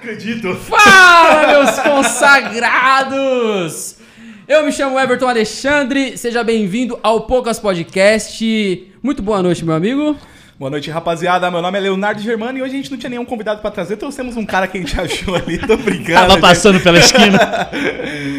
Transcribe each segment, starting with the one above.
Acredito. Fala, meus consagrados! Eu me chamo Everton Alexandre, seja bem-vindo ao Poucas Podcast. Muito boa noite, meu amigo. Boa noite, rapaziada. Meu nome é Leonardo Germano e hoje a gente não tinha nenhum convidado pra trazer. Trouxemos um cara que a gente achou ali. Tô brincando. Tava gente. passando pela esquina.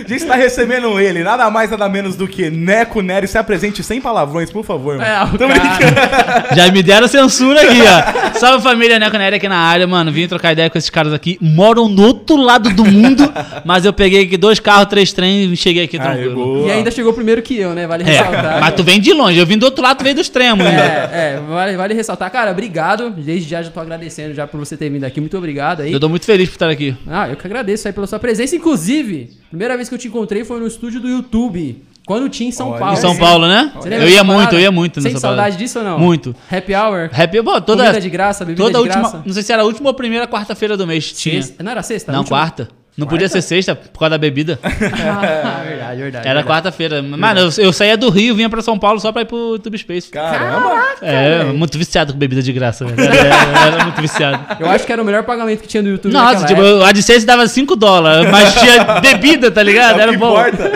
A gente tá recebendo ele, nada mais, nada menos do que Neco Nery. Se apresente sem palavrões, por favor. Mano. É, o Tô brincando. Já me deram censura aqui, ó. Salve família Neco Nery aqui na área, mano. Vim trocar ideia com esses caras aqui. Moram no outro lado do mundo, mas eu peguei aqui dois carros, três trens e cheguei aqui tranquilo. E ainda chegou primeiro que eu, né? Vale É, ressaltar. mas tu vem de longe. Eu vim do outro lado, tu veio dos tremos ainda. É, é, vale, vale ressaltar. Cara, obrigado. Desde já já tô agradecendo já por você ter vindo aqui. Muito obrigado aí. Eu tô muito feliz por estar aqui. Ah, eu que agradeço aí pela sua presença. Inclusive, primeira vez que eu te encontrei foi no estúdio do YouTube. Quando tinha em São Olha Paulo. Em São. Paulo, né? Eu ia muito, parada? eu ia muito nessa saudade parada. disso ou não? Muito. Happy Hour. Happy, pô, toda, Comida de graça, bebida toda de última, graça. não sei se era a última ou a primeira quarta-feira do mês tinha. Sexta- Não era sexta? Não, Última- quarta. Não podia ser sexta por causa da bebida. Ah, verdade, verdade. Era quarta-feira. Mano, eu, eu saía do Rio, vinha pra São Paulo só pra ir pro Tube Space. Caramba. É, muito viciado com bebida de graça, velho. Era, era- era muito viciado. Eu acho que era o melhor pagamento que tinha no YouTube Nossa, tipo, época. o AdSense dava 5 dólares, mas tinha bebida, tá ligado? É o Era que bom. importa.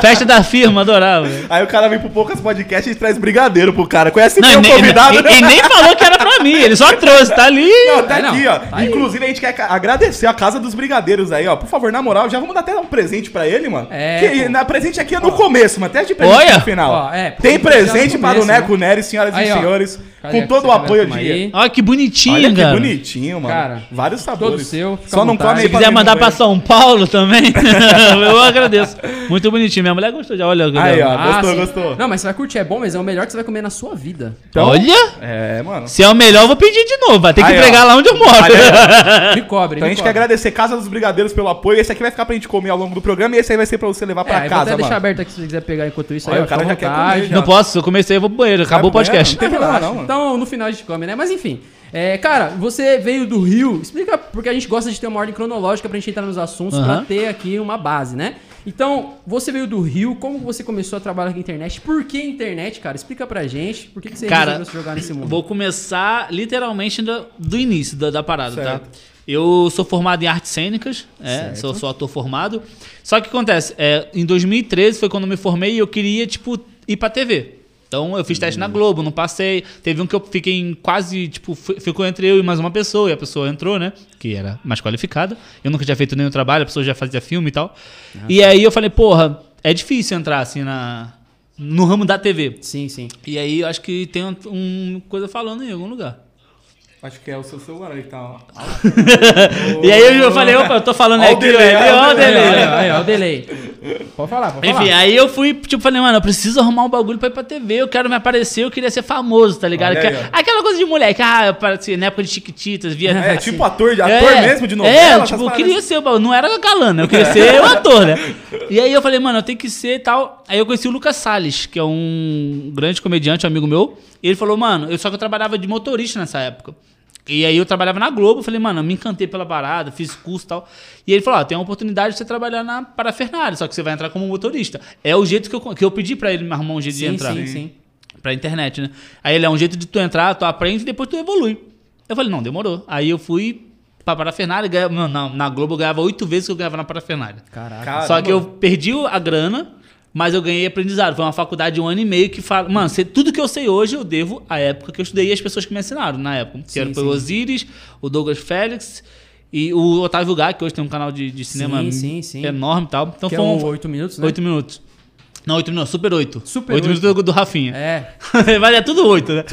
Festa da firma, adorava. Aí o cara vem pro Poucas Podcast e traz brigadeiro pro cara. Conhece Não, nem, convidado, e- né? e nem falou que era pra mim, ele só trouxe, tá ali. Não, tá É, não, aqui, ó. tá aí. Inclusive, a gente quer agradecer a Casa dos Brigadeiros aí, ó. Por favor, na moral, já vamos dar até um presente pra ele, mano. É, Que, na presente aqui é no começo, mas até de presente Olha. no final. Ó, é, Tem presente para o Neco Nery, senhoras Aí, e ó. Cadê Com todo o apoio de. Olha que bonitinho, Olha que cara. bonitinho, mano. Cara, Vários sabores. seu, fica Só não come Se quiser pra mandar pra. São Paulo também, eu agradeço. Muito bonitinho. Minha mulher gostou já, olha. Aí, ó. Ah, Gostou, sim. gostou. Não, mas você vai curtir, é bom, mas é o melhor que você vai comer na sua vida. Então- Olha, É, mano. se é o melhor, eu vou pedir de novo. Vai ter que pregar lá onde eu moro. Aí. Me cobre, Então a me gente quer cobre. agradecer Casa dos Brigadeiros pelo apoio. Esse aqui vai ficar pra gente comer ao longo do programa e esse aí vai ser pra você levar É, pra vou casa, até deixar aberto aqui se você quiser pegar enquanto isso. Olha, aí, o cara já quer comer, já. Não posso, eu comecei, eu vou pro banheiro. Acabou o podcast. banheiro, Não tem problema, não, mano. Então, no final a gente come, né? Mas enfim. É, cara, você veio do Rio. Explica, porque a gente gosta de ter uma ordem cronológica pra gente entrar nos assuntos, pra Aham. ter aqui uma base, né? Então, você veio do Rio, como você começou a trabalhar com a internet? Por que internet, cara? Explica pra gente. Por que, que você Cara, resolveu se jogar nesse mundo? Vou começar literalmente do, do início da, da parada, Certo. tá? Eu sou formado em artes cênicas, é, sou, sou ator formado. Só que o que acontece, é, em 2013 foi quando eu me formei e eu queria, tipo, ir pra TV. Então eu fiz teste na Globo, não passei. Teve um que eu fiquei em quase, tipo, fi- ficou entre eu e mais uma pessoa, e a pessoa entrou, né? Que era mais qualificada. Eu nunca tinha feito nenhum trabalho, a pessoa já fazia filme e tal. E aí eu falei, porra, é difícil entrar assim na, no ramo da TV. Sim, sim. E aí eu acho que tem um, um coisa falando em algum lugar. Acho que é o seu celular aí, tá? ó. E aí eu falei, opa, eu tô falando aqui, delay, velho. ó o delay. Aí, ó, o delay. Pode falar, pode Enfim, falar. aí eu fui, tipo, falei, mano, eu preciso arrumar um bagulho pra ir pra TV, eu quero me aparecer, eu queria ser famoso, tá ligado? Que- aí, aquela coisa de moleque, ah, eu apareci na época de Chiquititas, via... É, tipo ator, de ator É, mesmo de novela. É, tipo, eu queria ser, não era galã, né? Eu queria ser o ator, né? E aí eu falei, mano, eu tenho que ser e tal. Aí eu conheci o Lucas Salles, que é um grande comediante, um amigo meu. E ele falou, mano, eu só que eu trabalhava de motorista nessa época. E aí eu trabalhava na Globo, eu falei, mano, eu me encantei pela parada, fiz curso e tal. E ele falou, ó, tem a oportunidade de você trabalhar na parafernália, só que você vai entrar como motorista. É o jeito que eu, que eu pedi pra ele me arrumar um jeito de Sim, entrar. sim, sim. Pra internet, né? Aí ele é um jeito de tu entrar, tu aprende e depois tu evolui. Eu falei, não, demorou. Aí eu fui pra parafernália, ganhava, não, na, na Globo eu ganhava oito vezes que eu ganhava na parafernália. Caraca. Só que eu perdi a grana, mas eu ganhei aprendizado. Foi uma faculdade de um ano e meio que fala. Mano, tudo que eu sei hoje eu devo à época que eu estudei e às pessoas que me ensinaram na época. Que Sim, era foi o Osiris, o Douglas Félix e o Otávio Gá, que hoje tem um canal de, de cinema Sim, sim, enorme e tal. Então que foi é um. o 8 minutos, né? Oito minutos. Não, oito minutos, super oito. Super oito oito. minutos do, do Rafinha. É. Mas é tudo oito, né?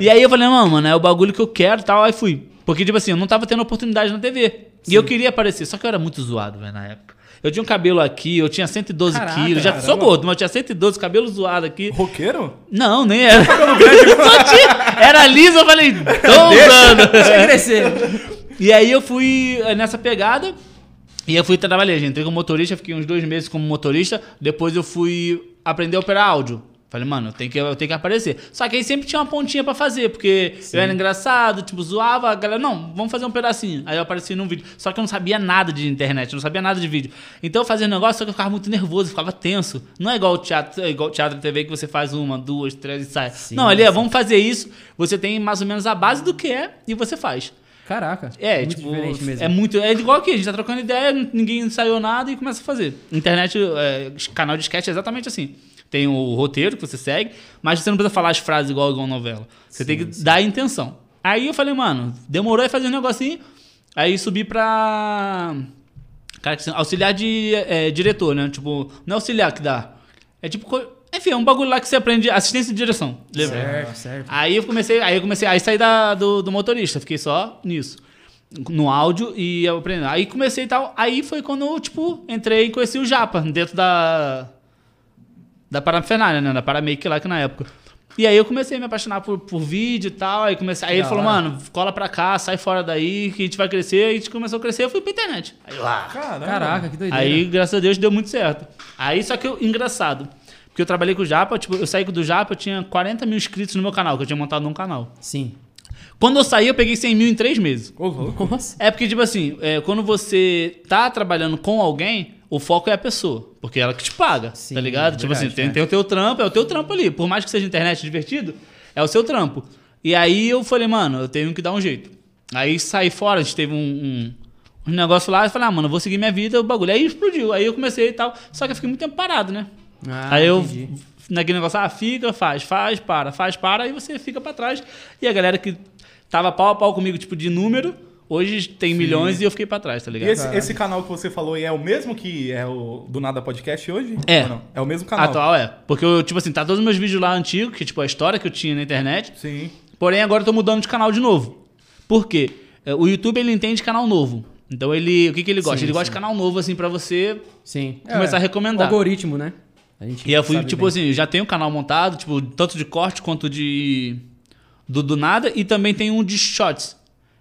E aí eu falei, não, mano, é o bagulho que eu quero e tal. Aí fui. Porque, tipo assim, eu não tava tendo oportunidade na TV. E eu queria aparecer. Só que eu era muito zoado, velho, na época. Eu tinha um cabelo aqui, eu tinha 112 Caraca, quilos. Já sou caramba. gordo, mas eu tinha 112, cabelo zoado aqui. Roqueiro? Não, nem era. Só tinha. Era liso, eu falei, tô usando. Deixa eu crescer. E aí eu fui eh, nessa pegada. E eu fui trabalhar, gente. Entrei como motorista, fiquei uns dois meses como motorista. Depois eu fui aprender a operar áudio. Falei, mano, eu tenho que, eu tenho que aparecer. Só que aí sempre tinha uma pontinha pra fazer, porque eu era engraçado, tipo, zoava, a galera, não, vamos fazer um pedacinho. Aí eu apareci num vídeo. Só que eu não sabia nada de internet, não sabia nada de vídeo. Então eu fazia um negócio, só que eu ficava muito nervoso, ficava tenso. Não é igual o teatro, é igual teatro TV que você faz uma, duas, três e sai. Sim, não, ali é, sim. vamos fazer isso. Você tem mais ou menos a base do que é e você faz. Caraca. É, muito tipo, diferente mesmo. é muito. É igual aqui, a gente tá trocando ideia, ninguém ensaiou nada e começa a fazer. Internet, é, canal de sketch é exatamente assim. Tem o roteiro que você segue, mas você não precisa falar as frases igual, igual novela. Você tem que dar a intenção. Aí eu falei, mano, demorou a fazer um negocinho. Aí subi pra. Cara, auxiliar de é, diretor, né? Tipo, não é auxiliar que dá. É tipo. co- Enfim, é um bagulho lá que você aprende assistência de direção. Lembra? Certo, certo. Aí eu comecei, aí eu comecei, aí saí da, do, do motorista, fiquei só nisso. No áudio e eu aprendendo. Aí comecei e tal. Aí foi quando eu, tipo, entrei e conheci o Japa dentro da. Da Parafernália, né? Da Paramake lá que na época. E aí eu comecei a me apaixonar por, por vídeo e tal. Aí, comecei, aí ele falou, mano, cola pra cá, sai fora daí, que a gente vai crescer. Aí a gente começou a crescer, eu fui pra internet. Aí eu, Caramba. Caraca, que doideira. Aí, graças a Deus, deu muito certo. Aí, só que eu, engraçado. Porque eu trabalhei com o Japa, tipo, eu saí do Japa, eu tinha 40 mil inscritos no meu canal, que eu tinha montado num canal. Sim. Quando eu saí, eu peguei 100 mil em três meses. Nossa. É porque, tipo assim, é, quando você tá trabalhando com alguém, o foco é a pessoa. Porque é ela que te paga, Sim, tá ligado? é tipo assim, verdade, tem, né? tem o teu trampo, é o teu trampo ali. Por mais que seja internet divertido, é o seu trampo. E aí eu falei, mano, eu tenho que dar um jeito. Aí saí fora, a gente teve um, um, um negócio lá, eu falei, ah, mano, eu vou seguir minha vida, o bagulho. Aí explodiu. Aí eu comecei e tal. Só que eu fiquei muito tempo parado, né? Ah, aí eu, entendi. naquele negócio, ah, fica, faz, faz, para, faz, para, aí você fica pra trás. E a galera que tava pau a pau comigo, tipo, de número, hoje tem milhões e eu fiquei pra trás, tá E ligado? esse, esse canal que você falou aí é o mesmo que é o do Nada Podcast hoje? É. É o mesmo canal. Atual é. Porque eu, tipo assim, tá todos os meus vídeos lá antigos, que tipo, a história que eu tinha na internet. Sim. Porém, agora eu tô mudando de canal de novo. Por quê? É, O YouTube, ele entende canal novo. Então, ele, o que, que ele gosta? Sim, ele gosta sim. de canal novo, assim, pra você Sim. Começar a recomendar. O algoritmo, né? A gente E eu fui, tipo bem. assim, já tenho um canal montado, tipo, tanto de corte quanto de. Do, do nada, e também tem um de shots.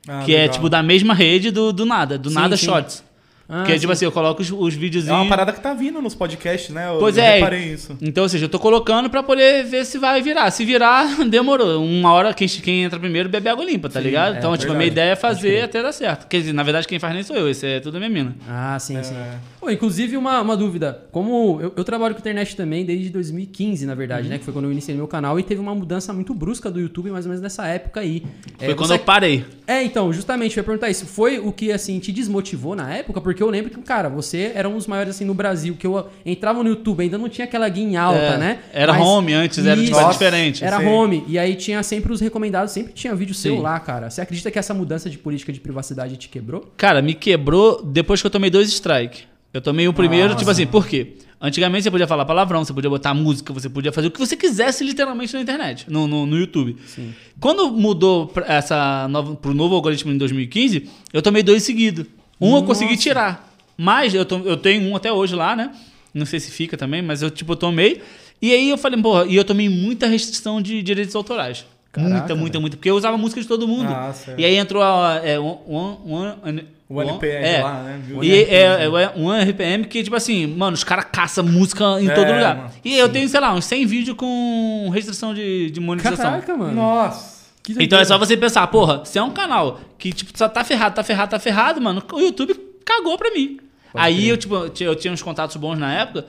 Ah, que é, legal. tipo, da mesma rede do, do nada. Do Sim, nada sim. shots. Ah, que é, tipo sim. assim, eu coloco os, os videozinhos. É uma parada que tá vindo nos podcasts, né? Eu, Pois eu é. reparei isso. Então, ou seja, eu tô colocando pra poder ver se vai virar. Se virar, demorou. Uma hora quem, quem entra primeiro bebe água limpa, tá Sim, ligado? é, então, tipo, a verdade. minha ideia é fazer até dar certo. Quer dizer, na verdade, quem faz nem sou eu, esse é tudo a minha mina. Ah, sim, sim. Pô, inclusive, uma, uma dúvida. Como eu, eu trabalho com internet também desde 2015, na verdade, né? Que foi quando eu iniciei meu canal e teve uma mudança muito brusca do YouTube, mais ou menos nessa época aí. Foi É, quando você- eu parei. É, então, justamente, eu ia perguntar isso. Foi o que, assim, te desmotivou na época? Porque eu lembro que, cara, você era um dos maiores, assim, no Brasil, que eu entrava no YouTube, ainda não tinha aquela guia em alta, É, né? Era Mas- home antes, era tipo, era diferente. Era Sim. home. E aí tinha sempre os recomendados, sempre tinha vídeo seu Sim. lá, cara. Você acredita que essa mudança de política de privacidade te quebrou? Cara, me quebrou depois que eu tomei dois strike. Eu tomei o primeiro, Nossa. tipo assim, por quê? Antigamente você podia falar palavrão, você podia botar música, você podia fazer o que você quisesse literalmente na internet, no, no, no YouTube. Sim. Quando mudou pra essa nova, pro novo algoritmo em 2015, eu tomei dois seguidos. Um eu consegui tirar. Mas eu, to- eu tenho um até hoje lá, né? Não sei se fica também, mas eu, tipo, tomei. E aí eu falei, porra, e eu tomei muita restrição de direitos autorais. Caraca, muita, muita, muita. Porque eu usava música de todo mundo. Ah, certo. e aí entrou a. É, one, one, one, O NPR é. lá, né? E é, é um RPM que, tipo assim, mano, os caras caçam música em É, todo lugar. mano. E eu tenho, sei lá, uns 100 vídeos com restrição de, de monetização. Caraca, mano. Nossa. Que Então é só você pensar, porra, se é um canal que, tipo, só tá ferrado, tá ferrado, tá ferrado, mano, o YouTube cagou pra mim. Aí eu, tipo, eu tinha uns contatos bons na época,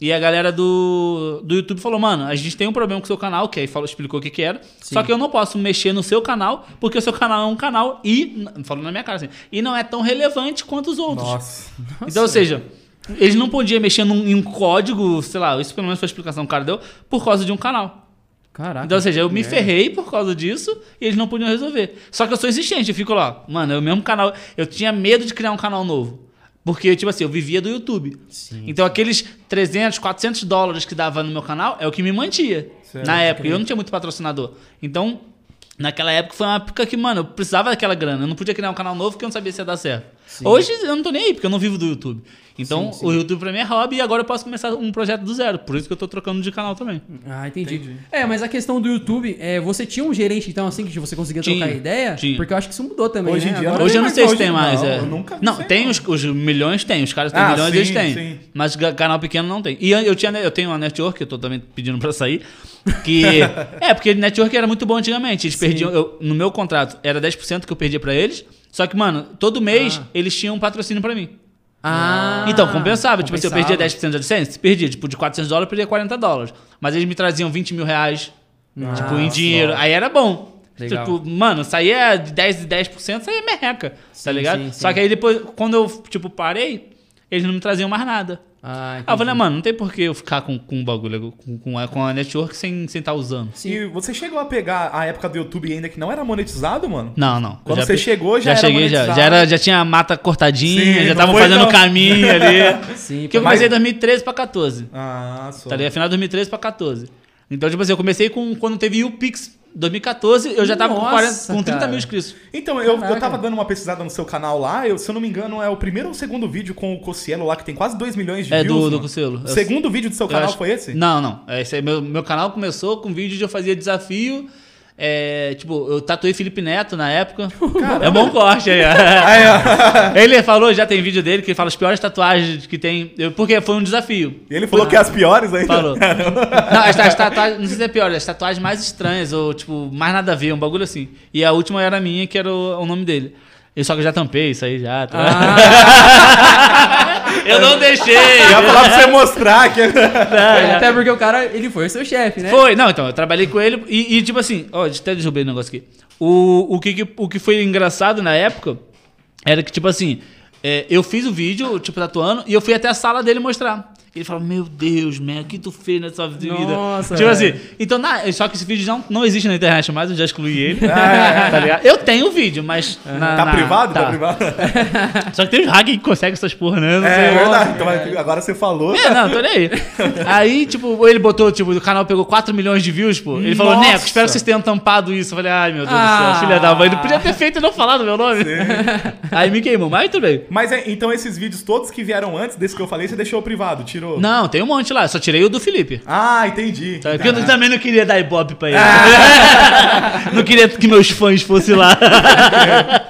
e a galera do, do YouTube falou, mano, a gente tem um problema com o seu canal, que aí falou, explicou o que que era, só que eu não posso mexer no seu canal, porque o seu canal é um canal e, falou na minha cara assim, e não é tão relevante quanto os outros. Nossa. Então, ou seja, eles não podiam mexer num, em um código, sei lá, isso pelo menos foi a explicação que o cara deu, por causa de um canal. Caraca. Então, ou seja, eu me É. ferrei por causa disso e eles não podiam resolver. Só que eu sou existente, eu fico lá. Mano, é o mesmo canal. Eu tinha medo de criar um canal novo. Porque, tipo assim, eu vivia do YouTube. Sim. Então, aqueles 300, 400 dólares que dava no meu canal é o que me mantia. Certo, na época. E eu não tinha muito patrocinador. Então, naquela época foi uma época que, mano, eu precisava daquela grana. Eu não podia criar um canal novo porque eu não sabia se ia dar certo. Hoje eu não tô nem aí, porque eu não vivo do YouTube. Então, Sim, sim. o YouTube pra mim é hobby e agora eu posso começar um projeto do zero. Por isso que eu tô trocando de canal também. Ah, entendi. Entendi. É, mas a questão do YouTube, é, você tinha um gerente, então, assim, que você conseguia Tinha, trocar ideia? tinha. Porque eu acho que isso mudou também, Hoje em né? dia Agora- Hoje eu não sei se tem mais. não, é. eu nunca não, sei, tem não. os, os milhões, tem. Os caras têm Ah, milhões, sim, eles têm. sim. Mas canal pequeno não tem. E eu, eu tinha, eu tenho uma network, eu tô também pedindo pra sair. Que. é, porque network era muito bom antigamente. Eles perdiam. eu- no meu contrato era 10% que eu perdia pra eles. Só que, mano, todo mês Ah. eles tinham um patrocínio pra mim. Ah, então, compensava. Tipo, se eu perdia compensava. 10% da licença, perdia. Tipo, de 400 dólares, eu perdia 40 dólares. Mas eles me traziam 20 mil reais, tipo, em dinheiro. Aí era bom. Legal. Tipo, mano, saía de 10 de 10%, saía merreca, Sim, tá ligado? sim, Só sim. que aí depois, quando eu, tipo, parei, eles não me traziam mais nada. Ah, Aí eu falei, mano, não tem por que eu ficar com, com o bagulho, com, com, a, com a network sem estar tá usando. E você chegou a pegar a época do YouTube ainda que não era monetizado, mano? Não, não. Quando Eu você pe- chegou, já já era cheguei, já, monetizado. já, era, já tinha a mata cortadinha, Sim, já foi fazendo não. o caminho ali. Sim, Porque eu comecei em 2013 pra 14. Ah, só. Tá ligado? Final de 2013 pra 14. Então, tipo assim, eu comecei com quando teve o Pix 2014, eu já tava com, Nossa, 40, com 30 cara. mil inscritos. Então, eu, eu tava dando uma pesquisada no seu canal lá, eu, se eu não me engano, é o primeiro ou segundo vídeo com o Cossielo lá, que tem quase 2 milhões de É, views. do- do mano. Cossielo. O Eu- segundo vídeo do seu Eu canal acho- foi esse? Não, não. Esse aí, meu, meu canal começou com vídeo de eu fazia desafio. É, tipo, eu tatuei Felipe Neto na época. É bom corte aí. ele falou, já tem vídeo dele, que ele fala as piores tatuagens que tem. Eu- porque foi um desafio. E ele falou que é as piores ainda. Falou. Não, as, as tatuagens, não sei se é pior, as tatuagens mais estranhas, ou tipo, mais nada a ver, um bagulho assim. E a última era a minha, que era o, o nome dele. E só que eu já tampei isso aí já. tá? eu não deixei. Já falar pra você mostrar que. É. Até porque o cara, ele foi o seu chefe, né? Foi, não, então, eu trabalhei com ele e, e, tipo assim, ó, até derrubei o negócio aqui. O, o, que, que- o que foi engraçado na época era que, tipo assim, é, eu fiz o vídeo, tipo, tatuando, e eu fui até a sala dele mostrar. Ele falou, meu Deus, man, o que tu fez na sua vida? Nossa, Tipo assim, velho. então, na- só que esse vídeo não, não existe na internet mais, eu já excluí ele. Ah, é. tá ligado? Eu tenho o vídeo, mas. na- Tá na- privado? Tá. privado? Só que tem os hackers que conseguem essas porra, né? Não É, sei. verdade. Então, agora você falou. É, não, tô nem aí. Aí, tipo, ele botou, tipo, o canal pegou 4 milhões de views, pô. Ele falou, Nossa. Neco, espero que vocês tenham tampado isso. Eu falei, ai, meu Deus do Ah. céu, filha da mãe. Não podia ter feito e não falado meu nome. Aí me queimou, mas tudo bem. Mas é, então esses vídeos todos que vieram antes desse que eu falei, você deixou privado, tirou? Não, tem um monte lá, só tirei o do Felipe. Ah, entendi. Tá? Porque eu Ah. também não queria dar ibope pra ele. não queria que meus fãs fossem lá.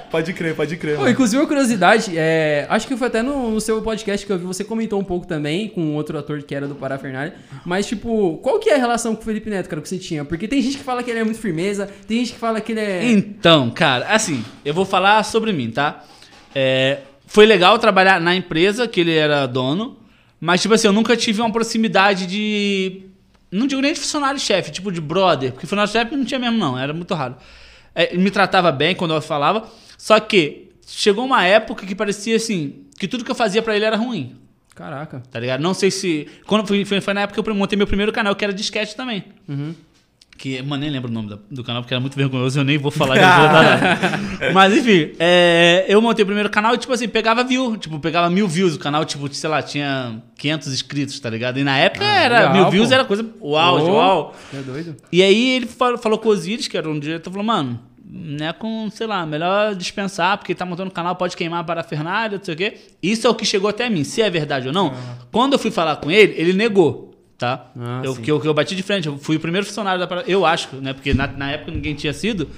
Pode crer, pode crer. Pô, inclusive, uma curiosidade, é, acho que foi até no, no seu podcast que eu vi, você comentou um pouco também com outro ator que era do Parafernália. Mas, tipo, qual que é a relação com o Felipe Neto, cara, que você tinha? Porque tem gente que fala que ele é muito firmeza, tem gente que fala que ele é. Então, cara, assim, eu vou falar sobre mim, tá? É, foi legal trabalhar na empresa que ele era dono, mas, tipo assim, eu nunca tive uma proximidade de. Não digo nem de funcionário-chefe, tipo de brother, porque funcionário-chefe não tinha mesmo, não, era muito raro. É, ele me tratava bem quando eu falava, só que chegou uma época que parecia assim, que tudo que eu fazia pra ele era ruim. Caraca. Tá ligado? Não sei se. Quando foi, foi, foi na época que eu montei meu primeiro canal, que era de sketch também. Que, mano, nem lembro o nome do canal, porque era muito vergonhoso, eu nem vou falar. vou. Mas enfim, é, eu montei o primeiro canal e, tipo assim, pegava view. Tipo, pegava mil views. O canal, tipo, sei lá, tinha 500 inscritos, tá ligado? E na época era. legal, mil views pô. era coisa. Uau, Ô, uau. É doido? E aí ele falou, falou com o Osiris, que era um diretor, falou, mano, né, com, sei lá, melhor dispensar, porque tá montando o canal, pode queimar a Fernanda, não sei o quê. Isso é o que chegou até mim, se é verdade ou não. Quando eu fui falar com ele, ele negou, tá? Ah, eu, sim. que, eu, que eu bati de frente, eu fui o primeiro funcionário da Para- eu acho, né, porque na, na época ninguém tinha sido,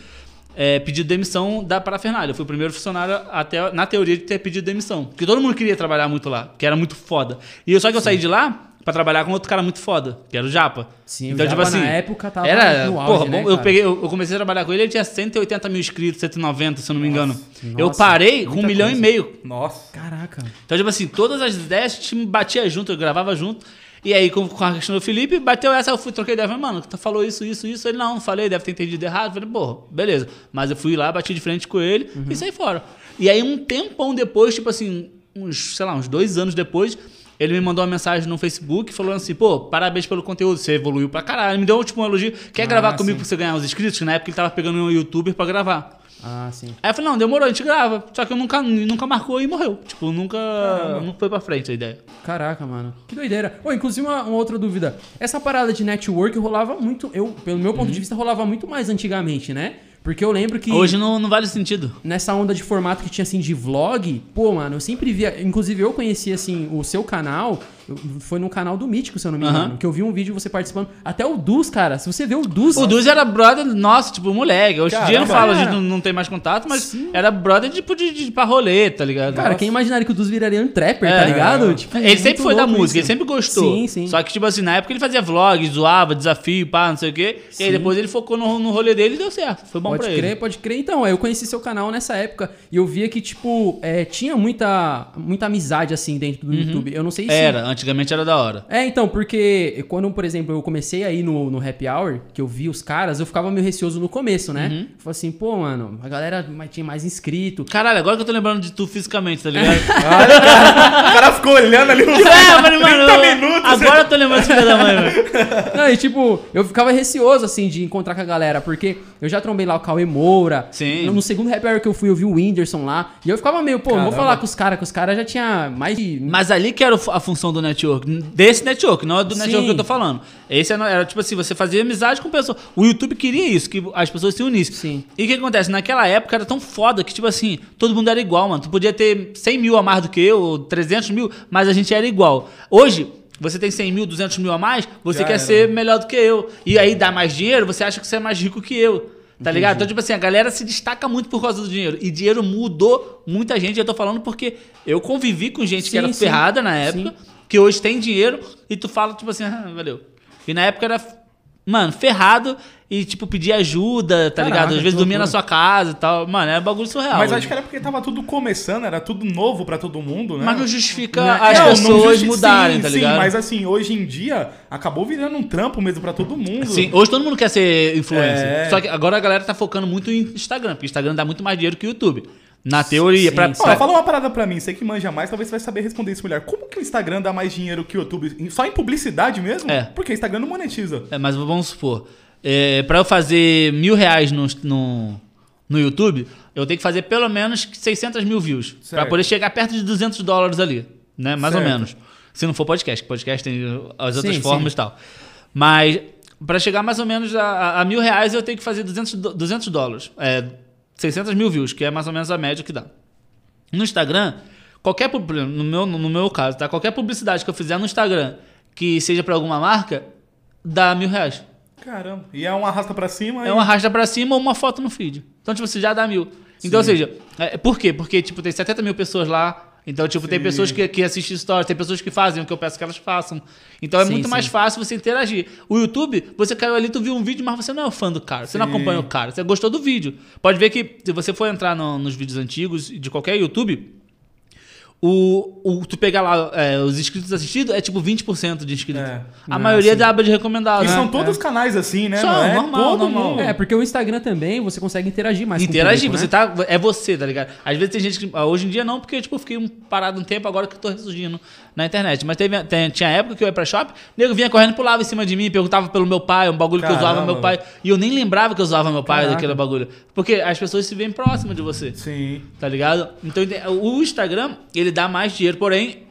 é, pedido demissão da Parafernália. Eu fui o primeiro funcionário até, na teoria, de ter pedido demissão. Porque todo mundo queria trabalhar muito lá, que era muito foda. E eu, só que eu saí de lá pra trabalhar com outro cara muito foda, que era o Japa. Sim, o então, tipo Japa assim, na época tava era, no auge, porra, né, bom, eu cara? peguei, eu, eu comecei a trabalhar com ele, ele tinha 180 mil inscritos, 190, se eu não me engano. eu nossa, parei com um milhão coisa. e meio. Nossa. Caraca. Então, tipo assim, todas as ideias a gente batia junto, eu gravava junto. E aí, com, com a questão do Felipe, bateu essa, eu fui, troquei ideia. Falei, mano, tu falou isso, isso, isso. Ele, não, não falei, deve ter entendido errado. Falei, porra, beleza. Mas eu fui lá, bati de frente com ele e saí fora. E aí, um tempão depois, tipo assim, uns, sei lá, uns dois anos depois, ele me mandou uma mensagem no Facebook falando assim, pô, parabéns pelo conteúdo, você evoluiu pra caralho. Ele me deu tipo, um elogio. Quer Ah, gravar comigo sim. pra você ganhar os inscritos? Na época ele tava pegando um youtuber pra gravar. Ah, sim. Aí eu falei, não, demorou, a gente grava. Só que eu nunca, nunca marcou e morreu. Tipo, nunca. Não foi pra frente a ideia. Caraca, mano. Que doideira. Ô, inclusive, uma, uma outra dúvida. Essa parada de network rolava muito. Eu, pelo meu ponto de vista, rolava muito mais antigamente, né? Porque eu lembro que. Hoje não, não vale sentido. Nessa onda de formato que tinha assim de vlog, pô, mano, eu sempre via. Inclusive, eu conheci assim o seu canal. Foi no canal do Mítico, se eu não me engano. Que eu vi um vídeo você participando. Até o Dus, cara. Se você vê o Dus. O Duz era brother nosso, tipo, moleque. Hoje em dia eu não falo, a gente não, não tem mais contato, mas Sim. era brother tipo de, de, pra rolê, tá ligado? Cara, Nossa. quem imaginaria que o Dus viraria um trapper, É. tá ligado? Tipo, Ele sempre foi da música, isso. ele sempre gostou. Sim, sim. Só que, tipo assim, na época ele fazia vlog, zoava, desafio, pá, não sei o quê. E aí Sim. depois ele focou no, no rolê dele e deu certo. Foi bom Pode pra crer, ele. pode crer. Então, eu conheci seu canal nessa época e eu via que, tipo, é, tinha muita, muita amizade, assim, dentro do YouTube. Eu não sei se... Uhum. Era, Antigamente era da hora. É, então, porque quando, por exemplo, eu comecei aí no, no Happy Hour, que eu vi os caras, eu ficava meio receoso no começo, né? Uhum. Eu falei assim, pô, mano, a galera tinha mais inscrito. Caralho, agora que eu tô lembrando de tu fisicamente, tá ligado? O cara ficou olhando ali no é, mano, 30 eu- minutos. agora eu tô lembrando desse filho da mãe, velho. Não, e tipo, eu ficava receoso, assim, de encontrar com a galera, porque eu já trombei lá o Cauê Moura. Sim. No, no segundo Happy Hour que eu fui, eu vi o Whindersson lá. E eu ficava meio, pô, não vou Caramba. falar com os caras, que os caras já tinha mais de... Mas ali que era a função do network. Desse network, não é do Sim. network que eu tô falando. Esse era, era, tipo assim, você fazia amizade com pessoas. O YouTube queria isso, que as pessoas se unissem. Sim. E o que acontece? Naquela época era tão foda que, tipo assim, todo mundo era igual, mano. Tu podia ter 100 mil a mais do que eu, ou 300 mil, mas a gente era igual. Hoje, você tem 100 mil, 200 mil a mais, você Já quer era. ser melhor do que eu. E aí dá mais dinheiro, você acha que você é mais rico que eu. Tá ligado? Então, tipo assim, a galera se destaca muito por causa do dinheiro. E dinheiro mudou muita gente. Eu tô falando porque eu convivi com gente que Sim, era sim. ferrada na época, Sim. Que hoje tem dinheiro, e tu fala, tipo assim, ah, valeu. E na época era, mano, ferrado e, tipo, pedir ajuda, tá Caraca, ligado? Às vezes dormia na sua casa e tal. Mano, era bagulho surreal. Mas acho que era porque tava tudo começando, era tudo novo pra todo mundo, né? Mas não justifica Não, as Não, não pessoas justi- mudarem, sim, tá sim, ligado? mas assim, hoje em dia, acabou virando um trampo mesmo pra todo mundo. Sim, hoje todo mundo quer ser influencer. É. Só que agora a galera tá focando muito em Instagram, porque Instagram dá muito mais dinheiro que o YouTube. Na teoria, sim, pra. Ó, pra- fala uma parada pra mim, você que manja mais, talvez você vai saber responder isso melhor. Como que o Instagram dá mais dinheiro que o YouTube? Só em publicidade mesmo? É. Porque o Instagram não monetiza. É, mas vamos supor, é, para eu fazer mil reais no, no, no YouTube, eu tenho que fazer pelo menos 600 mil views. Pra Certo. poder chegar perto de 200 dólares ali, né? Mais ou Certo. menos. Se não for podcast, que podcast tem as outras Sim, formas sim. e tal. Mas para chegar mais ou menos a, a- a mil reais, eu tenho que fazer 200, do- 200 dólares. É, 600 mil views, que é mais ou menos a média que dá. No Instagram, qualquer no meu, no meu caso, tá? Qualquer publicidade que eu fizer no Instagram que seja pra alguma marca, dá mil reais. Caramba. E é um arrasta pra cima É e... uma arrasta pra cima ou uma foto no feed. Então, tipo, você já dá mil. Então, ou seja, é, por quê? Porque, tipo, tem 70 mil pessoas lá. Então, tipo, tem Sim. pessoas que, que assistem stories, tem pessoas que fazem o que eu peço que elas façam. Então é Sim, muito mais sim. fácil você interagir. O YouTube, você caiu ali, tu viu um vídeo, mas você não é fã do cara. Você não acompanha o cara, você gostou do vídeo. Pode ver que se você for entrar no- nos vídeos antigos de qualquer YouTube, o, o, tu pegar lá é, os inscritos assistidos, é tipo 20% de inscritos. É. A Ah, maioria é sim. da aba de recomendado. E né? são todos canais assim, né? São, não é normal, todo normal. mundo. É, porque o Instagram também você consegue interagir mais Interagir, com o você público, né? tá. É você, tá ligado? Às vezes tem gente que. ah, Hoje em dia não, porque tipo, eu fiquei um- parado um tempo agora que eu tô ressurgindo na internet. Mas teve, tem- tinha época que eu ia pra shopping, o nego vinha correndo, pulava em cima de mim, perguntava pelo meu pai, um bagulho que eu usava Caramba, meu pai. E eu nem lembrava que eu usava meu pai Caraca. daquele bagulho. Porque as pessoas se veem próximas de você. Sim. Tá ligado? Então o Instagram, ele dá mais dinheiro, porém.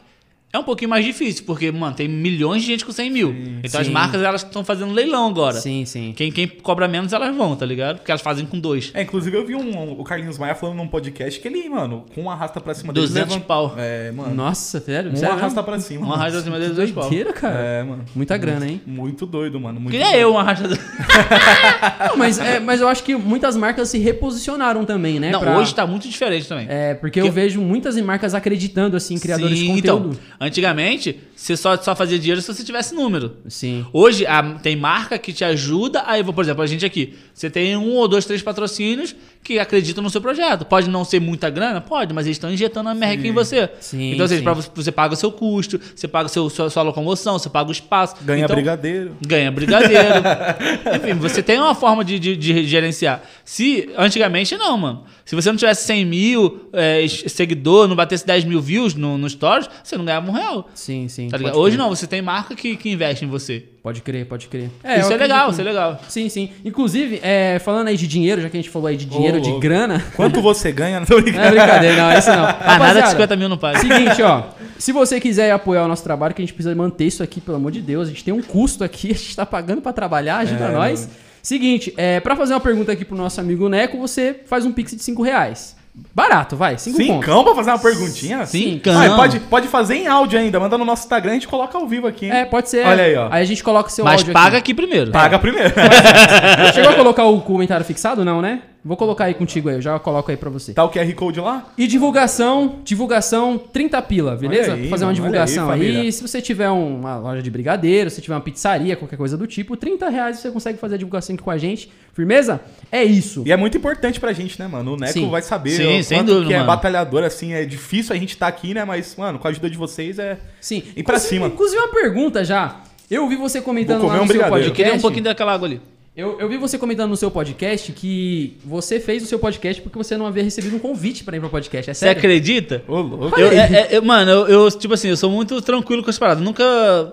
É um pouquinho mais difícil, porque, mano, tem milhões de gente com 100 mil. então as sim. marcas, elas estão fazendo leilão agora. Sim, sim. Quem, quem cobra menos, elas vão, tá ligado? Porque elas fazem com dois. É, inclusive eu vi um, o Carlinhos Maia falando num podcast que ele, mano, com um arrasta pra cima 200 levanta- pau. É, mano. Nossa, sério? Um sério arrasta pra cima. Um arrasta acima deles, dois pau. Cara. É, mano. Muita grana, hein? Muito doido, mano. Muito Queria doido. eu um arrasta. Não, mas, é, mas eu acho que muitas marcas se reposicionaram também, né? Não, pra- hoje tá muito diferente também. É, porque eu vejo muitas marcas acreditando, assim, em criadores Sim, de conteúdo. Então, antigamente, você só, só fazia dinheiro se você tivesse número. Sim. Hoje, a- tem marca que te ajuda. Aí, por exemplo, a gente aqui. Você tem um ou dois, três patrocínios que acreditam no seu projeto. Pode não ser muita grana? Pode, mas eles estão injetando a merreca em você. Sim, então, ou seja, sim. pra você, você paga o seu custo, você paga o seu, sua, sua locomoção, você paga o espaço. Ganha então, brigadeiro. Ganha brigadeiro. Enfim, você tem uma forma de, de, de gerenciar. Se antigamente não, mano. Se você não tivesse 100 mil é, seguidor, não batesse 10 mil views no, no Stories, você não ganhava um real. Sim, sim. Tá Hoje não, você tem marca que, que investe em você. Pode crer, pode crer. isso eu é legal, isso é legal. Sim, sim. Inclusive, é, falando aí de dinheiro, já que a gente falou aí de dinheiro, Ô, de louco. grana. Quanto você ganha? Não tô Não é brincando. brincadeira, não, isso não. Ah, nada de Rapaziada, 50 mil no pai. Seguinte, ó. Se você quiser apoiar o nosso trabalho, que a gente precisa manter isso aqui, pelo amor de Deus. A gente tem um custo aqui, a gente tá pagando pra trabalhar, ajuda É, nós. Seguinte, é, pra fazer uma pergunta aqui pro nosso amigo Neco, você faz um pix de 5 reais. Barato, vai, 5 pontos. Cincão pra fazer uma perguntinha? Cincão. Ah, pode, pode fazer em áudio ainda. Manda no nosso Instagram, a gente coloca ao vivo aqui, hein? É, pode ser. Olha aí, ó. Aí a gente coloca o seu Mas áudio paga aqui. aqui primeiro. Paga primeiro. Chegou a colocar o comentário fixado? Não, né? Vou colocar aí contigo aí, eu já coloco aí pra você. Tá o QR Code lá? E divulgação, divulgação 30 pila, beleza? Aí, Fazer uma mano, divulgação aí, aí. Se você tiver um- uma loja de brigadeiro, se tiver uma pizzaria, qualquer coisa do tipo, 30 reais você consegue fazer a divulgação aqui com a gente. Firmeza? É isso. E é muito importante pra gente, né, mano? O Neco Sim. vai saber Sim, sem dúvida, que é mano. batalhador, assim, é difícil a gente tá aqui, né? Mas, mano, com a ajuda de vocês é... Sim. E pra Inclusive- cima. Inclusive uma pergunta já. Eu ouvi você comentando Vou comer lá no um seu brigadeiro. podcast. Eu queria um pouquinho daquela água ali. Eu, eu vi você comentando no seu podcast que você fez o seu podcast porque você não havia recebido um convite pra ir pro podcast. É Você sério? acredita? Ô, louco. Eu, é- é- é- mano, eu, eu, tipo assim, eu sou muito tranquilo com as paradas. Nunca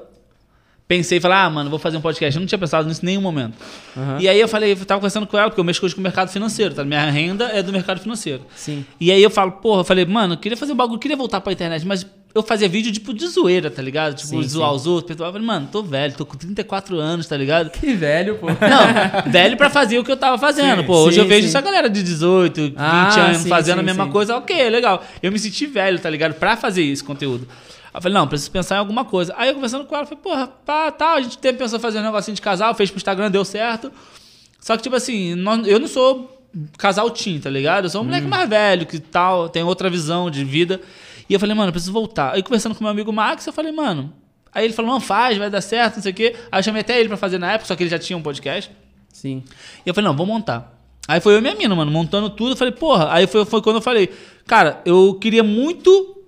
pensei em falar, ah, mano, vou fazer um podcast. Eu não tinha pensado nisso em nenhum momento. Aham. E aí eu falei, eu tava conversando com ela, porque eu mexo hoje com o mercado financeiro, tá? Minha renda é do mercado financeiro. Sim. E aí eu falo, porra, eu falei, mano, eu queria fazer um bagulho, eu queria voltar pra internet, mas eu fazia vídeo tipo de zoeira, tá ligado? Tipo, Sim, zoar sim. os outros. Eu falei, mano, tô velho, tô com 34 anos, tá ligado? Que velho, pô. Não, velho pra fazer o que eu tava fazendo. Sim, Pô, hoje eu vejo essa galera de 18, 20 Ah, anos fazendo a mesma coisa. Ok, legal. Eu me senti velho, tá ligado? Pra fazer esse conteúdo. Aí eu falei, não, preciso pensar em alguma coisa. Aí eu conversando com ela, falei, porra, tá, tá, a gente teve pensou em fazer um negocinho de casal, fez pro Instagram, deu certo. Só que, tipo assim, eu não sou casal teen, tá ligado? Eu sou um Hum. moleque mais velho, que tal, tem outra visão de vida. E eu falei, mano, eu preciso voltar. Aí conversando com meu amigo Max, eu falei, mano. Aí ele falou, não, faz, vai dar certo, não sei o quê. Aí eu chamei até ele pra fazer na época, só que ele já tinha um podcast. Sim. E eu falei, não, vou montar. Aí foi eu e minha mina, mano, montando tudo. Eu falei, porra. Aí foi, foi quando eu falei, cara, eu queria muito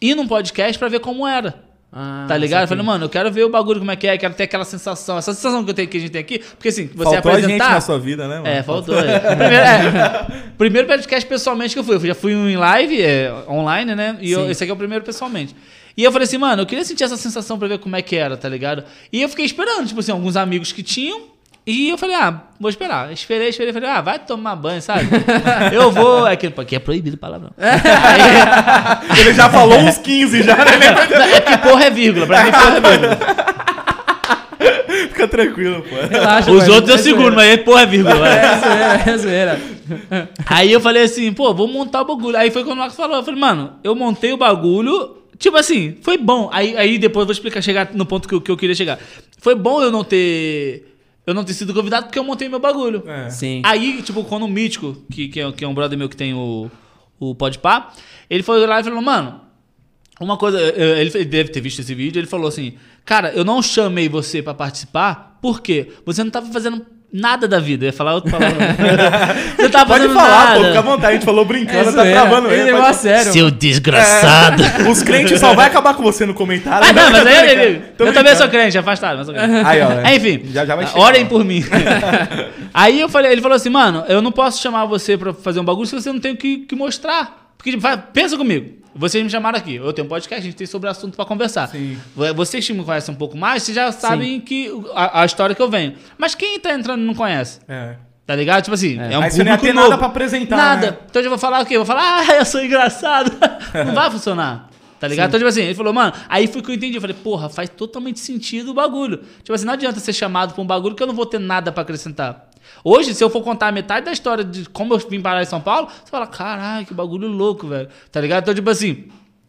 ir num podcast pra ver como era. Ah, tá ligado? Eu falei, mano, eu quero ver o bagulho como é que é, quero ter aquela sensação. Essa sensação que, eu tenho, que a gente tem aqui. Porque assim, você Faltou a gente apresentar. na sua vida, né, mano? É, faltou. é. Primeiro, é, primeiro podcast pessoalmente que eu fui. Eu já fui um em live, é, online, né? E eu- esse aqui é o primeiro pessoalmente. E eu falei assim, mano, eu queria sentir essa sensação pra ver como é que era, tá ligado? E eu fiquei esperando, tipo assim, alguns amigos que tinham. E eu falei, ah, vou esperar. Esperei, esperei, falei, ah, vai tomar banho, sabe? eu vou. Aqui, aqui é proibido palavrão. Aí, Ele já falou uns 15 já, né? é que porra é vírgula, pra mim porra é vírgula. Fica tranquilo, pô. Relaxa, Os outros eu é seguro, mas aí porra é vírgula. vai. É zoeira, é zoeira. Aí eu falei assim, pô, vou montar o bagulho. Aí foi quando o Marcos falou, eu falei, mano, eu montei o bagulho, tipo assim, foi bom. Aí, aí depois eu vou explicar, chegar no ponto que eu, que eu queria chegar. Foi bom eu não ter. Eu não ter sido convidado porque eu montei meu bagulho. É. Sim. Aí, tipo, quando o Mítico, que, que, é, que é um brother meu que tem o, o Podpah, ele foi lá e falou, mano, uma coisa, eh, ele deve ter visto esse vídeo, ele falou assim, cara, eu não chamei você pra participar, por quê? Você não tava fazendo nada da vida. Eu ia falar outra palavra. você tava Pode falar, pô, nada. fica à vontade. A gente falou brincando, É tá travando Ele ele. pode- sério. Seu desgraçado. Os crentes só vai acabar com você no comentário. Ah, não, mas aí, tô eu também sou crente, afastado, mas sou crente. Aí, ó. é. Enfim, Já, já vai chegar. orem por mim. Aí eu falei, ele falou assim, mano, eu não posso chamar você pra fazer um bagulho se você não tem o que, que mostrar. Porque, tipo, vai- pensa comigo. Vocês me chamaram aqui. Eu tenho um podcast, a gente tem sobre assunto pra conversar. Sim. Vocês que me conhecem um pouco mais, vocês já sabem que a, a história que eu venho. Mas quem tá entrando não conhece. É. Tá ligado? Tipo assim, é, um Aí você não ia público ter novo. nada pra apresentar, Nada. né? Então eu vou falar o quê? Eu vou falar, ah, eu sou engraçado. não vai funcionar. Tá ligado? Então, tipo assim, ele falou, mano, aí foi que eu entendi. Eu falei, porra, faz totalmente sentido o bagulho. Tipo assim, não adianta ser chamado pra um bagulho que eu não vou ter nada pra acrescentar. Hoje, se eu for contar metade da história de como eu vim parar em São Paulo, você fala, caralho, que bagulho louco, velho. Tá ligado? Então, tipo assim,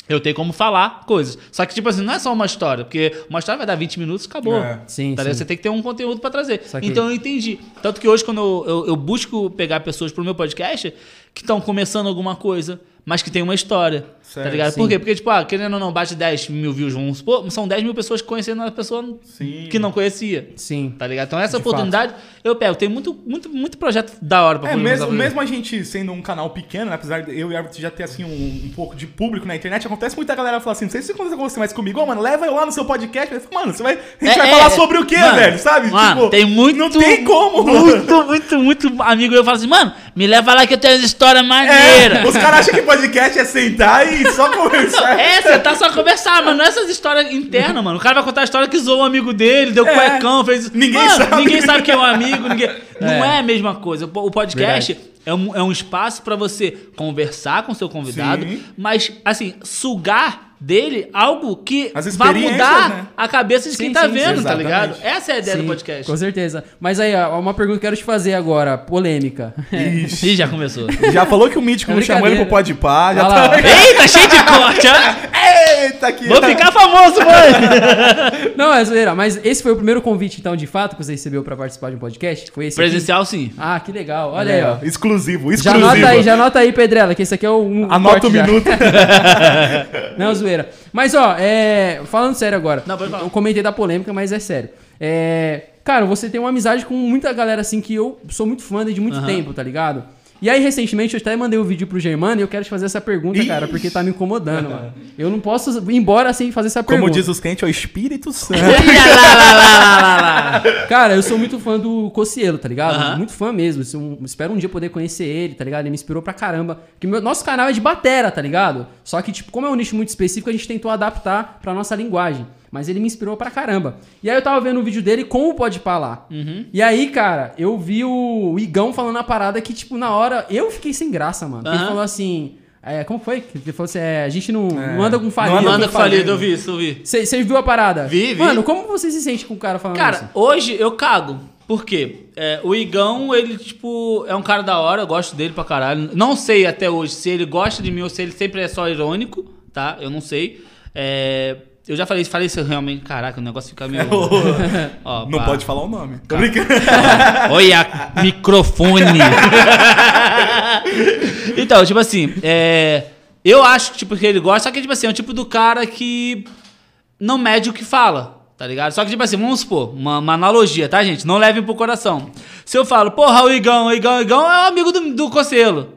eu tenho como falar coisas. Só que, tipo assim, não é só uma história, porque uma história vai dar 20 minutos e acabou. É. Sim, Tá sim. Você tem que ter um conteúdo pra trazer. Então eu entendi. Tanto que hoje, quando eu, eu, eu busco pegar pessoas pro meu podcast que estão começando alguma coisa, mas que tem uma história. Certo, tá ligado? sim. Por quê? Porque, tipo, ah, querendo ou não, bate 10 mil views, vamos supor, são 10 mil pessoas conhecendo uma pessoa Sim. que não conhecia. Sim. Tá ligado? Então essa De oportunidade eu pego. Tem muito, muito, muito projeto da hora pra É, mesmo, mesmo a gente sendo um canal pequeno, né, apesar de eu e a Everton já ter assim um, um pouco de público na internet, acontece muita galera falar assim, não sei se acontece com você, mas comigo, ô, mano, leva eu lá no seu podcast. Mano, você vai, a gente É, vai é, falar é. sobre o quê, Mano, velho? Sabe? Mano, Tipo, tem muito. Não tem como, mano. Muito, muito, muito amigo. Eu falo assim, mano, me leva lá que eu tenho umas histórias É, maneiras. os caras acham que podcast é sentar e só conversar. É, você tá só conversar, mano. Não é essas histórias internas, mano. O cara vai contar a história que zoou um amigo dele, deu É. cuecão, fez. Ninguém Mano, sabe. Ninguém sabe quem é um amigo, ninguém. Não é a mesma coisa. O podcast é um, é um espaço pra você conversar com seu convidado, Sim. mas, assim, sugar dele algo que vai mudar né? a cabeça de Sim, quem tá sim, vendo, tá exatamente. ligado? Essa é a ideia Sim, do podcast. Com certeza. Mas aí, ó, uma pergunta que eu quero te fazer agora, polêmica. Ixi, Ih, já começou. já falou que o Mítico É não chamou ele pro. Pode Pá, já lá, tá... Eita, cheio de corte, ó. Eita, aqui. Vou ficar famoso, mãe! Não, é zoeira. Mas esse foi o primeiro convite, então, de fato, que você recebeu pra participar de um podcast? Foi esse aqui? Presencial, sim. Ah, que legal. Olha aí, ó. Exclusivo, Já exclusivo. anota aí, já anota aí, Pedrela, que esse aqui é o um Anota o já. minuto. Não, zoeira. Mas, ó, é... falando sério agora. Não, pode falar. Eu comentei da polêmica, mas é sério. É... Cara, você tem uma amizade com muita galera, assim, que eu sou muito fã desde muito Aham. tempo, tá ligado? E aí, recentemente, eu até mandei um vídeo pro Germano e eu quero te fazer essa pergunta, Ih. cara, porque tá me incomodando, mano. Eu não posso ir embora sem fazer essa Como pergunta. diz os quentes, é o Espírito Santo. Cara, eu sou muito fã do Cocielo, tá ligado? Aham. Muito fã mesmo. Um- espero um dia poder conhecer ele, tá ligado? Ele me inspirou pra caramba. Porque meu, nosso canal é de batera, tá ligado? Só que, tipo, como é um nicho muito específico, a gente tentou adaptar pra nossa linguagem. Mas ele me inspirou pra caramba. E aí eu tava vendo o vídeo dele com o Podpah lá. Uhum. E aí, cara, eu vi o Igão falando a parada que, tipo, na hora eu fiquei sem graça, mano. Ele Aham. falou assim. É, como foi? Que Ele falou assim: é, a gente não, É, não anda com farinha. não anda Manda com falido, falido. eu vi isso, eu vi. Você viu a parada? Vi, vi. Mano, como você se sente com o cara falando isso? Cara, hoje eu cago. Por quê? É, o Igão, ele, tipo, é um cara da hora, eu gosto dele pra caralho. Não sei até hoje se ele gosta de mim ou se ele sempre é só irônico, tá? Eu não sei. É, eu já falei, falei isso realmente. Caraca, o negócio fica meio. Ó, Não pá. pode falar o nome. Tô brincando. Olha, microfone. então, tipo assim, é, eu acho que, tipo, que ele gosta, só que, tipo assim, é o tipo do cara que não mede o que fala, tá ligado? Só que, tipo assim, vamos supor, uma, uma analogia, tá, gente? Não levem pro coração. Se eu falo, porra, o Igão, o Igão, o Igão é um amigo do, do Cocelo.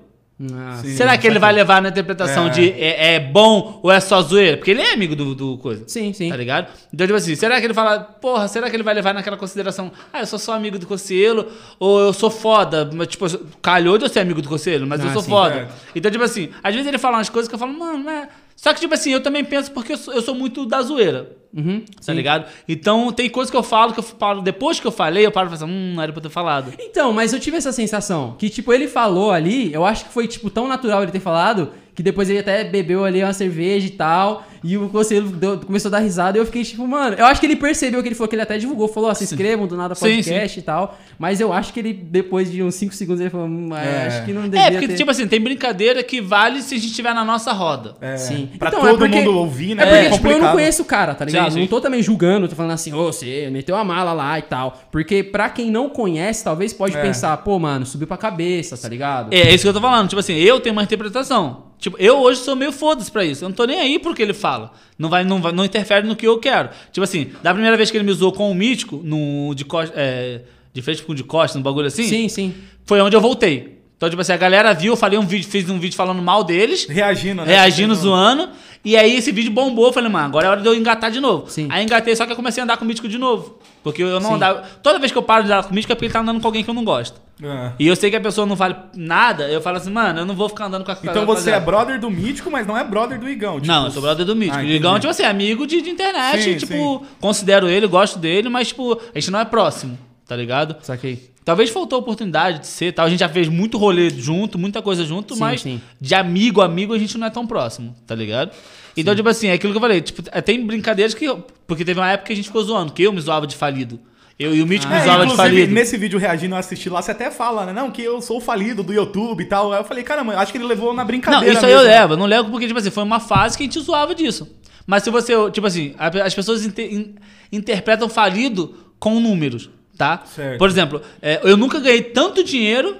Ah, Sim. Será que ele vai levar na interpretação É. de é, é bom ou é só zoeira? Porque ele é amigo do, do coisa. Sim, sim. Tá ligado? Então, tipo assim, será que ele fala, porra, será que ele vai levar naquela consideração, ah, eu sou só amigo do Conselho, ou eu sou foda, mas, tipo, calhou de eu ser amigo do Conselho, mas eu Ah, sou sim, foda. é. Então, tipo assim, às vezes ele fala umas coisas que eu falo, mano, não é. Só que, tipo assim, eu também penso porque eu sou, eu sou muito da zoeira. Uhum, Tá sim. ligado? Então tem coisas que eu falo que eu falo, depois que eu falei, eu paro e falo assim, hum, não era pra eu ter falado. Então, mas eu tive essa sensação que, tipo, ele falou ali, eu acho que foi, tipo, tão natural ele ter falado, que depois ele até bebeu ali uma cerveja e tal, e o conselho deu- começou a dar risada, e eu fiquei, tipo, mano, eu acho que ele percebeu que ele falou, que ele até divulgou, falou, ó, se inscrevam do Nada Sim, Podcast e tal, mas eu acho que ele, depois de uns 5 segundos, ele falou, hum, É. acho que não devia É, porque, ter... tipo assim, tem brincadeira que vale se a gente estiver na nossa roda. É, Sim. Pra Então, é todo porque- mundo ouvir, né? É porque, tipo, eu não conheço o cara, tá ligado? Sim, sim. Não tô também julgando, tô falando assim, ô, você meteu a mala lá e tal. Porque pra quem não conhece, talvez pode É. pensar, pô, mano, subiu pra cabeça, tá ligado? É, é isso que eu tô falando. Tipo assim, eu tenho uma interpretação. Tipo, eu hoje sou meio foda-se pra isso. Eu não tô nem aí pro que ele fala. Não vai, não vai, não interfere no que eu quero. Tipo assim, da primeira vez que ele me usou com o mítico, no, de, é, de frente com o de costa, no bagulho assim, sim. sim. foi onde eu voltei. Então, tipo assim, a galera viu, eu falei um vídeo, fiz um vídeo falando mal deles, Reagindo, né? reagindo, zoando. E aí esse vídeo bombou, eu falei, mano, agora é hora de eu engatar de novo. Sim. Aí engatei, só que eu comecei a andar com o mítico de novo. Porque eu não Sim. andava. Toda vez que eu paro de andar com o mítico é porque ele tá andando com alguém que eu não gosto. É. E eu sei que a pessoa não vale nada, eu falo assim, mano, eu não vou ficar andando com a Então você é brother do Mítico, mas não é brother do Igão. tipo- Não, eu sou brother do Mítico. Ah, o Igão, tipo assim, é amigo de, de internet, Sim, tipo, considero ele, gosto dele, mas, tipo, a gente não é próximo, tá ligado? Saquei. Talvez faltou a oportunidade de ser, tal. A gente já fez muito rolê junto, muita coisa junto, Sim, mas sim. de amigo a amigo a gente não é tão próximo, tá ligado? Então, tipo assim, é aquilo que eu falei, tipo, é, tem brincadeiras que. eu- Porque teve uma época que a gente ficou zoando, que eu me zoava de falido. Eu e o Mítico É, me zoava de falido. nesse vídeo reagindo eu assisti lá, você até fala, né? Não, que eu sou o falido do YouTube e tal. Aí eu falei, caramba, acho que ele levou na Não, brincadeira. isso aí eu mesmo. levo. Não levo porque, tipo assim, foi uma fase que a gente zoava disso. Mas se você, tipo assim, as pessoas inte- in- interpretam falido com números, tá? Certo. Por exemplo, é, eu nunca ganhei tanto dinheiro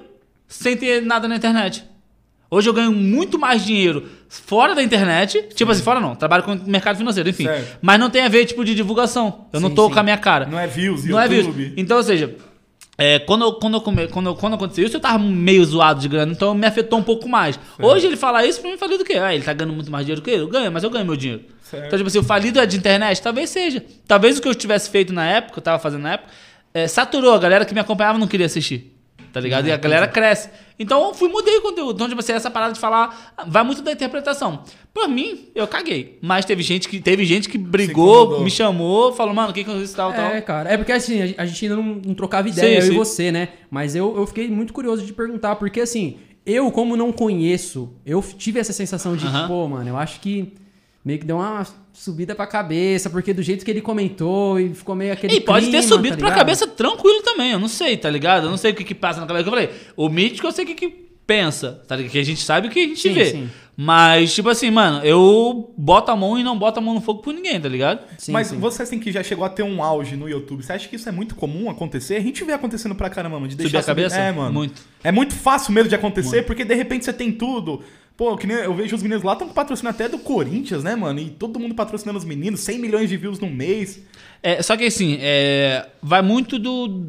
sem ter nada na internet. Hoje eu ganho muito mais dinheiro fora da internet. Tipo assim, fora não. Trabalho com mercado financeiro, enfim. Certo. Mas não tem a ver, tipo, de divulgação. Eu não Sim, tô sim. com a minha cara. Não é views, Não é YouTube. views. Então, ou seja, é, quando, eu, quando, eu come- quando, eu- quando aconteceu isso, eu tava meio zoado de grana, então me afetou um pouco mais. Hoje ele fala isso pra mim, falei do quê? Ah, ele tá ganhando muito mais dinheiro que ele? Eu ganho, mas eu ganho meu dinheiro. Certo. Então, tipo assim, o falido é de internet? Talvez seja. Talvez o que eu tivesse feito na época, eu tava fazendo na época, é, saturou. A galera que me acompanhava não queria assistir. Tá ligado? e a galera cresce. Então eu fui mudei o conteúdo. Então, tipo assim, essa parada de falar vai muito da interpretação. Por mim, eu caguei. Mas teve gente que, teve gente que brigou, me chamou, falou, mano, o que que eu disse tal, tal. É, cara. É porque assim, a gente- ainda não, não trocava ideia, Sim, eu sim. e você, né? Mas eu, eu fiquei muito curioso de perguntar, porque assim, eu, como não conheço, eu tive essa sensação de, Aham. pô, mano, eu acho que meio que deu uma subida pra cabeça, porque do jeito que ele comentou e ficou meio aquele. E pode ter subido tá pra cabeça tranquilo também. Eu não sei, tá ligado? Eu não sei o que que passa na cabeça. Eu falei, o mítico eu sei o que, que pensa, tá ligado? Que a gente sabe o que a gente Sim, vê. sim. Mas, tipo assim, mano, eu boto a mão e não boto a mão no fogo por ninguém, tá ligado? Sim, Mas sim. você assim que já chegou a ter um auge no YouTube, você acha que isso é muito comum acontecer? A gente vê acontecendo pra caramba, mano. De Subir deixar a cabeça? É, mano. Muito. É muito fácil mesmo de acontecer, porque de repente você tem tudo. Pô, que nem eu vejo os meninos lá estão patrocinando até do Corinthians, né, mano? E todo mundo patrocinando os meninos, 100 milhões de views no mês. É, só que assim, é, vai muito do,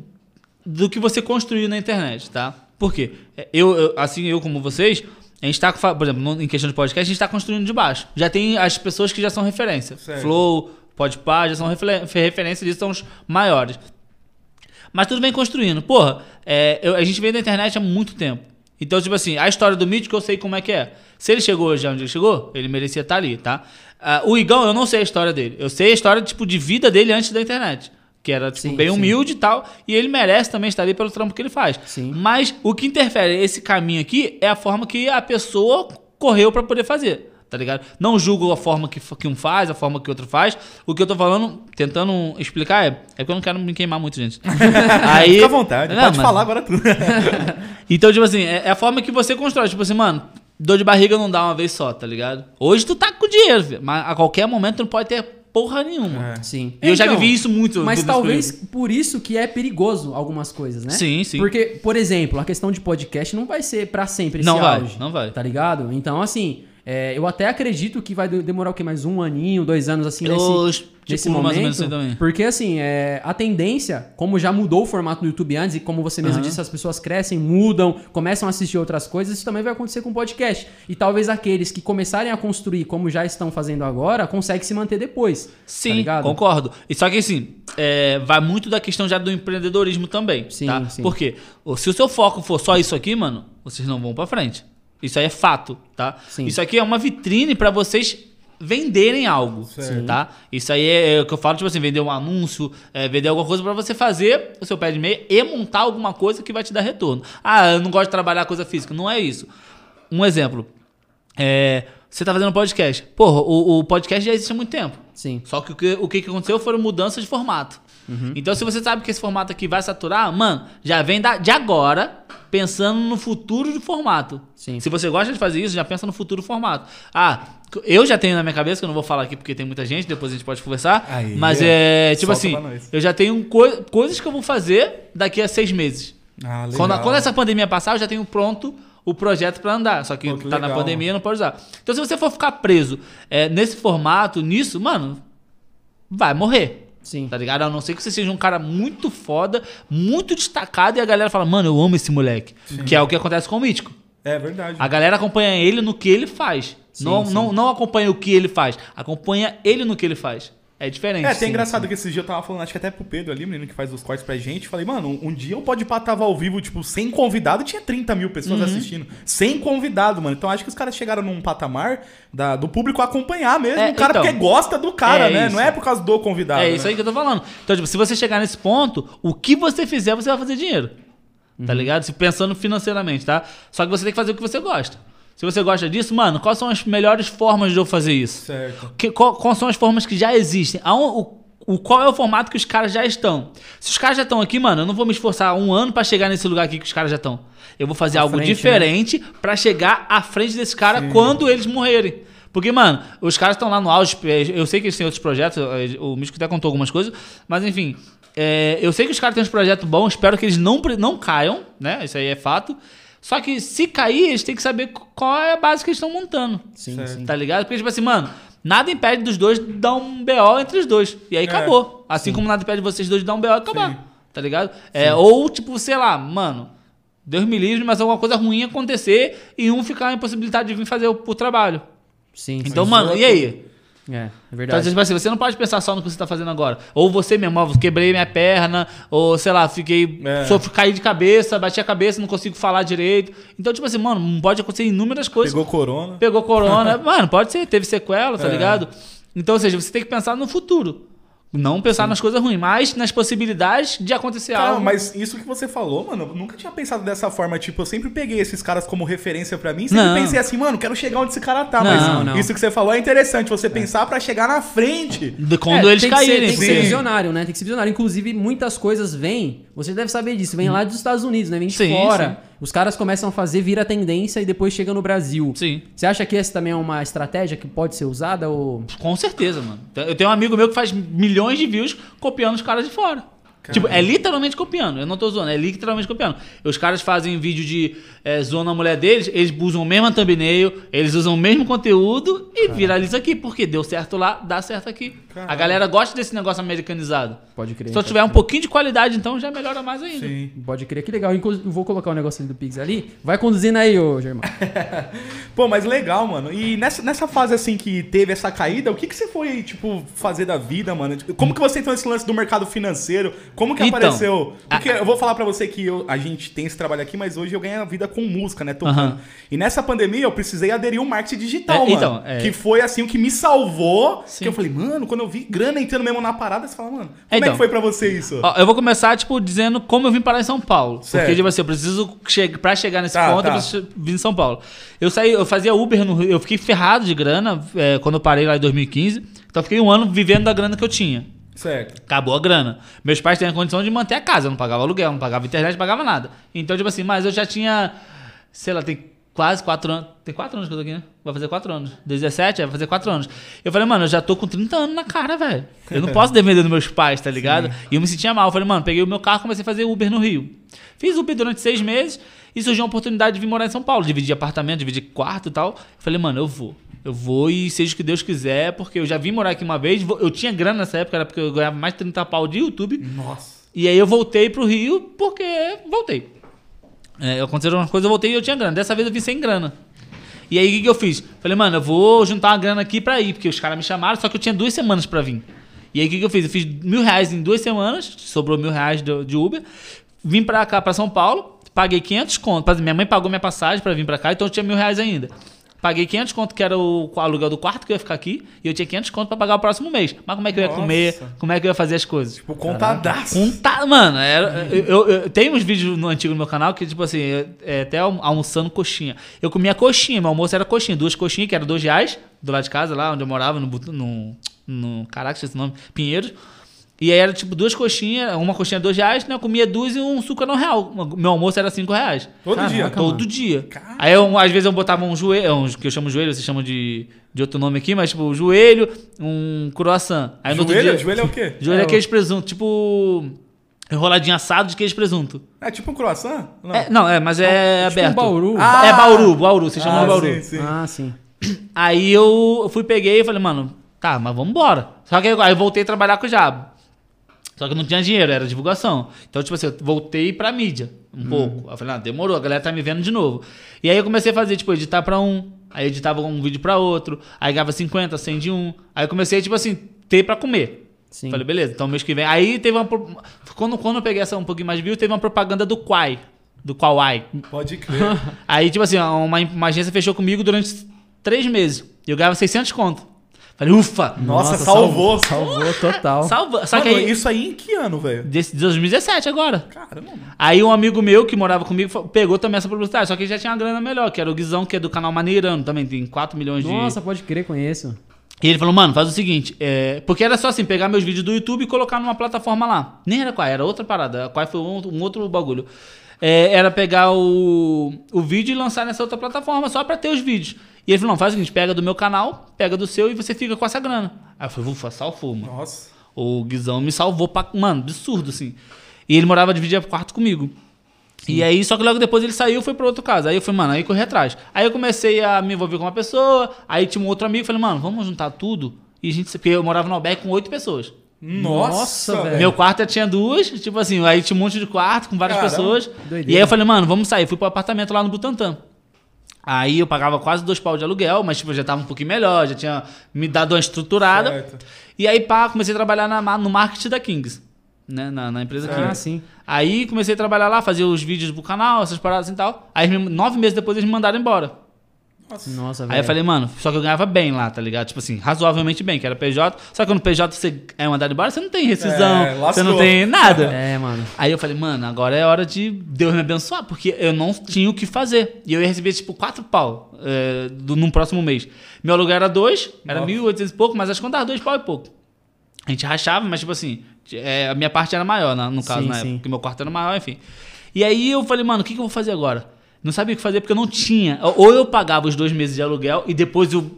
do que você construiu na internet, tá? Por quê? É, Eu, eu- assim, eu como vocês, a gente tá, com por exemplo, em questão de podcast, a gente tá construindo de baixo. Já tem as pessoas que já são referência. Certo. Flow, Podpah, já são referência disso, são os maiores. Mas tudo vem construindo. Porra, é, eu- a gente vem da internet há muito tempo. Então, tipo assim, a história do Mítico eu sei como é que é. Se ele chegou hoje onde ele chegou, ele merecia estar ali, tá? Ah, o Igão, eu não sei a história dele. Eu sei a história, tipo, de vida dele antes da internet. Que era, tipo, Sim, bem sim. humilde e tal. E ele merece também estar ali pelo trampo que ele faz. Sim. Mas o que interfere esse caminho aqui é a forma que a pessoa correu pra poder fazer. Tá ligado? Não julgo a forma que, que um faz, a forma que outro faz. O que eu tô falando, tentando explicar é. É porque eu não quero me queimar muito, gente. Aí, Fica à vontade, Não, pode mas- falar agora tudo. Então, tipo assim, é, é a forma que você constrói. Tipo assim, mano, dor de barriga não dá uma vez só, tá ligado? Hoje tu tá com dinheiro, filho, mas a qualquer momento tu não pode ter porra nenhuma. É. Sim. E eu já Então, vivi isso muito. Mas talvez por isso que é perigoso algumas coisas, né? Sim, sim. Porque, por exemplo, a questão de podcast não vai ser pra sempre esse Não vai, auge. não vai. Tá ligado? Então, assim, é, eu até acredito que vai de- demorar o quê? Mais um aninho, dois anos, assim, Eu nesse, nesse estipulo momento. mais ou menos assim também. Porque, assim, é, a tendência, como já mudou o formato do YouTube antes, e como você mesmo Aham. disse, as pessoas crescem, mudam, começam a assistir outras coisas, isso também vai acontecer com o podcast. E talvez aqueles que começarem a construir como já estão fazendo agora, conseguem se manter depois. tá Sim, ligado? concordo. E só que assim, é, vai muito da questão já do empreendedorismo também. Sim, tá? sim. Porque se o seu foco for só isso aqui, mano, vocês não vão pra frente. Isso aí é fato, tá? Sim. Isso aqui é uma vitrine pra vocês venderem algo, Certo. tá? Isso aí é, é o que eu falo, tipo assim, vender um anúncio, é, vender alguma coisa pra você fazer o seu pé de meia e montar alguma coisa que vai te dar retorno. Ah, eu não gosto de trabalhar coisa física. Não é isso. Um exemplo. É, você tá fazendo um podcast. Porra, o, o podcast já existe há muito tempo. Sim. Só que o que, o que aconteceu foram mudanças de formato. Então, se você sabe que esse formato aqui vai saturar, mano, já vem da- de agora pensando no futuro do formato. Sim. Se você gosta de fazer isso, já pensa no futuro formato. Ah, eu já tenho na minha cabeça, que eu não vou falar aqui porque tem muita gente, depois a gente pode conversar. Aí, mas é. é, tipo assim, eu já tenho coi- coisas que eu vou fazer daqui a seis meses. Ah, legal. Quando, quando essa pandemia passar, eu já tenho pronto o projeto pra andar. Só que, Pô, que tá na legal, pandemia, não pode usar. Então, se você for ficar preso é, nesse formato, nisso, mano, vai morrer. Sim. Tá ligado? A não ser que você seja um cara muito foda, muito destacado, e a galera fala, mano, eu amo esse moleque. Que é o que acontece com o Mítico. É verdade. A galera acompanha ele no que ele faz. Sim, não, sim. Não, não acompanha o que ele faz. Acompanha ele no que ele faz. É diferente. É, até sim. engraçado que esses dias eu tava falando, acho que até pro Pedro ali, o menino que faz os cortes pra gente. Falei, mano, um, dia o Pode tava ao vivo, tipo, sem convidado, tinha 30 mil pessoas Uhum. assistindo. Sem convidado, mano. Então acho que os caras chegaram num patamar da- do público acompanhar mesmo. É, o cara então. porque gosta do cara, É né? isso. Não é por causa do convidado. É né? isso aí que eu tô falando. Então, tipo, se você chegar nesse ponto, o que você fizer, você vai fazer dinheiro. Uhum. Tá ligado? Se pensando financeiramente, tá? Só que você tem que fazer o que você gosta. Se você gosta disso, mano, quais são as melhores formas de eu fazer isso? Certo. Que, qual- quais são as formas que já existem? Aon- o, o- qual é o formato que os caras já estão? Se os caras já estão aqui, mano, eu não vou me esforçar um ano pra chegar nesse lugar aqui que os caras já estão. Eu vou fazer À algo frente, né? diferente pra chegar à frente desse cara quando eles morrerem. Porque, mano, os caras estão lá no auge. Eu sei que eles têm outros projetos, o Místico até contou algumas coisas, mas enfim. é, eu sei que os caras têm uns projetos bons, espero que eles não, não caiam, né? Isso aí é fato. Só que se cair, eles têm que saber qual é a base que eles estão montando. Sim, Certo. sim. Tá ligado? Porque, tipo assim, mano, nada impede dos dois de dar um BO entre os dois. E aí É. acabou. Assim como nada impede vocês dois de dar um BO e acabar. Sim. Tá ligado? É, ou, tipo, sei lá, mano, Deus me livre, mas alguma coisa ruim acontecer e um ficar impossibilitado de vir fazer o, o trabalho. Sim, Então, sim. mano, e aí? É, é Então, verdade. tipo assim, você não pode pensar só no que você tá fazendo agora. Ou você mesmo, ó, quebrei minha perna, ou sei lá, fiquei. É. Sofri, caí de cabeça, bati a cabeça, não consigo falar direito. Então, tipo assim, mano, pode acontecer inúmeras coisas. Pegou corona. Pegou corona. Mano, pode ser, teve sequela, tá É. ligado? Então, ou seja, você tem que pensar no futuro. Não pensar nas coisas ruins, mas nas possibilidades de acontecer Cara, algo. mas isso que você falou, mano, eu nunca tinha pensado dessa forma. Tipo, eu sempre peguei esses caras como referência pra mim. Sempre Não. pensei assim, mano, quero chegar onde esse cara tá. Não, mas não. isso que você falou é interessante, você pensar pra chegar na frente. De quando É, eles tem que ser- caírem. tem que ser visionário, né? Tem que ser visionário. Inclusive, muitas coisas vêm, você deve saber disso, vem lá dos Estados Unidos, né? Vem de Sim, fora. Os caras começam a fazer, vira tendência e depois chega no Brasil. Sim. Você acha que essa também é uma estratégia que pode ser usada ou... Com certeza, mano. Eu tenho um amigo meu que faz milhões de views copiando os caras de fora. Tipo, é literalmente copiando. Eu não tô zoando, é literalmente copiando. Os caras fazem vídeo de é, zoando a mulher deles, eles usam o mesmo thumbnail, eles usam o mesmo conteúdo e viraliza aqui. Porque deu certo lá, dá certo aqui. A Caralho. galera gosta desse negócio americanizado. Pode crer. Se eu tiver um pouquinho de qualidade, então já melhora mais ainda. Sim. Pode crer, que legal. Inclusive, eu vou colocar o negócio do Pix ali. Vai conduzindo aí, ô Germão. Pô, mas legal, mano. E nessa, nessa fase, assim, que teve essa caída, o que, que você foi, tipo, fazer da vida, mano? Tipo, Como que você entrou nesse lance do mercado financeiro? Como que Então, apareceu? Porque a- eu vou falar pra você que eu- a gente tem esse trabalho aqui, mas hoje eu ganho a vida com música, né? Tocando. Aham. E nessa pandemia eu precisei aderir ao marketing digital, É, mano. então, é. Que foi, assim, o que me salvou. Sim. Que eu falei, mano, quando eu vi grana entrando mesmo na parada, você fala, mano, como é, Então. que foi pra você isso? Ó, eu vou começar, tipo, dizendo como eu vim parar em São Paulo. Certo. Porque, tipo assim, eu preciso chegar. Pra chegar nesse Tá, ponto, tá. eu preciso vir em São Paulo. Eu saí, eu fazia Uber no Rio, eu fiquei ferrado de grana é, quando eu parei lá em 2015. Então eu fiquei um ano vivendo da grana que eu tinha. Certo. Acabou a grana. Meus pais têm a condição de manter a casa. Eu não pagava aluguel, não pagava internet, não pagava nada. Então, tipo assim, mas eu já tinha. Sei lá, tem quase quatro anos. Tem quatro anos que eu tô aqui, né? Vai fazer quatro anos. 17, é, vai fazer quatro anos. Eu falei, mano, eu já tô com 30 anos na cara, velho. Eu não posso depender dos meus pais, tá ligado? E eu me sentia mal. Eu falei, mano, peguei o meu carro e comecei a fazer Uber no Rio. Fiz Uber durante seis meses e surgiu a oportunidade de vir morar em São Paulo. Dividir apartamento, dividir quarto e tal. Eu falei, mano, eu vou. Eu vou e seja o que Deus quiser, porque eu já vim morar aqui uma vez. Eu tinha grana nessa época, era porque eu ganhava mais de 30 pau de YouTube. Nossa. E aí eu voltei pro Rio porque voltei. É, aconteceram umas coisas, eu voltei e eu tinha grana. Dessa vez eu vim sem grana. E aí o que, que eu fiz? Falei, mano, eu vou juntar uma grana aqui pra ir, porque os caras me chamaram, só que eu tinha duas semanas pra vir. E aí o que, que eu fiz? Eu fiz mil reais em duas semanas, sobrou mil reais do- de Uber. Vim pra cá, pra São Paulo, paguei 500 conto. Minha mãe pagou minha passagem pra vir pra cá, então eu tinha mil reais ainda. Paguei 500 conto, que era o aluguel do quarto que eu ia ficar aqui, e eu tinha 500 conto pra pagar o próximo mês. Mas como é que eu ia Nossa. comer? Como é que eu ia fazer as coisas? Tipo, contadaço. Tá, mano, era, eu, eu, eu- tem uns vídeos no antigo no meu canal que, tipo assim, eu- é, até alm- almoçando coxinha. Eu comia coxinha, meu almoço era coxinha, duas coxinhas, que era dois reais, do lado de casa, lá onde eu morava, no, no, no caraca, o nome, Pinheiros. E aí era tipo duas coxinhas, uma coxinha dois reais, né? Eu comia duas e um suco era um real. Meu almoço era cinco reais. Todo Caraca, dia. mano. Todo dia. Caraca. Aí eu, às vezes eu botava um joelho, um, que eu chamo joelho, vocês chamam de, de outro nome aqui, mas tipo, joelho, um croissant. Aí no outro Joelho? dia, Joelho é o quê? Joelho é É, queijo presunto, tipo. Enroladinho assado de queijo e presunto. É tipo um croissant? Não. É, não, é, mas é Tipo um aberto. Bauru. Ah! É Bauru, Bauru, se chama Ah, de Bauru. sim, sim. Ah, sim. Aí eu fui, peguei e falei, mano, tá, mas vamos embora. Só que aí eu voltei a trabalhar com o Jabo. Só que eu não tinha dinheiro, era divulgação. Então, tipo assim, eu voltei pra mídia um pouco. Aí eu falei, ah, demorou, a galera tá me vendo de novo. E aí eu comecei a fazer, tipo, editar pra um, aí editava um vídeo pra outro, aí ganhava 50, 100 de um. Aí eu comecei, tipo assim, ter pra comer. Sim. Falei, beleza, então mês que vem. Aí teve uma. Quando, quando eu peguei essa um pouquinho mais de view, teve uma propaganda do Quai. Do Quai. Pode crer. Aí, tipo assim, uma, uma agência fechou comigo durante três meses. E eu ganhava 600 conto. Falei, ufa! Nossa, salvou. Salvou total. Salva. Só Mano, que aí. isso aí em que ano, velho? Desse, de 2017 agora. Caramba. Aí um amigo meu que morava comigo pegou também essa publicidade, só que ele já tinha uma grana melhor, que era o Guizão, que é do canal Maneirando também, tem 4 milhões de. Nossa, pode crer, conheço. E ele falou, mano, faz o seguinte, é... porque era só assim, pegar meus vídeos do YouTube e colocar numa plataforma lá. Nem era qual, era outra parada. Qual foi um, um outro bagulho. É, era pegar o, o vídeo e lançar nessa outra plataforma só pra ter os vídeos. E ele falou, não, faz o seguinte, pega do meu canal, pega do seu e você fica com essa grana. Aí eu falei, ufa, salvou, mano. Nossa. O Guizão me salvou pra. Mano, absurdo, assim. E ele morava dividir quarto comigo. E aí, só que logo depois ele saiu e foi pra outro caso. Aí eu fui, mano, aí corri atrás. Aí eu comecei a me envolver com uma pessoa, aí tinha um outro amigo, falei, mano, vamos juntar tudo. E a gente. Porque eu morava no Albergue com oito pessoas. Nossa, Nossa, velho. Meu quarto já tinha duas, tipo assim, aí tinha um monte de quarto com várias Caramba, pessoas. doideira. E aí eu falei, mano, vamos sair. Fui pro apartamento lá no Butantã. Aí eu pagava quase dois pau de aluguel, mas tipo, eu já tava um pouquinho melhor, já tinha me dado uma estruturada. Certo. E aí, pá, comecei a trabalhar na- no marketing da Kings, né? Na, na empresa Ah, Kings. sim. Aí comecei a trabalhar lá, fazer os vídeos pro canal, essas paradas e tal. Aí me- nove meses depois eles me mandaram embora. Nossa. Nossa, velho. Aí eu falei, mano, só que eu ganhava bem lá, tá ligado? Tipo assim, razoavelmente bem, que era PJ. Só que no PJ você é mandado embora, você não tem rescisão, É, você não tem nada. É, mano. Aí eu falei, mano, agora é hora de Deus me abençoar, porque eu não tinha o que fazer. E eu ia receber, tipo, quatro pau é, do, num próximo mês. Meu aluguel era dois, era Nossa. 1.800 e pouco, mas acho que dava dois pau e pouco. A gente rachava, mas, tipo assim, é, a minha parte era maior, na- no caso, Sim, na sim. época, porque meu quarto era maior, enfim. E aí eu falei, mano, o que, que eu vou fazer agora? Não sabia o que fazer porque eu não tinha. Ou eu pagava os dois meses de aluguel e depois eu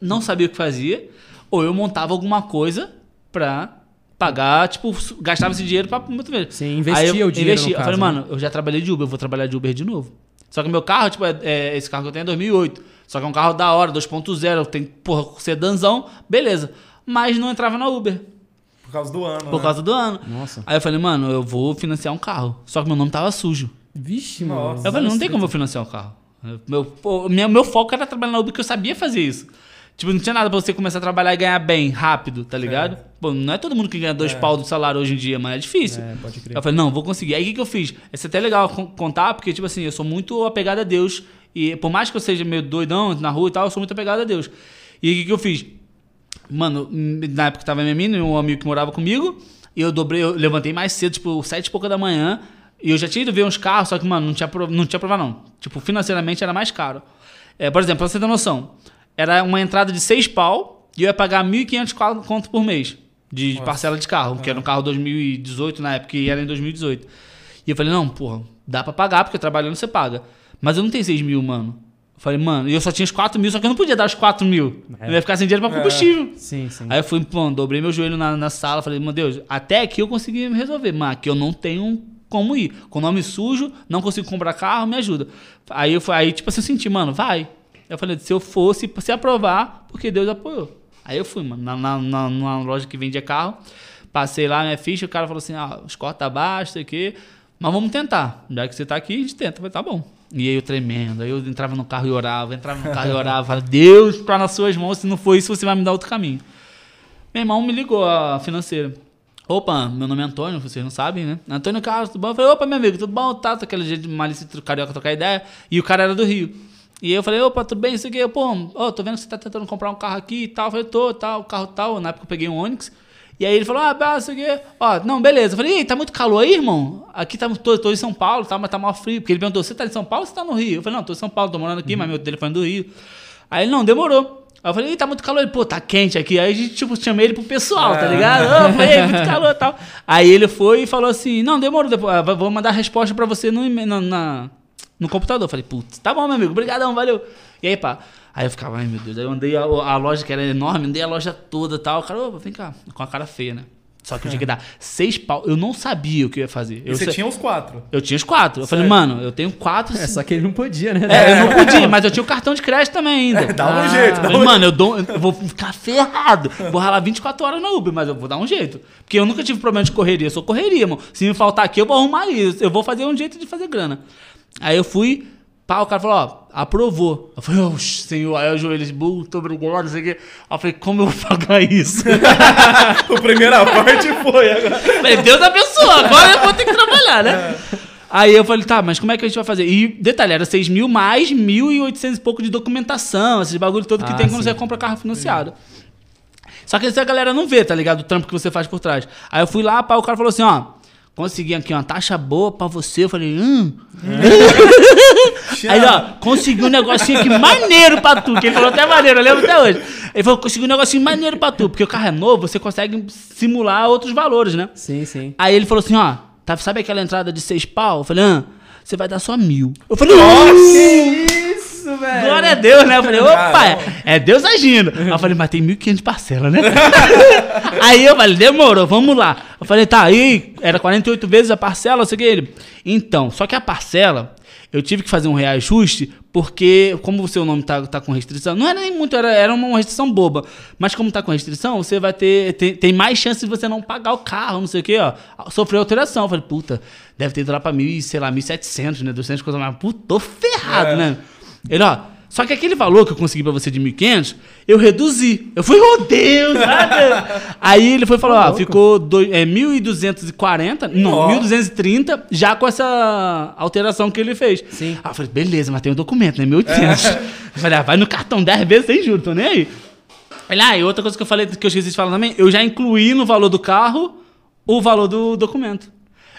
não sabia o que fazia, ou eu montava alguma coisa pra pagar, tipo, gastava esse dinheiro pra muito ver. Sim, investia Aí eu o dinheiro, investi. no Eu falei, caso, né? mano, eu já trabalhei de Uber, eu vou trabalhar de Uber de novo. Só que meu carro, tipo, é, é- esse carro que eu tenho é 2008. Só que é um carro da hora, 2.0, tem, porra, sedanzão, beleza. Mas não entrava na Uber, Por causa do ano. por né? causa do ano. Nossa. Aí eu falei, mano, eu vou financiar um carro. Só que meu nome tava sujo. Vixe, Nossa. mano. Eu falei, não tem como eu financiar um carro. Meu, pô, meu, meu foco era trabalhar na Uber, porque eu sabia fazer isso. Tipo, não tinha nada pra você começar a trabalhar e ganhar bem, rápido, tá ligado? Pô, não é todo mundo que ganha dois pau do salário hoje em dia, mano. É difícil. É, pode crer. Eu falei, não, vou conseguir. Aí o que, que eu fiz? Isso é até legal con- contar, porque, tipo assim, eu sou muito apegado a Deus. E por mais que eu seja meio doidão na rua e tal, eu sou muito apegado a Deus. E o que, que eu fiz? Mano, na época tava minha mina e um amigo que morava comigo. E eu dobrei, eu levantei mais cedo, tipo, sete e pouca da manhã. E eu já tinha ido ver uns carros, só que, mano, não tinha, não tinha provar, não. Tipo, financeiramente era mais caro. É, por exemplo, pra você ter noção, era uma entrada de seis pau e eu ia pagar 1.500 conto por mês de Nossa. parcela de carro, que era um carro 2018 na época, e era em 2018. E eu falei, não, porra, dá pra pagar, porque trabalhando você paga. Mas eu não tenho 6 mil, mano. Eu falei, mano, e eu só tinha os 4 mil, só que eu não podia dar os 4 mil. É. Eu ia ficar sem dinheiro pra É. combustível. Sim, sim. Aí eu fui, pô, dobrei meu joelho na, na sala, falei, meu Deus, até aqui eu consegui me resolver, mas aqui eu não tenho como ir. Com nome sujo, não consigo comprar carro, me ajuda. Aí eu aí, tipo assim, eu senti, mano, vai. Eu falei, se eu fosse, se aprovar, porque Deus apoiou. Aí eu fui, mano, na, na, numa loja que vendia carro, passei lá minha ficha, o cara falou assim, ah, os cortes tá baixo, sei o quê, mas vamos tentar. Já que você tá aqui, a gente tenta. Eu falei, tá bom. E aí eu tremendo, aí eu entrava no carro e orava, entrava no carro e orava, Deus, tá nas suas mãos, se não for isso, você vai me dar outro caminho. Meu irmão me ligou, a financeira. Opa, meu nome é Antônio, vocês não sabem, né? Antônio Carlos, tudo bom? Eu falei, opa, meu amigo, tudo bom? Tá, tô aquele jeito de malícia carioca trocar ideia. E o cara era do Rio. E eu falei, opa, tudo bem, isso aqui. Eu, Pô, ó, tô vendo que você tá tentando comprar um carro aqui e tal. Eu falei, tô, tal, carro tal. Na época eu peguei um Onix. E aí ele falou, ah, bah, isso aqui. Ó, não, beleza. Eu falei, ei, tá muito calor aí, irmão? Aqui tá, tô, tô em São Paulo, tá, mas tá mal frio. Porque ele perguntou, você tá em São Paulo ou você tá no Rio? Eu falei, não, tô em São Paulo, tô morando aqui, mas meu telefone é do Rio. Aí ele, não, demorou. Aí eu falei, Ih, tá muito calor. Ele, pô, tá quente aqui. Aí a gente, tipo, chamei ele pro pessoal, tá É. ligado? Ô, falei, "Ei, muito calor e tal. Aí ele foi e falou assim, não, demorou, depois, ah, vou mandar a resposta pra você no, na, na- no computador. Eu falei, putz, tá bom, meu amigo, brigadão, valeu. E aí, pá. Aí eu ficava, ai meu Deus. Aí eu andei a, a loja que era enorme, andei a loja toda e tal. O cara, ô, vem cá, com a cara feia, né? Só que eu tinha que dar seis pau. Eu não sabia o que eu ia fazer. E Eu, você sa- tinha os quatro. eu tinha os quatro. Eu falei, mano, eu tenho quatro. É, só que ele não podia, né? É, eu não podia, mas eu tinha o cartão de crédito também ainda. Dá um Ah. jeito, dá falei, um mano, eu, dou, eu vou ficar ferrado. Vou ralar 24 horas na Uber, mas eu vou dar um jeito. Porque eu nunca tive problema de correria, eu sou correria, mano. Se me faltar aqui, eu vou arrumar isso. Eu vou fazer um jeito de fazer grana. Aí eu fui, pá, o cara falou, ó, aprovou. Eu falei, oh, senhor, aí eu joelho, muito obrigado, não sei o quê. Aí eu falei, como eu vou pagar isso? A primeira parte foi agora. Falei, Deus abençoe, agora eu vou ter que trabalhar, né? Aí eu falei, tá, mas como é que a gente vai fazer? E detalhe, era 6 mil mais 1.800 e pouco de documentação, esses bagulho todo que Ah, tem quando sim. você compra carro financiado. Só que isso a galera não vê, tá ligado? O trampo que você faz por trás. Aí eu fui lá, pá, o cara falou assim, ó, consegui aqui uma taxa boa pra você. Eu falei, hum. Aí, ó, consegui um negocinho aqui maneiro pra tu. Que ele falou até maneiro, eu lembro até hoje. Ele falou, consegui um negocinho maneiro pra tu. Porque o carro é novo, você consegue simular outros valores, né? Sim, sim. Aí ele falou assim, ó, tá, sabe aquela entrada de seis pau? Eu falei, ah, você vai dar só mil. Eu falei, nossa! Isso, velho? Glória a Deus, né? Eu falei, opa, Caramba. é Deus agindo. Aí eu falei, mas tem 1.500 de parcela, né? aí eu falei, demorou, vamos lá. Eu falei, tá, aí era 48 vezes a parcela, não sei o que. Ele, então, só que a parcela, eu tive que fazer um reajuste, porque como o seu nome tá, tá com restrição, não era nem muito, era, era uma restrição boba. Mas como tá com restrição, você vai ter, tem, tem mais chance de você não pagar o carro, não sei o que, ó. Sofreu alteração. Eu falei, puta, deve ter ido lá pra mil, sei lá, 1.700, né? 200 coisas mais. Puta, tô ferrado, É. né? Ele, ó, só que aquele valor que eu consegui pra você de 1.500, eu reduzi. Eu fui, oh Deus, nada. Aí ele foi e falou, ó, louco. ficou doi- é, 1.240, não, Ó. 1.230, já com essa alteração que ele fez. Sim. Aí eu falei, beleza, mas tem o documento, né, 1.800. Eu falei, ah, vai no cartão 10 vezes sem juros, tô nem aí. Ele, ah, e outra coisa que eu falei, que eu esqueci de falar também, eu já incluí no valor do carro o valor do documento.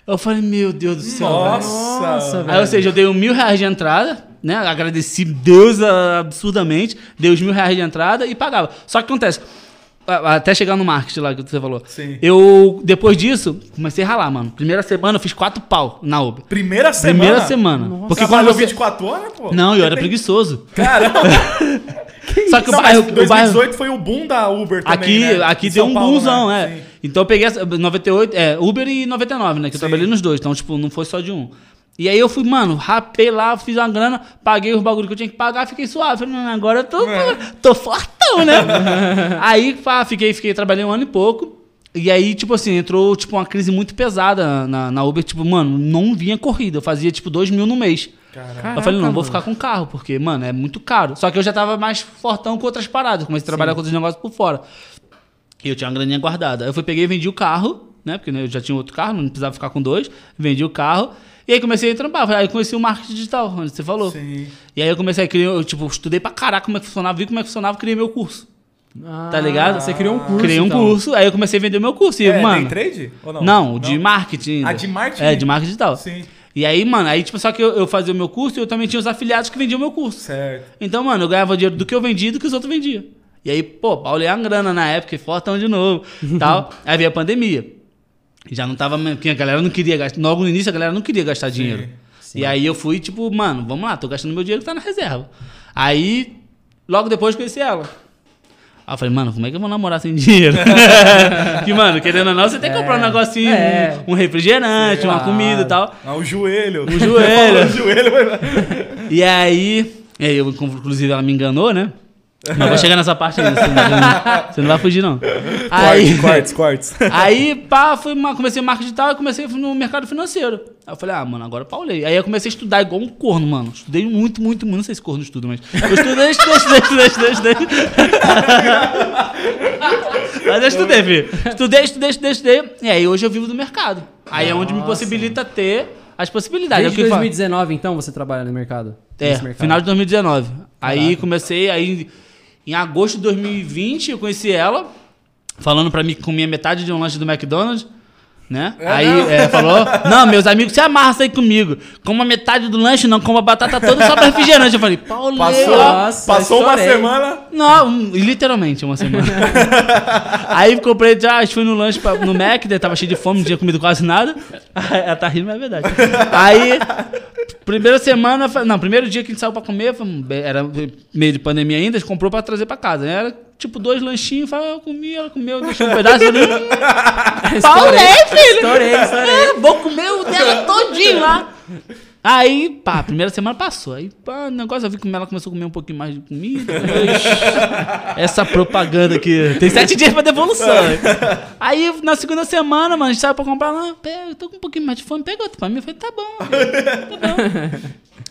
Eu falei, meu Deus do céu. Nossa. Nossa, Aí, ou seja, eu dei um mil reais de entrada, né? Agradeci Deus ah, absurdamente, dei os mil reais de entrada e pagava. Só que acontece, até chegar no marketing lá que você falou. Sim. Eu, depois disso, comecei a ralar, mano. Primeira semana eu fiz quatro pau na Uber. Primeira semana? Primeira semana. Porque Porque quando você... 24 horas, pô? Não, eu era Tem- preguiçoso. Caramba. Só que o Não, bairro, mas o bairro 2018 foi o boom da Uber também, aqui, né? aqui deu um Paulo, boomzão, né? é. Sim. Então eu peguei essa, 98, é, Uber e 99, né? Que eu Sim. trabalhei nos dois, então tipo, não foi só de um. E aí eu fui, mano, rapei lá, fiz uma grana, paguei os bagulho que eu tinha que pagar, fiquei suave. Falei, "Não, agora eu tô, É. tô fortão, né? aí, pá, fiquei, fiquei, trabalhei um ano e pouco. E aí, tipo assim, entrou, tipo, uma crise muito pesada na, na Uber. Tipo, mano, não vinha corrida. Eu fazia, tipo, 2 mil no mês. Caramba. eu falei, não, vou mano. ficar com carro, porque, mano, é muito caro. Só que eu já tava mais fortão com outras paradas. Comecei a trabalhar com outros negócios por fora. E eu tinha uma graninha guardada. Aí eu fui, peguei e vendi o carro, né? Porque né, eu já tinha outro carro, não precisava ficar com dois. Vendi o carro. E aí comecei a trampar. Aí eu conheci o marketing digital, onde você falou. Sim. E aí eu comecei a criar, eu, tipo, estudei pra caraca como é que funcionava, vi como é que funcionava, criei meu curso. Ah, Tá ligado? Você criou um curso. criei um então. curso, aí eu comecei a vender o meu curso. E, É, mano. trade? Ou não? Não, o de marketing. ainda. Ah, de marketing? É, de marketing digital. Sim. E aí, mano, aí, tipo, só que eu, eu fazia o meu curso e eu também tinha os afiliados que vendiam o meu curso. Certo. Então, mano, eu ganhava dinheiro do que eu vendia e do que os outros vendiam. E aí, pô, paulei a grana na época, e fortão de novo, tal. Aí veio a pandemia. Já não tava, porque a galera não queria gastar, logo no início a galera não queria gastar dinheiro. Sim. E aí eu fui, tipo, mano, vamos lá, tô gastando meu dinheiro que tá na reserva. Aí, logo depois conheci ela. Aí eu falei, mano, como é que eu vou namorar sem dinheiro? que, mano, querendo ou não, você tem que É. comprar um negocinho, É. um, um refrigerante, uma Claro. comida e tal. Ah, o joelho. O joelho. o joelho. E e aí eu, inclusive, ela me enganou, né? Mas vou chegar nessa parte ainda, você não, você não vai fugir, não. Aí, Quartz, quartz. aí pá, fui, comecei marketing digital e comecei no mercado financeiro. Aí eu falei, ah, mano, agora eu paulei. Aí eu comecei a estudar igual um corno, mano. Estudei muito, muito, muito. Não sei se corno estuda, mas. Eu estudei, estudei, estudei, estudei, estudei, estudei. mas eu estudei, filho. Estudei, estudei, estudei, estudei. E aí hoje eu vivo do mercado. Aí é onde me possibilita ter as possibilidades. É o Desde falo. 2019, então, você trabalha no mercado? É, mercado. final de 2019. Aí Caraca. comecei, aí em agosto de 2020 eu conheci ela, falando pra mim que comia metade de um lanche do McDonald's, né? aí não? é, falou, não, meus amigos se amarram aí comigo. Coma metade do lanche não, coma batata toda só pra refrigerante. Eu falei, Paulo, Passou, Nossa, passou uma semana. não, um- literalmente uma semana. aí comprei já, fui no lanche pra- no Mac, daí tava cheio de fome, não tinha comido quase nada. Ela tá rindo, mas é verdade. Aí, primeira semana, não, primeiro dia que a gente saiu pra comer, era meio de pandemia ainda, a gente comprou pra trazer pra casa. Era tipo dois lanchinhos, falei, eu comi, ela comeu, deixou um pedaço. Eu Paulei, filho! Estourei, estourei. É, vou comer o dela todinho lá. Aí, pá, a primeira semana passou. Aí, pá, o negócio, eu vi que ela começou a comer um pouquinho mais de comida. Essa propaganda aqui. Tem sete dias pra devolução. Aí, na segunda semana, mano, a gente saiu pra comprar. Pega, eu tô com um pouquinho mais de fome. Pega outro pra mim. Eu falei, tá bom, tá bom.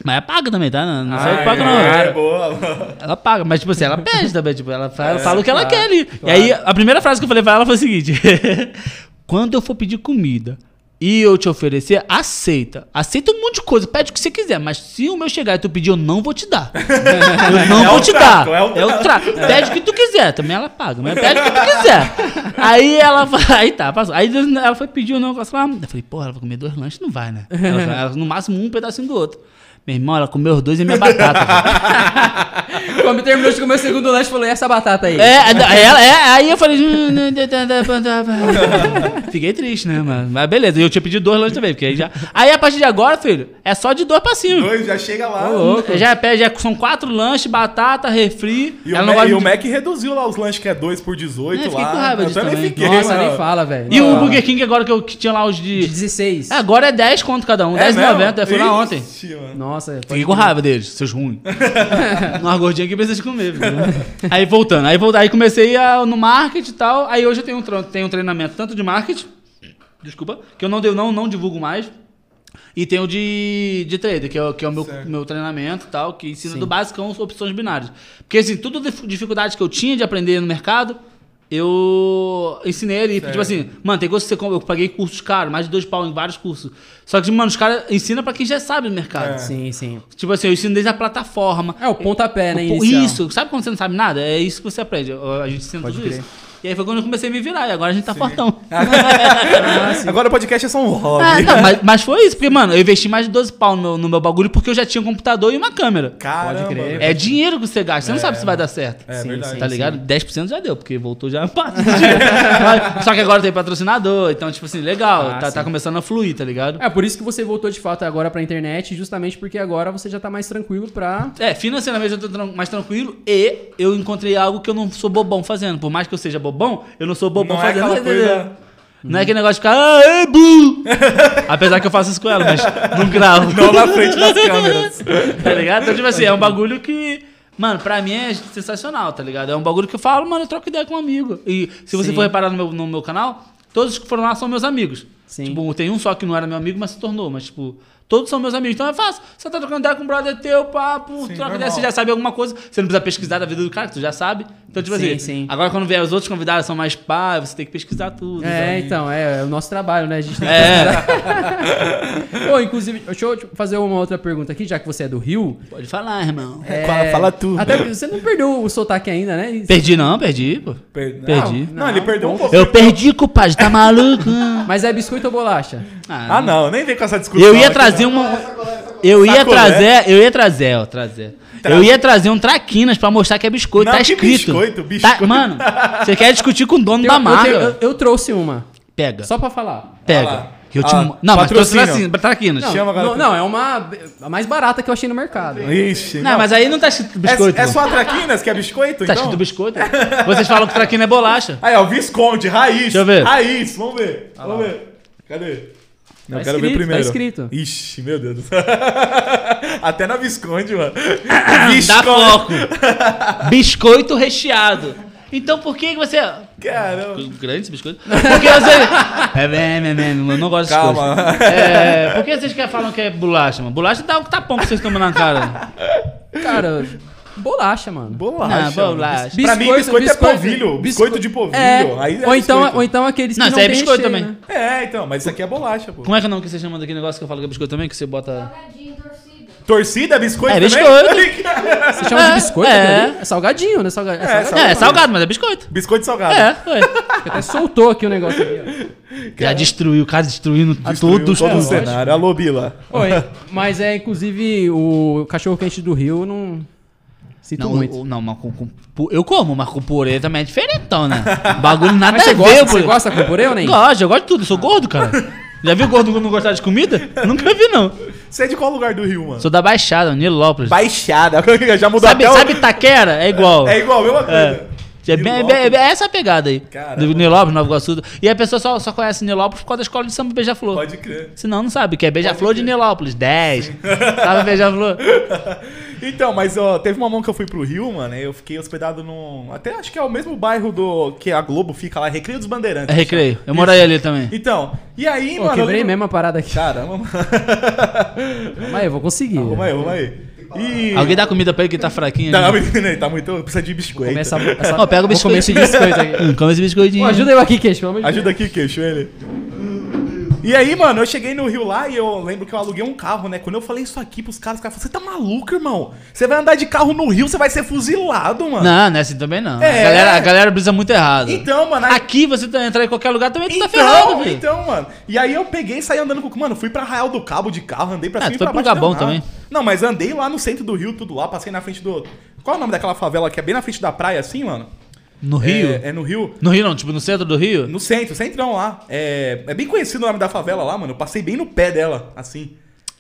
Mas é paga também, tá? Não, não sai Ah, paga, é, não. É, boa. Ela paga, mas tipo assim, ela pede também, tipo, ela fala, É, fala o que ela claro, quer ali. E aí, a primeira frase que eu falei pra ela foi o seguinte: Quando eu for pedir comida e eu te oferecer, aceita. Aceita um monte de coisa, pede o que você quiser, mas se o meu chegar e tu pedir, eu não vou te dar. Eu não É vou te trato, dar. é o É o trato. Pede o que tu quiser, também ela paga, mas pede o que tu quiser. Aí ela aí tá, passou. Aí ela foi pedir o negócio lá. Eu falei, porra, ela vai comer dois lanches? Não vai, né? Ela, ela, no máximo um pedacinho do outro. Meu irmão, ela comeu os dois e minha batata. Quando terminou de comer o segundo lanche, falou, e essa batata aí? É, aí ela, é, aí eu falei. "Hum, Fiquei triste, né, mano? Mas beleza, eu tinha pedido dois lanches também, porque aí já. Aí a partir de agora, filho, é só de dois pra cima. Dois, já chega lá. Já pede, já são quatro lanches, batata, refri. E, o, e o de- Mac reduziu lá os lanches que é 2 por 18 É, fiquei lá. com raiva eu disso também fiquei, Nossa, mano. nem fala, velho. E o. Burger King agora que, eu, que tinha lá os de. De 16. É, agora é 10 conto cada um, É 10,90. mesmo? Eu fui lá ontem. Mano. Nossa, Fiquei com raiva deles, seus ruins. Nós gordinhos que precisa de comer. aí voltando, aí, voltando, aí comecei a, no marketing e tal. Aí hoje eu tenho um, tenho um treinamento tanto de marketing, desculpa, que eu não, deu, não, não divulgo mais. E tem o de, de trader, que é, o- que é o meu, Certo. meu treinamento e tal, que ensina Sim. do básico as opções binárias. Porque assim, tudo dif- dificuldade que eu tinha de aprender no mercado, eu ensinei ali. Tipo assim, mano, tem coisa que você compra, eu paguei cursos caros, mais de dois pau em vários cursos. Só que, mano, os caras ensinam pra quem já sabe do mercado. É. Sim, sim. Tipo assim, eu ensino desde a plataforma. É o pontapé, né, Pô, inicial. Isso, sabe quando você não sabe nada? É isso que você aprende. A gente ensina Pode tudo crer. isso. E aí foi quando eu comecei a me virar. E agora a gente tá fortão. Agora o podcast é só um hobby. Ah, não, mas, mas foi isso, porque, mano, eu investi mais de 12 pau no, no meu bagulho porque eu já tinha um computador e uma câmera. Caramba. Pode crer. É dinheiro que você gasta, você não sabe se vai dar certo. É Sim, verdade. sim. Tá ligado? 10% já deu, porque voltou já parte Só que agora tem patrocinador, então, tipo assim, legal, Ah, tá, tá sim. começando a fluir, tá ligado? É por isso que você voltou de fato agora pra internet, justamente porque agora você já tá mais tranquilo pra. É, financeiramente eu tô mais tranquilo e eu encontrei algo que eu não sou bobão fazendo. Por mais que eu seja bobão, eu não sou bobão Não é fazendo. entendeu? coisa- Não é aquele negócio de ficar, ah, é bu! Apesar que eu faço isso com ela, mas não gravo. Não na frente das câmeras. tá ligado? Então, tipo assim, é um bagulho que. Mano, pra mim é sensacional, tá ligado? É um bagulho que eu falo, mano, eu troco ideia com um amigo. E se você Sim. for reparar no meu, no meu canal, todos que foram lá são meus amigos. Sim. Tipo, tem um só que não era meu amigo, mas se tornou. Mas, tipo, todos são meus amigos. Então é fácil. Você tá trocando ideia com um brother teu, papo, troca ideia, você já sabe alguma coisa. Você não precisa pesquisar da vida do cara, que tu já sabe. Então, tipo Sim, assim, sim. agora quando vier os outros convidados são mais pá, você tem que pesquisar tudo. É, então, é, é o nosso trabalho, né? A gente tem que É, Pô, inclusive, deixa eu te fazer uma outra pergunta aqui, já que você é do Rio. pode falar, irmão. É, Fala- fala tu. Até porque você não perdeu o sotaque ainda, né? Perdi não, perdi, pô. Per- Perdi. Não, ele perdeu um pouco. Eu perdi, compadre, tá maluco? Mas é biscoito ou bolacha? Ah, não, nem vem com essa discussão. Eu ia aqui, trazer uma. Eu ia trazer. Eu ia trazer, ó, trazer. Eu ia trazer um traquinas pra mostrar que é biscoito. Não, tá que escrito. biscoito, Tá- biscoito. mano, você quer discutir com o dono Eu, da marca? eu- eu trouxe uma, Pega. só pra falar. Pega. Eu te... Ah, não, mas trouxe patrocínio. assim, pra traquinas. Não, Chama não, não, é uma a mais barata que eu achei no mercado. Ixi. Não, mas aí não tá escrito biscoito. É, é só a Traquinas que é biscoito, Tá então? escrito biscoito? Vocês falam que traquina é bolacha. Aí, ó, Visconde, raiz. Deixa eu ver. Raiz, vamos ver. Vamos ver. Cadê? Não, Tá quero ver escrito, primeiro. tá escrito. Ixi, meu Deus. Até na Visconde, mano. Dá Visconde. foco. biscoito recheado. Então por que você. Caramba. Grande esse biscoito? Porque você. É, bem, bem, bem, eu não gosto dessas Calma. coisas. É, por que vocês querem falar que é bolacha, mano? Bolacha dá um tapão que vocês tomam na cara. Cara, bolacha, mano. Bolacha. Não, bolacha. Pra mim, biscoito é polvilho, biscoito de polvilho. É, Aí é ou, então, biscoito. ou então aqueles Não, que isso não aí é biscoito recheio, também. né? É, então, mas isso aqui é bolacha, pô. Como é que é o nome que você chama daquele negócio que eu falo que é biscoito também? Que você bota. Salgadinho torcida. Torcida, biscoito É, também? Você chama É, de biscoito? é. É salgadinho, né? Salga... É, É, salgadinho. É, é salgado, mas é biscoito. Biscoito salgado. É, ué. Até soltou aqui o negócio ó. Já destruiu, o cara destruindo a Destruiu todos. todo o É, cenário. Alô, Bila. Oi, mas é, inclusive, o cachorro quente do Rio, não sinto Não, muito. o- não, mas com, com eu como, mas com purê também é diferentão, né? Bagulho nada Mas a gosta, você gosta com purê ou nem? Gosto, eu gosto de tudo, eu sou gordo, cara. Já viu gordo não gostar de comida? Nunca vi, não. Você é de qual lugar do Rio, mano? Sou da Baixada, Nilópolis. Baixada. Já mudou Sabe, até o... sabe Taquera? É igual. É igual, a mesma coisa. É, é bem- é é essa a pegada aí. Caramba. Do Nilópolis, Nova Iguaçu. E a pessoa só, só conhece Nilópolis por causa da escola de samba Beija-Flor. Pode crer. Senão não sabe, que é Beija-Flor de Nilópolis, 10. Sabe Beija-Flor? Então, mas ó, teve uma mão que eu fui pro Rio, mano, e eu fiquei hospedado num. Até acho que é o mesmo bairro do que a Globo fica lá, Recreio dos Bandeirantes. É recreio. Eu morei ali também. Então, e aí, Pô, mano. eu quebrei lembro- mesmo a parada aqui. Caramba, mano. Calma aí, eu vou conseguir. Vamos aí, vamos aí. E. Alguém dá comida pra ele que tá fraquinho? Tá, ali? menino aí, tá muito. Precisa de biscoito. Começa, essa... Ó, pega o Vou comer esse biscoito aqui. Hum, Come esse biscoitinho. Pô, ajuda eu aqui, queixo, Ajuda aqui, queixo, ele. E aí, mano, eu cheguei no Rio lá e eu lembro que eu aluguei um carro, né? Quando eu falei isso aqui pros caras, os caras falaram: Você tá maluco, irmão? Você vai andar de carro no Rio, você vai ser fuzilado, mano. Não, não é assim também não. É. A, galera, a galera brisa muito errado. Então, mano. Aí... Aqui você tá, entrar em qualquer lugar também tu tá Então, ferrado, filho. então, mano. E aí eu peguei e saí andando com. Mano, fui pra Arraial do Cabo de carro, andei pra Ah, cima e pra baixo. Gabão também. Não, mas andei lá no centro do Rio, tudo lá, passei na frente do. Qual é o nome daquela favela que é bem na frente da praia, assim, mano? No Rio? É, é no Rio. No Rio não, tipo no centro do Rio? No centro, centrão lá. É, é bem conhecido o nome da favela lá, mano. Eu passei bem no pé dela, assim.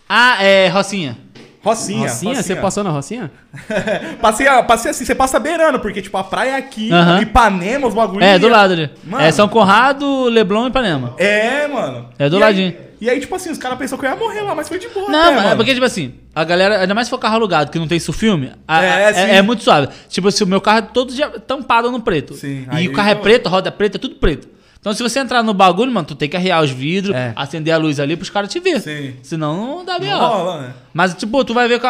Ah, é Rocinha. Rocinha. Rocinha? Você passou na Rocinha? Passei, a- passei assim, você passa beirando, porque, tipo, a praia é aqui, Aham. Ipanema, os bagulhos. É, do lado ali. Mano. É São Conrado, Leblon e Ipanema. É, mano. É do E ladinho. Aí, e aí, tipo assim, os caras pensaram que eu ia morrer lá, mas foi de boa. Não, até, mas é mano. porque, tipo assim, a galera, ainda mais se for carro alugado, que não tem isso filme, a- É, é, sim. é muito suave. Tipo, se o meu carro é todo já tampado no preto. Sim, E o carro é eu- preto, a roda é preta, é tudo preto. Então, se você entrar no bagulho, mano, tu tem que arriar os vidros, É. acender a luz ali pros caras te ver. Sim. Senão não dá rola, né? Mas, tipo, tu vai ver.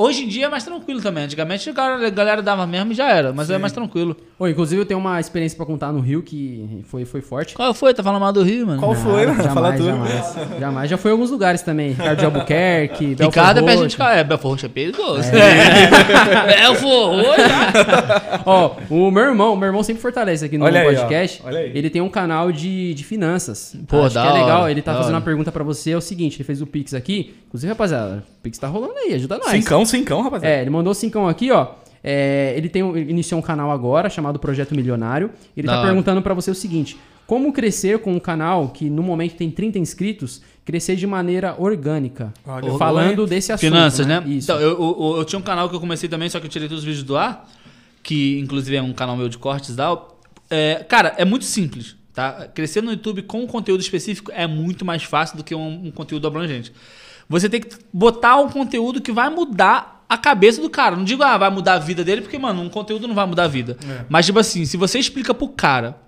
Hoje em dia é mais tranquilo também. Antigamente a galera, a galera dava mesmo e já era, mas é mais tranquilo. Ô, inclusive eu tenho uma experiência pra contar no Rio que foi, foi forte. Qual foi? Tá falando mal do Rio, mano? Qual foi, Nada, mano? Fala jamais, tudo. jamais, jamais. Já foi em alguns lugares também. Ricardo de Albuquerque, Belfort Ricardo é Roxo. de cá. É, Belfort Roxo é perigoso. É. Belfort Roxo. Ó, o meu irmão, meu irmão sempre fortalece aqui no Olha aí, podcast. ó. Olha aí. Ele tem um canal de, de finanças. Pô, Acho da que é legal. hora, Ele tá fazendo hora. uma pergunta pra você. É o seguinte, ele fez o Pix aqui. Inclusive, rapaziada, o Pix tá rolando aí, ajuda nós. Cincão, cincão, rapaziada. É, ele mandou cincão aqui, ó. É, ele tem, um- ele iniciou um canal agora chamado Projeto Milionário. Ele Da tá hora. perguntando pra você o seguinte: como crescer com um canal que no momento tem 30 inscritos, crescer de maneira orgânica? Olha, Falando desse assunto. Finanças, né? Isso. Então, eu, eu, eu tinha um canal que eu comecei também, só que eu tirei todos os vídeos do ar, que inclusive é um canal meu de cortes e tal. É, cara, é muito simples, tá? Crescer no YouTube com um conteúdo específico é muito mais fácil do que um, um conteúdo abrangente. Você tem que botar um conteúdo que vai mudar a cabeça do cara. Não digo, ah, vai mudar a vida dele, porque, mano, um conteúdo não vai mudar a vida. É. Mas, tipo assim, se você explica pro cara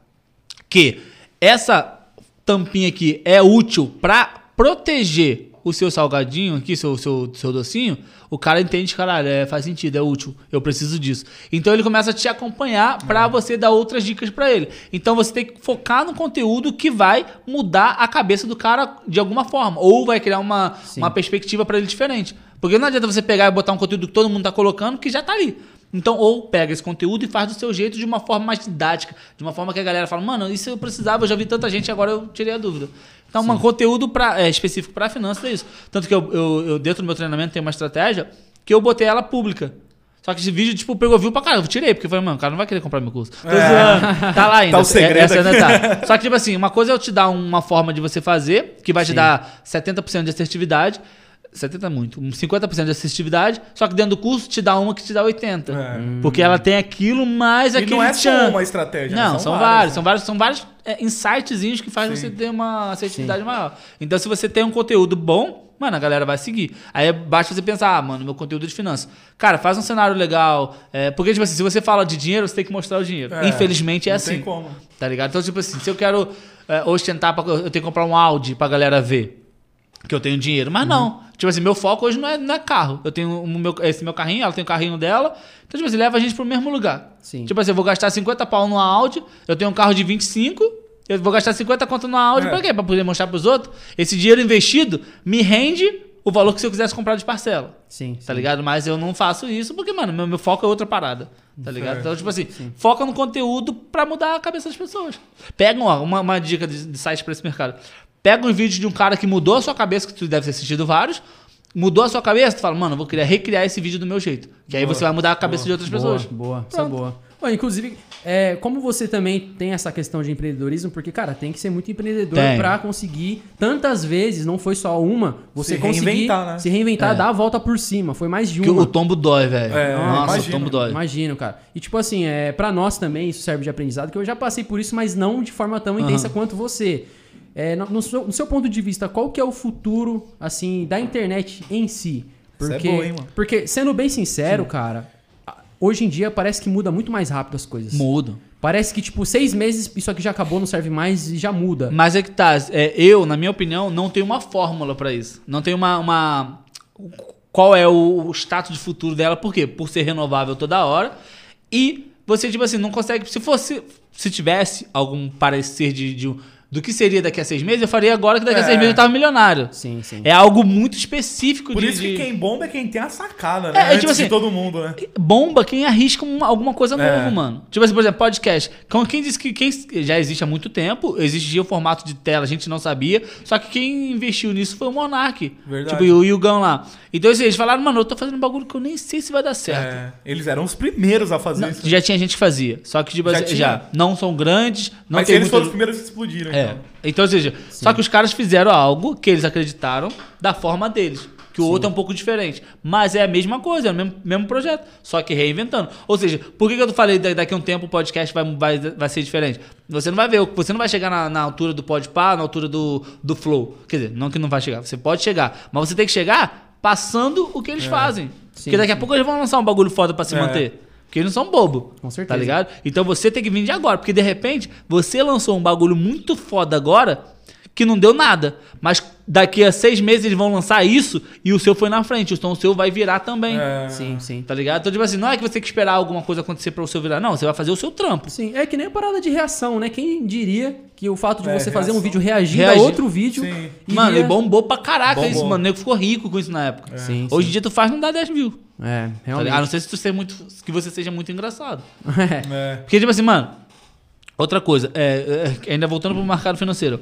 que essa tampinha aqui é útil pra proteger o seu salgadinho aqui, seu, seu, seu docinho, o cara entende, caralho, é, faz sentido, é útil, eu preciso disso. Então ele começa a te acompanhar pra você dar outras dicas pra ele. Então você tem que focar no conteúdo que vai mudar a cabeça do cara de alguma forma, ou vai criar uma, Sim. uma perspectiva pra ele diferente. Porque não adianta você pegar e botar um conteúdo que todo mundo tá colocando que já tá ali. Então, ou pega esse conteúdo e faz do seu jeito de uma forma mais didática, de uma forma que a galera fala, mano, isso eu precisava, eu já vi tanta gente, agora eu tirei a dúvida. Então, um conteúdo pra, é, específico para finanças é isso. Tanto que eu, eu, eu, dentro do meu treinamento, tem uma estratégia que eu botei ela pública. Só que esse vídeo, tipo, pegou view pra caramba. Eu tirei, porque eu falei, mano, o cara não vai querer comprar meu curso. Tô zoando. Tá lá ainda. Tá o segredo Essa ainda tá. Só que, tipo assim, uma coisa é eu te dar uma forma de você fazer, que vai te Sim. dar 70% de assertividade. 70 é muito. 50% de assertividade. Só que dentro do curso te dá uma que te dá 80. É. Porque ela tem aquilo mais E aquele não é só tchan. uma estratégia, né? Não, são, vários, né? são vários, são vários é, insightzinhos que fazem Sim. você ter uma assertividade maior. Então, se você tem um conteúdo bom, mano, a galera vai seguir. Aí basta você pensar, ah, mano, meu conteúdo é de finanças. Cara, faz um cenário legal. é, porque, tipo assim, se você fala de dinheiro, você tem que mostrar o dinheiro. É, Infelizmente é não assim. tem como. Tá ligado? Então, tipo assim, se eu quero é, ostentar, pra, eu tenho que comprar um Audi pra galera ver que eu tenho dinheiro. Mas não. Tipo assim, meu foco hoje não é, não é carro. Eu tenho o meu, esse meu carrinho, ela tem o carrinho dela. Então, tipo assim, leva a gente pro mesmo lugar. Sim. Tipo assim, eu vou gastar 50 pau numa Audi, eu tenho um carro de 25, eu vou gastar 50 conto numa Audi É. pra quê? Pra poder mostrar pros outros. Esse dinheiro investido me rende o valor que se eu quisesse comprar de parcela. Sim, Tá sim. ligado? Mas eu não faço isso porque, mano, meu, meu foco é outra parada. Tá ligado? É. Então, tipo assim, foca no conteúdo pra mudar a cabeça das pessoas. Pega ó, uma, uma dica de, de site pra esse mercado. Pega um vídeo de um cara que mudou a sua cabeça, que tu deve ter assistido vários. Mudou a sua cabeça, tu fala, mano, eu vou querer recriar esse vídeo do meu jeito. Que aí Boa. você vai mudar a cabeça de outras Boa, pessoas. Boa, essa é boa. Ó, inclusive, é, como você também tem essa questão de empreendedorismo, porque, cara, tem que ser muito empreendedor pra conseguir tantas vezes, não foi só uma, você Se conseguir reinventar, né? se reinventar, É. dar a volta por cima. Foi mais de Porque uma. o tombo dói, velho. É, Nossa, imagino. o tombo dói. Imagino, cara. E tipo assim, é, para nós também isso serve de aprendizado, que eu já passei por isso, mas não de forma tão intensa quanto você. É, no, seu, no seu ponto de vista, qual que é o futuro, assim, da internet em si? Isso é Porque, boa, hein, mano? porque sendo bem sincero, cara, a- hoje em dia parece que muda muito mais rápido as coisas. Mudo. Parece que, tipo, seis meses, isso aqui já acabou, não serve mais e já muda. Mas é que tá, é, eu, na minha opinião, não tenho uma fórmula pra isso. Não tenho uma, uma- Qual é o, o status de futuro dela, por quê? Por ser renovável toda hora. E você, tipo assim, não consegue. Se fosse. Se tivesse algum parecer de, de do que seria daqui a seis meses, eu faria agora que daqui a É. seis meses eu tava milionário. Sim, sim. É algo muito específico Por de. isso que de- quem bomba é quem tem a sacada, É, né? é, Antes tipo assim, de todo mundo, né? bomba quem arrisca uma- alguma coisa É. nova, mano. Tipo assim, por exemplo, podcast. Quem disse que quem já existe há muito tempo, existia o formato de tela, a gente não sabia. Só que quem investiu nisso foi o Monark. Verdade. Tipo, e o Yugão lá. Então, assim, eles falaram, mano, eu tô fazendo um bagulho que eu nem sei se vai dar certo. É, eles eram os primeiros a fazer Não, isso. já tinha gente que fazia. Só que, tipo, Já assim, já, não são grandes, não Mas tem eles muito... foram os primeiros que explodiram, É. então. Então, ou seja, só que os caras fizeram algo que eles acreditaram da forma deles. Que o outro é um pouco diferente. Mas é a mesma coisa, é o mesmo, mesmo projeto. Só que reinventando. Ou seja, por que, que eu falei da- daqui a um tempo o podcast vai, vai, vai ser diferente? Você não vai ver, você não vai chegar na, na altura do Podpah, na altura do, do Flow. Quer dizer, não que não vai chegar, você pode chegar. Mas você tem que chegar passando o que eles fazem. Sim, Porque daqui a sim. pouco eles vão lançar um bagulho foda pra se É. manter. Porque eles não são bobo. Com certeza. Tá ligado? Então você tem que vir de agora. Porque de repente, você lançou um bagulho muito foda agora que não deu nada. Mas daqui a seis meses eles vão lançar isso e o seu foi na frente. Então o seu vai virar também. É. Sim, sim. Tá ligado? Então, tipo assim, não é que você tem que esperar alguma coisa acontecer pra o seu virar. Não, você vai fazer o seu trampo. Sim, é que nem a parada de reação, né? Quem diria que o fato de É, você fazer um reação. vídeo reagindo Reagir. a outro vídeo. Sim. Mano, iria- e bombou pra caraca Bombou. isso, mano. O nego ficou rico com isso na época. Sim, Hoje em dia tu faz não dá 10 mil. É, Tá realmente. A não ser se tu ser muito. que você seja muito engraçado. É. É. Porque, tipo assim, mano. Outra coisa, é, é, ainda voltando pro mercado financeiro.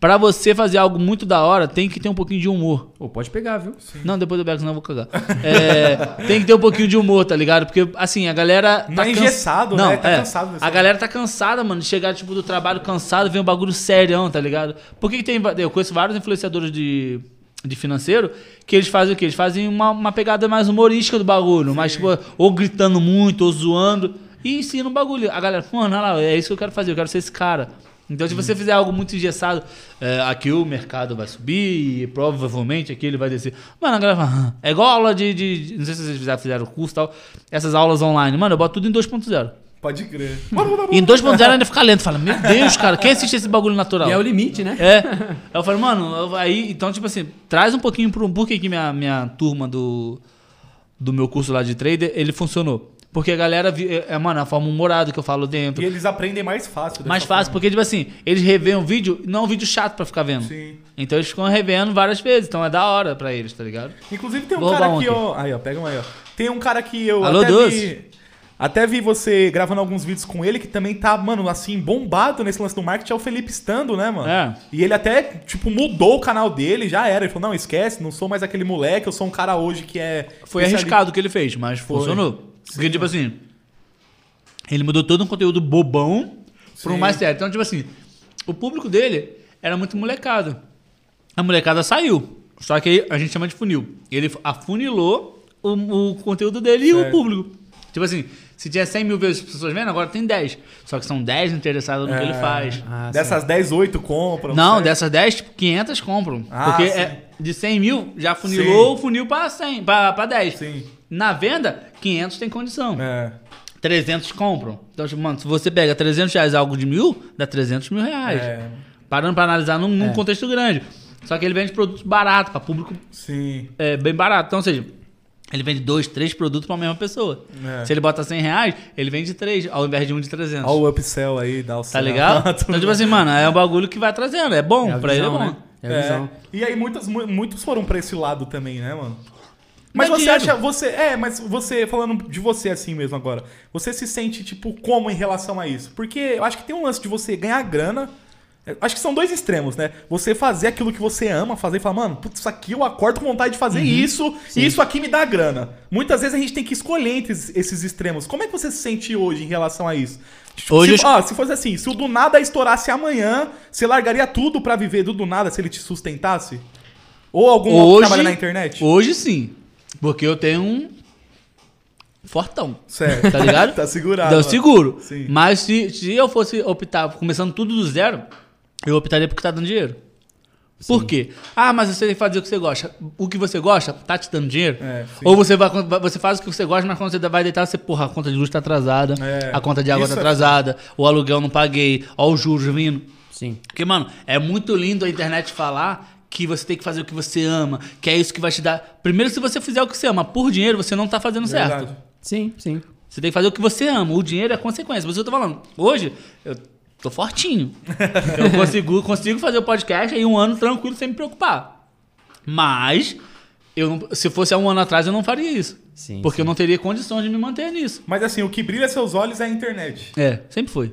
Pra você fazer algo muito da hora, tem que ter um pouquinho de humor. Pô, pode pegar, viu? Não, depois do Beco, senão eu vou cagar. É, tem que ter um pouquinho de humor, tá ligado? Porque, assim, a galera. Não é cansa- engessado, Não, né? Tá é. cansado desse A galera tá cansada, mano, de chegar, tipo, do trabalho cansado, ver um bagulho serião, tá ligado? Por que, que tem. Eu conheço vários influenciadores de, de financeiro que eles fazem o quê? Eles fazem uma, uma pegada mais humorística do bagulho, mas, tipo, ou gritando muito, ou zoando, e ensinam o bagulho. A galera, mano, lá, é isso que eu quero fazer, eu quero ser esse cara. Então, se você fizer algo muito engessado, é, aqui o mercado vai subir e provavelmente aqui ele vai descer. Mano, a galera fala, "Ah." é igual aula de, de- de- Não sei se vocês já fizeram o curso e tal. Essas aulas online. Mano, eu boto tudo em 2.0. Pode crer. E em 2.0 ainda fica lento. Fala, meu Deus, cara, quem assiste esse bagulho natural? E é o limite, né? É. Aí eu falei, mano, eu- aí, então, tipo assim, traz um pouquinho pro. Por que, que minha, minha turma do, do meu curso lá de trader, ele funcionou? Porque a galera, é, é, mano, a forma humorada que eu falo dentro. E eles aprendem mais fácil. Mais fácil, forma. porque, tipo assim, eles revêem um vídeo, não é um vídeo chato pra ficar vendo. Sim. Então eles ficam revendo várias vezes, então é da hora pra eles, tá ligado? Inclusive tem um Vou cara que eu. Aí, ó, pega um aí, ó. Tem um cara que eu Alô, até Doce? vi. Até vi você gravando alguns vídeos com ele que também tá, mano, assim, bombado nesse lance do marketing, é o Felipe Stando, né, mano? É. E ele até, tipo, mudou o canal dele, já era. Ele falou, não, esquece, não sou mais aquele moleque, eu sou um cara hoje que é. Foi especialista." arriscado o que ele fez, mas funcionou. Porque, tipo assim, ele mudou todo um conteúdo bobão para um Sim. mais sério. Então, tipo assim, o público dele era muito molecada. A molecada saiu. Só que aí a gente chama de funil. Ele afunilou o, o conteúdo dele e o Certo. público. Tipo assim, se tinha 100 mil vezes pessoas vendo, agora tem 10. Só que são 10 interessados no que ele É. faz. Ah, sim. Dessas 10, 8 compram. Não, certo? dessas 10, tipo, 500 compram. Ah, porque sim. é, de 100 mil, já funilou o funil pra, 100, pra, pra 10. Sim. Na venda, 500 tem condição. É. 300 compram. Então, tipo, mano, se você pega 300 reais algo de mil, dá 300 mil reais. É. Parando pra analisar num, num É. contexto grande. Só que ele vende produtos baratos, pra público Sim. é, bem barato. Então, ou seja, ele vende dois, três produtos pra mesma pessoa. É. Se ele bota 100 reais, ele vende três, ao invés de um de 300. Olha o upsell aí, dá o Tá ligado? então, tipo assim, mano, é um bagulho que vai trazendo. É bom, É a pra ele é bom. né? É a É. visão. E aí muitos, mu- muitos foram pra esse lado também, né, mano? Mas é você dinheiro. acha, você, é, mas você, falando de você assim mesmo agora, você se sente, tipo, como em relação a isso? Porque eu acho que tem um lance de você ganhar grana, eu acho que são dois extremos, né? Você fazer aquilo que você ama, fazer e falar, mano, putz, isso aqui eu acordo com vontade de fazer Uhum. isso, e isso aqui me dá grana. Muitas vezes a gente tem que escolher entre esses- extremos. Como é que você se sente hoje em relação a isso? Tipo, Hoje se, eu- ó, se fosse assim, se o do nada estourasse amanhã, você largaria tudo pra viver do do nada se ele te sustentasse? Ou algum Hoje, trabalha na internet? Hoje sim. Porque eu tenho um fortão. Certo. Tá ligado? tá segurado. Então eu seguro. Sim. Mas se, se eu fosse optar, começando tudo do zero, eu optaria porque tá dando dinheiro. Por quê? Ah, mas você tem que fazer o que você gosta. O que você gosta tá te dando dinheiro? É, sim. Ou você, vai, você faz o que você gosta, mas quando você vai deitar, você, porra, a conta de luz tá atrasada, É, a conta de água tá é atrasada, o aluguel não paguei, ó os juros vindo. Sim. Porque, mano, é muito lindo a internet falar que você tem que fazer o que você ama, que é isso que vai te dar. Primeiro, se você fizer o que você ama por dinheiro, você não tá fazendo Verdade. certo. Sim, sim. Você tem que fazer o que você ama. O dinheiro é consequência. Que eu tô falando. Hoje, eu tô fortinho. eu consigo, consigo fazer o podcast aí um ano tranquilo sem me preocupar. Mas, eu não- se fosse há um ano atrás, eu não faria isso. Sim, porque sim. eu não teria condições de me manter nisso. Mas assim, o que brilha seus olhos é a internet. É, sempre foi.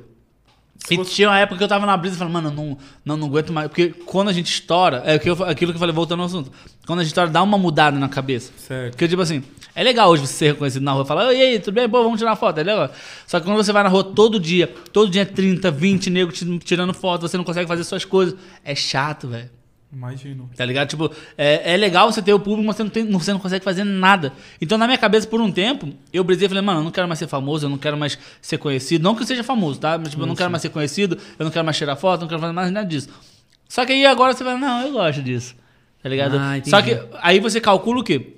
E você- tinha uma época que eu tava na brisa e falei, mano, eu não, não, não aguento mais. Porque quando a gente estoura, é aquilo que eu falei, voltando ao assunto. Quando a gente estoura, dá uma mudada na cabeça. Certo. Porque, tipo assim, é legal hoje você ser reconhecido na rua e falar, e aí, tudo bem? Pô, vamos tirar uma foto, é legal. Só que quando você vai na rua todo dia, todo dia é 30, 20 negros tirando foto, você não consegue fazer suas coisas. É chato, velho. Imagino. Tá ligado? Tipo, é, é legal você ter o público, mas você não, tem, você não consegue fazer nada. Então, na minha cabeça, por um tempo, eu brisei e falei, mano, eu não quero mais ser famoso, eu não quero mais ser conhecido. Não que eu seja famoso, tá? Mas, tipo, eu não quero mais ser conhecido, eu não quero mais tirar foto, eu não quero fazer mais nada disso. Só que aí agora você vai, não, eu gosto disso. Tá ligado? Ah. Só que aí você calcula o quê?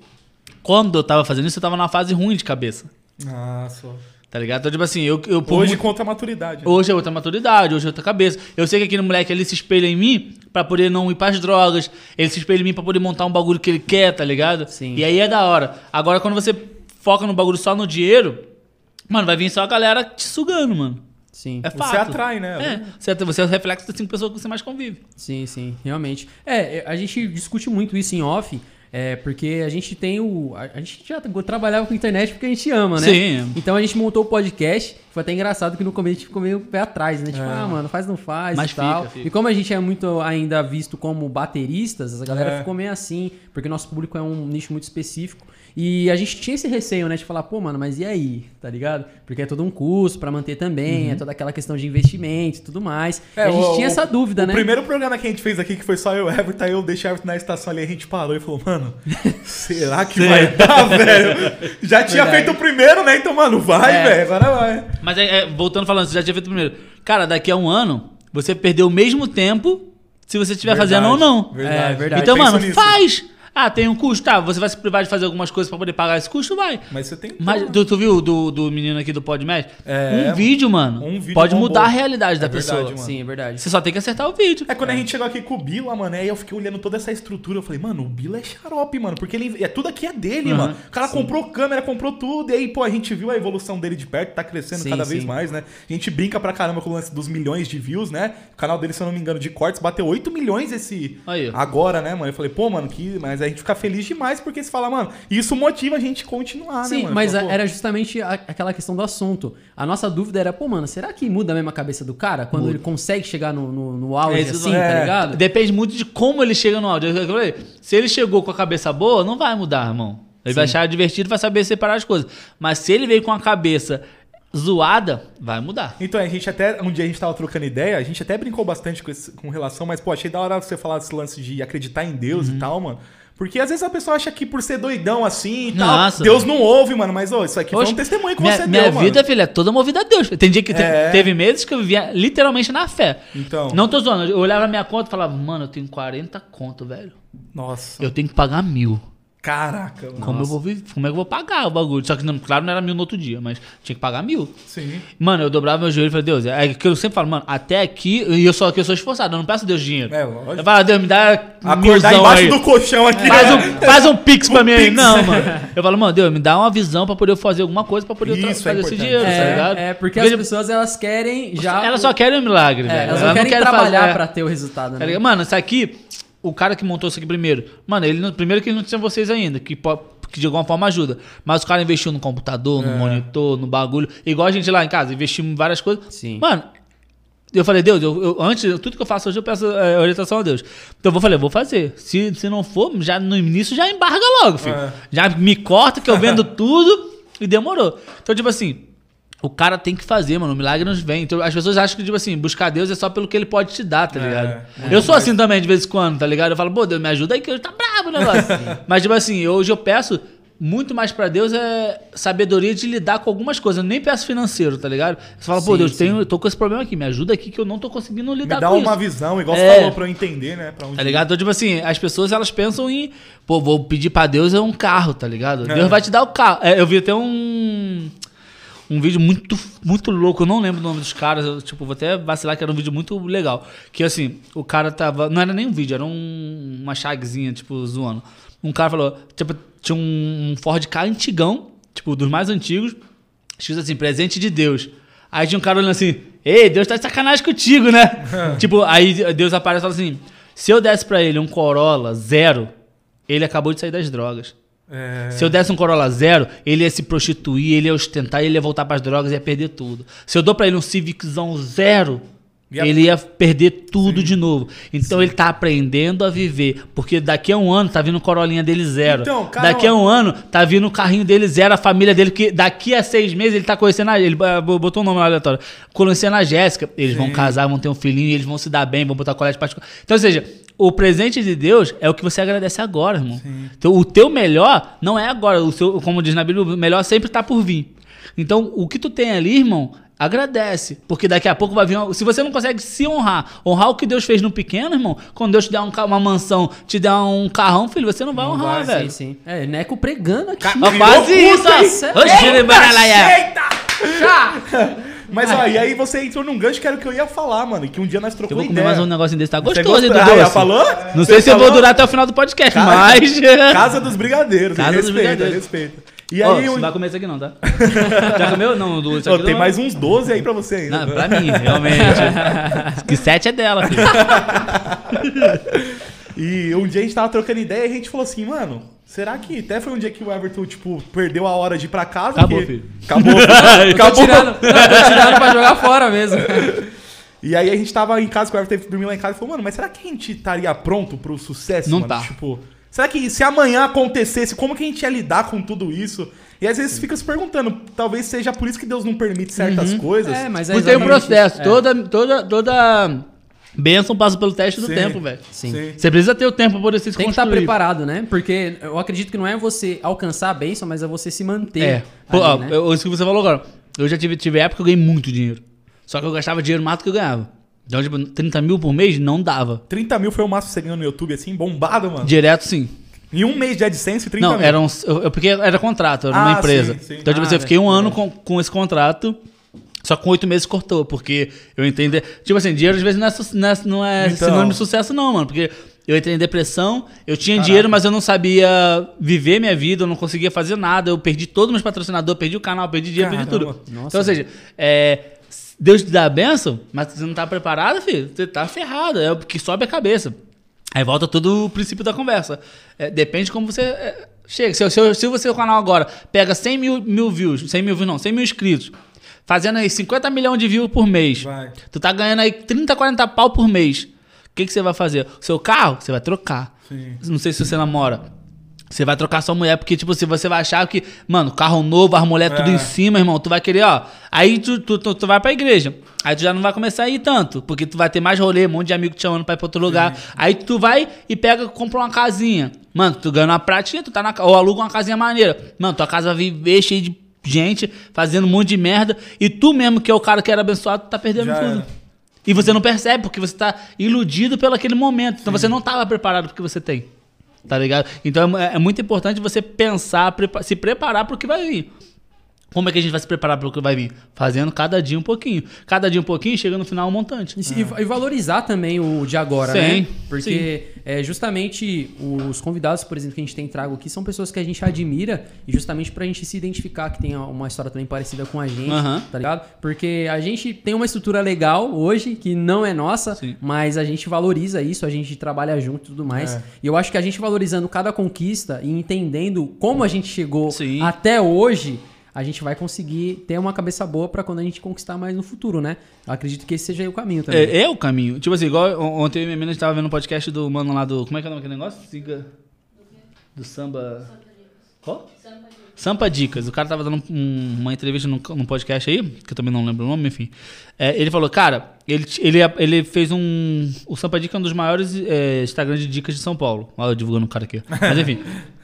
Quando eu tava fazendo isso, eu tava numa fase ruim de cabeça. Ah, só. Tá ligado? Então, tipo assim, eu, eu por Hoje muito- contra a maturidade. né? Hoje é outra maturidade, hoje é outra cabeça. Eu sei que aquele moleque ele se espelha em mim pra poder não ir pras drogas. Ele se espelha em mim pra poder montar um bagulho que ele quer, tá ligado? Sim. E aí é da hora. Agora, quando você foca no bagulho só no dinheiro, mano, vai vir só a galera te sugando, mano. Sim. É Você fato. atrai, né? É, você, você é o reflexo das cinco pessoas que você mais convive. Sim, sim, realmente. É, a gente discute muito isso em off, é, porque a gente tem o. A, gente já trabalhava com internet porque a gente ama, né? Sim. Então a gente montou o podcast. Foi até engraçado que no começo a gente ficou meio pé atrás, né? Tipo, ah, mano, faz não faz Mas e tal. fica, fica. E como a gente é muito ainda visto como bateristas, a galera É. ficou meio assim, porque nosso público é um nicho muito específico. E a gente tinha esse receio, né? De falar, pô, mano, mas e aí? Tá ligado? Porque é todo um custo pra manter também, é toda aquela questão de investimento e tudo mais. e a gente Uhum. É, o- tinha essa dúvida, o né? primeiro programa que a gente fez aqui, que foi só eu o Everton, aí eu deixei o Everton na estação ali, a gente parou e falou, mano, será que vai dar, velho? Já tinha Verdade. feito o primeiro, né? Então, mano, vai, É. velho, agora vai. Mas é, é, voltando falando, você já tinha feito primeiro. Cara, daqui a um ano, você perdeu o mesmo tempo se você estiver Verdade, fazendo ou não. É, verdade. Então, Pensa mano, nisso. faz! Ah, tem um custo, tá? Você vai se privar de fazer algumas coisas pra poder pagar esse custo? Vai. Mas você tem Mas como, né? tu, tu viu do, do menino aqui do Podmatch? É, um vídeo, mano, um vídeo pode bombou. mudar a realidade da É verdade, pessoa. mano. Sim, é verdade. Você só tem que acertar o vídeo. É quando a gente chegou aqui com o Bila, mano, aí eu fiquei olhando toda essa estrutura, eu falei, mano, o Bila é xarope, mano, porque ele é tudo aqui é dele, Uhum, mano. O cara comprou câmera, comprou tudo, e aí, pô, a gente viu a evolução dele de perto, tá crescendo Sim, cada vez sim. mais, né? A gente brinca pra caramba com o lance dos milhões de views, né? O canal dele, se eu não me engano, de cortes, bateu 8 milhões esse Aí. agora, né, mano? Eu falei, pô, mano, que... mas a gente fica feliz demais porque você fala, mano, isso motiva a gente a continuar, né, Sim, mano? mas Fala, pô, era justamente a- aquela questão do assunto. A nossa dúvida era, pô, mano, será que muda mesmo a cabeça do cara quando ele consegue chegar no, no, no auge É, assim, tá é. ligado? Depende muito de como ele chega no falei. Se ele chegou com a cabeça boa, não vai mudar, irmão. Ele vai achar divertido, vai saber separar as coisas. Mas se ele veio com a cabeça zoada, vai mudar. Então, a gente até. Um dia a gente tava trocando ideia, a gente até brincou bastante com, esse- com relação, mas, pô, achei da hora você falar desse lance de acreditar em Deus Uhum. e tal, mano. Porque às vezes a pessoa acha que por ser doidão assim e tal, Deus não ouve, mano. Mas, ô, isso aqui foi Oxe, um testemunho que minha, você minha deu, vida, mano. filha, é toda movida a Deus. Tem dia que É. teve meses que eu vivia literalmente na fé. Então. Não tô zoando. Eu olhava a minha conta e falava, mano, eu tenho 40 conto, velho. Nossa. Eu tenho que pagar mil. Caraca, mano. Como eu, vou, como é que eu vou pagar o bagulho? Só que, não, claro, não era mil no outro dia, mas tinha que pagar mil. Sim. Mano, eu dobrava meu joelho e falei, Deus, é que eu sempre falo, mano, até aqui, e eu sou, que eu sou esforçado, eu não peço Deus dinheiro. É, lógico. Eu falo, Deus, me dá Acordar milzão embaixo aí. do colchão aqui. Faz né? um, faz um pix pra Um mim aí. pix. Não, mano. Eu falo, mano, Deus, me dá uma visão pra poder eu fazer alguma coisa pra poder Isso é fazer esse importante. dinheiro, tá ligado? É, é, porque as pessoas elas querem já. Elas só querem um milagre, É, velho. elas Ela não querem quer trabalhar fazer- pra ter o resultado, Tá né? ligado? Mano, isso aqui, o cara que montou isso aqui primeiro, mano, ele não- primeiro que ele não tinha vocês ainda, que, que de alguma forma ajuda. Mas o cara investiu no computador, no É. monitor, no bagulho. Igual a gente lá em casa, investimos em várias coisas. Sim. Mano, eu falei, Deus, eu, eu- antes, tudo que eu faço hoje eu peço é, orientação a Deus. Então eu falei, vou fazer. Se, se não for, já no início já embarga logo, filho. É. Já me corta que eu vendo tudo e demorou. Então, tipo assim, o cara tem que fazer, mano. O milagre nos vem. Então, as pessoas acham que, tipo assim, buscar Deus é só pelo que ele pode te dar, tá É, ligado? é. eu sou assim também, de vez em quando, tá ligado? Eu falo, pô, Deus, me ajuda aí que hoje tá brabo o negócio. Mas, tipo assim, hoje eu peço muito mais pra Deus é sabedoria de lidar com algumas coisas. Eu nem peço financeiro, tá ligado? Você fala, pô, Sim, Deus, sim. tenho, eu tô com esse problema aqui, me ajuda aqui que eu não tô conseguindo lidar Me dá com uma isso. visão, igual É. você falou, pra eu entender, né? Pra onde Tá ligado? Então, tipo assim, as pessoas elas pensam em, pô, vou pedir pra Deus é um carro, tá ligado? É. Deus vai te dar o carro. É, eu vi até um um vídeo muito muito louco, eu não lembro o nome dos caras, eu, tipo, vou até vacilar que era um vídeo muito legal, que assim, o cara tava, não era nem um vídeo, era um, uma chagzinha, tipo, zoando. Um cara falou, tipo, tinha um, Ford Ka antigão, tipo, dos mais antigos, escrito assim, presente de Deus. Aí tinha um cara olhando assim, ei, Deus tá de sacanagem contigo, né? tipo, aí Deus aparece e fala assim, se eu desse pra ele um Corolla zero, ele acabou de sair das drogas. É. Se eu desse um Corolla zero, ele ia se prostituir, ele ia ostentar, ele ia voltar pras drogas, ia perder tudo. Se eu dou pra ele um Civiczão zero, ele ia perder tudo de novo. Então ele tá aprendendo a viver. Porque daqui a um ano tá vindo o Corolinha dele zero. Então, cara, daqui a um ano tá vindo o carrinho dele zero, a família dele, que daqui a seis meses ele tá conhecendo a. Ele ah, botou um nome lá aleatório. Conhecendo a Jéssica. Eles vão casar, vão ter um filhinho, eles vão se dar bem, vão botar colégio particular. Então, ou seja, o presente de Deus é o que você agradece agora, irmão. Então, o teu melhor não é agora. O seu, como diz na Bíblia, o melhor sempre tá por vir. Então, o que tu tem ali, irmão, agradece. Porque daqui a pouco vai vir. uma- Se você não consegue se honrar, honrar o que Deus fez no pequeno, irmão, quando Deus te der um ca- uma mansão, te der um carrão, filho, você não vai honrar, vai, velho. Sim, sim. É, Neco pregando aqui. Ca- quase isso, ó. É. Eita! Mas ó, e aí você entrou num gancho que era o que eu ia falar, mano. Que um dia nós Eu trocamos vou comer ideia. mais um negocinho desse, tá Você gostoso, hein, gostou? do Ah, já doce. falou? Não sei se eu vou durar até o final do podcast, Ca- mas... Casa dos Brigadeiros. Casa dos respeita, Brigadeiros. respeita. E Ó, aí, você um- não vai comer isso aqui não, tá? Já comeu? Não, do isso Ó, aqui tem não. mais uns 12 aí pra você ainda. Não, pra mim, realmente. que sete é dela, filho. E um dia a gente tava trocando ideia e a gente falou assim, mano, será que até foi um dia que o Everton, tipo, perdeu a hora de ir pra casa? Acabou, que- filho. Acabou, filho. Tô Acabou. tirando, não, tô tirando pra jogar fora mesmo. E aí a gente tava em casa, que o Everton teve que dormir lá em casa e falou, mano, mas será que a gente estaria pronto pro sucesso, Não mano? tá. Tipo, será que se amanhã acontecesse, como que a gente ia lidar com tudo isso? E às vezes fica se perguntando, talvez seja por isso que Deus não permite certas coisas. É, mas é Porque tem um processo. isso. É. Toda, toda, toda bênção passa pelo teste do Sim. tempo, velho. Sim. Você precisa ter o tempo pra poder se Tem que estar construir. preparado, né? Porque eu acredito que não é você alcançar a bênção, mas é você se manter. É. Pô, ali, né? eu- isso que você falou agora. Eu já tive, tive época que eu ganhei muito dinheiro. Só que eu gastava dinheiro mais do que eu ganhava. Então, tipo, 30 mil por mês não dava. 30 mil foi o máximo que você ganhou no YouTube, assim, bombado, mano. Direto, sim. Em um mês de AdSense, 30 Não, mil. era um, eu, eu- porque era contrato, era uma Ah, empresa. sim, sim. Então, tipo Ah, assim, eu fiquei um é, ano com, com esse contrato, só com oito meses cortou, porque eu entendi. Tipo assim, dinheiro às vezes não é, não é, não é Então. sinônimo de sucesso, não, mano. Porque eu entrei em depressão, eu tinha Caraca. dinheiro, mas eu não sabia viver minha vida, eu não conseguia fazer nada. Eu perdi todos os meus patrocinadores, perdi o canal, perdi dinheiro, perdi Caramba. tudo. Nossa. Então, ou seja, é, Deus te dá a benção, mas você não tá preparado, filho, você tá ferrado. É o que sobe a cabeça. Aí volta todo o princípio da conversa. É, depende de como você é, chega. Se, se, se você, o canal agora, pega 100 mil, mil views, 100 mil views não, 100 mil inscritos, fazendo aí 50 milhões de views por mês, Vai. tu tá ganhando aí 30, 40 pau por mês. O que, que você vai fazer? O seu carro, você vai trocar. Sim. Não sei se você namora. Você vai trocar sua mulher, porque, tipo, se você vai achar que, mano, carro novo, as mulheres tudo É. em cima, irmão, tu vai querer, ó. Aí tu, tu, tu, tu vai pra igreja. Aí tu já não vai começar a ir tanto, porque tu vai ter mais rolê, um monte de amigo te chamando pra ir pra outro lugar. Aí tu vai e pega, compra uma casinha. Mano, tu ganha uma pratinha, tu tá na ou aluga uma casinha maneira. Mano, tua casa vai viver cheia de gente, fazendo um monte de merda. E tu mesmo, que é o cara que era abençoado, tá perdendo Já tudo. era. E você não percebe, porque você tá iludido pelo aquele momento. Então você não tava preparado pro que você tem. Tá ligado? Então é, é muito importante você pensar, prepa- se preparar pro que vai vir. Como é que a gente vai se preparar pro que vai vir? Fazendo cada dia um pouquinho. Cada dia um pouquinho, chega no final um montante. E, e valorizar também o de agora, Sim, né? Porque é, justamente os convidados, por exemplo, que a gente tem trago aqui, são pessoas que a gente admira e justamente pra gente se identificar que tem uma história também parecida com a gente, tá ligado? Porque a gente tem uma estrutura legal hoje, que não é nossa, Sim. mas a gente valoriza isso, a gente trabalha junto e tudo mais. É. E eu acho que a gente valorizando cada conquista e entendendo como a gente chegou Sim. até hoje, a gente vai conseguir ter uma cabeça boa pra quando a gente conquistar mais no futuro, né? Eu acredito que esse seja aí o caminho também. É, é o caminho. Tipo assim, igual on- ontem minha menina estava vendo um podcast do mano lá do. Como é que é o nome daquele negócio? Siga. Do samba. Qual? Sampa Dicas. O cara tava dando um- uma entrevista num, num podcast aí, que eu também não lembro o nome, enfim. É, ele falou, cara, ele, ele, ele fez um. O Sampa Dica é um dos maiores é, Instagram de dicas de São Paulo. Olha eu divulgando o cara aqui. Mas enfim.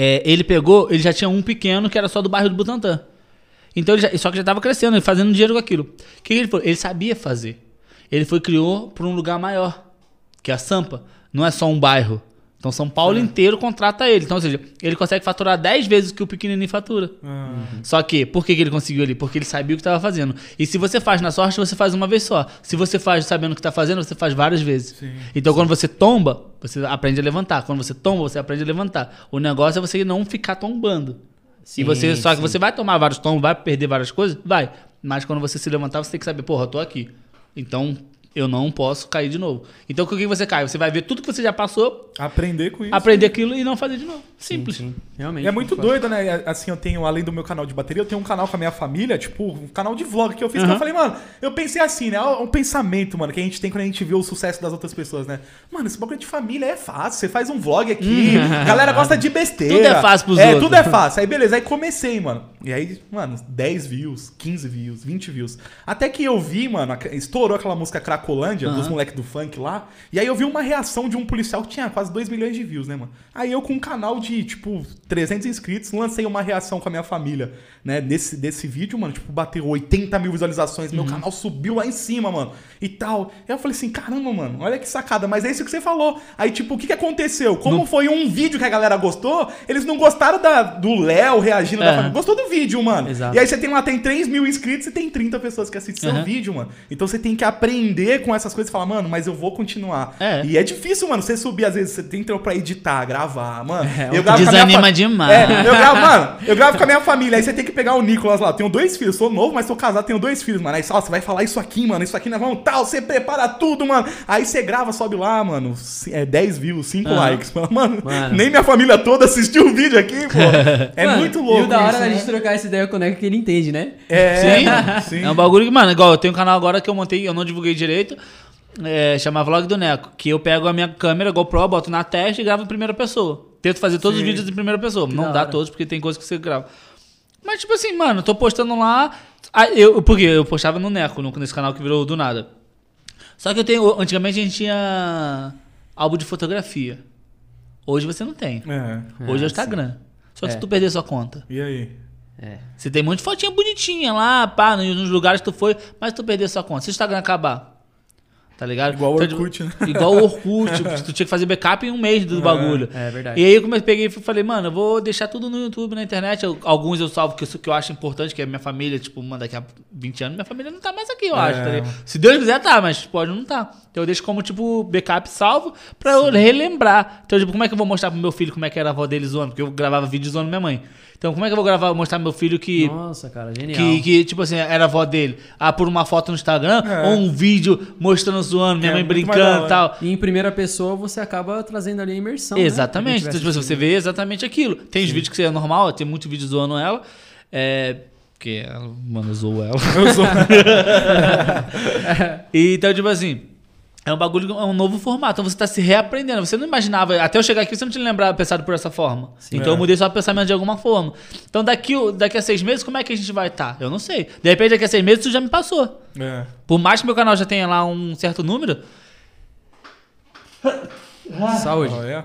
É, ele pegou, ele já tinha um pequeno que era só do bairro do Butantã. Então já, só que já tava crescendo, ele fazendo dinheiro com aquilo. O que, que ele falou? Ele sabia fazer. Ele foi criou para um lugar maior, que é a Sampa. Não é só um bairro. Então São Paulo inteiro contrata ele. Então, ou seja, ele consegue faturar 10 vezes o que o pequenininho fatura. Ah, Só que, por que, que ele conseguiu ali? Porque ele sabia o que estava fazendo. E se você faz na sorte, você faz uma vez só. Se você faz sabendo o que está fazendo, você faz várias vezes. Sim. Então, quando você tomba, você aprende a levantar. Quando você tomba, você aprende a levantar. O negócio é você não ficar tombando. Sim, e você, só que você vai tomar vários tombos, vai perder várias coisas? Vai. Mas quando você se levantar, você tem que saber, porra, eu tô aqui. Então, eu não posso cair de novo. Então, com o que você cai? Você vai ver tudo que você já passou, aprender com isso. aprender aquilo e não fazer de novo. Simples. Sim, sim. Realmente. É muito doido, né? Assim, eu tenho, além do meu canal de bateria, eu tenho um canal com a minha família, tipo, um canal de vlog que eu fiz. Que eu falei, mano, eu pensei assim, né? Um pensamento, mano, que a gente tem quando a gente vê o sucesso das outras pessoas, né? Mano, esse bagulho de família é fácil. Você faz um vlog aqui, a galera gosta de besteira. Tudo é fácil pros É, outros. tudo é fácil. Aí, beleza, aí comecei, mano. E aí, mano, 10 views, 15 views, 20 views. Até que eu vi, mano, estourou aquela música Cracolândia, dos Aham. moleques do funk lá. E aí eu vi uma reação de um policial que tinha quase 2 milhões de views, né, mano? Aí eu com um canal de de, tipo, 300 inscritos, lancei uma reação com a minha família, né? Desse, desse vídeo, mano, tipo, bateu 80 mil visualizações, meu canal subiu lá em cima, mano, e tal. Aí eu falei assim, caramba, mano, olha que sacada, mas é isso que você falou. Aí, tipo, o que que aconteceu? Como foi um vídeo que a galera gostou, eles não gostaram da, do Léo reagindo da É. família. Gostou do vídeo, mano. Exato. E aí você tem lá, tem 3 mil inscritos e tem 30 pessoas que assistem seu Uhum. vídeo, mano. Então você tem que aprender com essas coisas e falar, mano, mas eu vou continuar. É. E é difícil, mano, você subir, às vezes, você tem tempo pra editar, gravar, mano. É, eu gravo com a minha Desanima fa- demais. É, eu gravo, mano, eu gravo com a minha família, aí você tem que pegar o Nicolas lá. Tenho dois filhos, sou novo, mas sou casado, tenho dois filhos, mano. Aí ó, você vai falar isso aqui, mano, isso aqui nós vamos tal, você prepara tudo, mano. Aí você grava, sobe lá, mano, é 10 views, 5 Aham. likes. Mano, Mano. nem minha família toda assistiu o vídeo aqui, pô. É Mano, muito louco. E o da hora isso, da né? gente trocar essa ideia com o Neco que ele entende, né? É, Sim. sim. É um bagulho que, mano, igual eu tenho um canal agora que eu montei, eu não divulguei direito, é, chama Vlog do Neco, que eu pego a minha câmera GoPro, boto na testa e gravo em primeira pessoa. Tento fazer todos Sim. os vídeos em primeira pessoa. não da dá hora. todos, porque tem coisas que você grava. Mas, tipo assim, mano, eu tô postando lá. ah, Eu, porque eu postava no Neco, no- nesse canal que virou do nada. Só que eu tenho. Antigamente a gente tinha álbum de fotografia. Hoje você não tem. É. Hoje é o sim. Instagram. Só que É. se tu perder sua conta. E aí? É. Você tem um monte de fotinha bonitinha lá, pá, nos nos lugares que tu foi, mas tu perder sua conta. Se o Instagram acabar, tá ligado? Igual o Então, Orkut, né? Igual o Orkut, porque tu tinha que fazer backup em um mês do bagulho. É verdade. E aí eu come- peguei e falei, mano, eu vou deixar tudo no YouTube, na internet. Eu- alguns eu salvo que eu, que eu acho importante, que é minha família, tipo, mano, daqui a 20 anos minha família não tá mais aqui, eu É. acho. tá ligado? Se Deus quiser, tá, mas pode não tá. Então eu deixo como, tipo, backup salvo pra eu relembrar. Então, tipo, como é que eu vou mostrar pro meu filho como é que era a avó dele zoando? Porque eu gravava vídeo zoando minha mãe. Então, como é que eu vou gravar, mostrar pro meu filho que. Nossa, cara, genial. Que, que, tipo assim, era a avó dele. Ah, por uma foto no Instagram, É. ou um vídeo mostrando zoando, minha É, mãe brincando e tal. E em primeira pessoa você acaba trazendo ali a imersão. né? Exatamente. Pra Então, tipo, você vê exatamente aquilo. Tem os vídeos que é normal, tem muito vídeo zoando ela. É. Porque ela, mano, eu zoo ela. Eu sou. E, então, tipo assim. É um bagulho, é um novo formato. Então você tá se reaprendendo. Você não imaginava, até eu chegar aqui, você não tinha lembrado pensado por essa forma. Então É. eu mudei só o pensamento de alguma forma. Então daqui, daqui a seis meses, como é que a gente vai estar? Eu não sei. De repente, daqui a seis meses, isso já me passou. É. Por mais que meu canal já tenha lá um certo número. Saúde. Olha.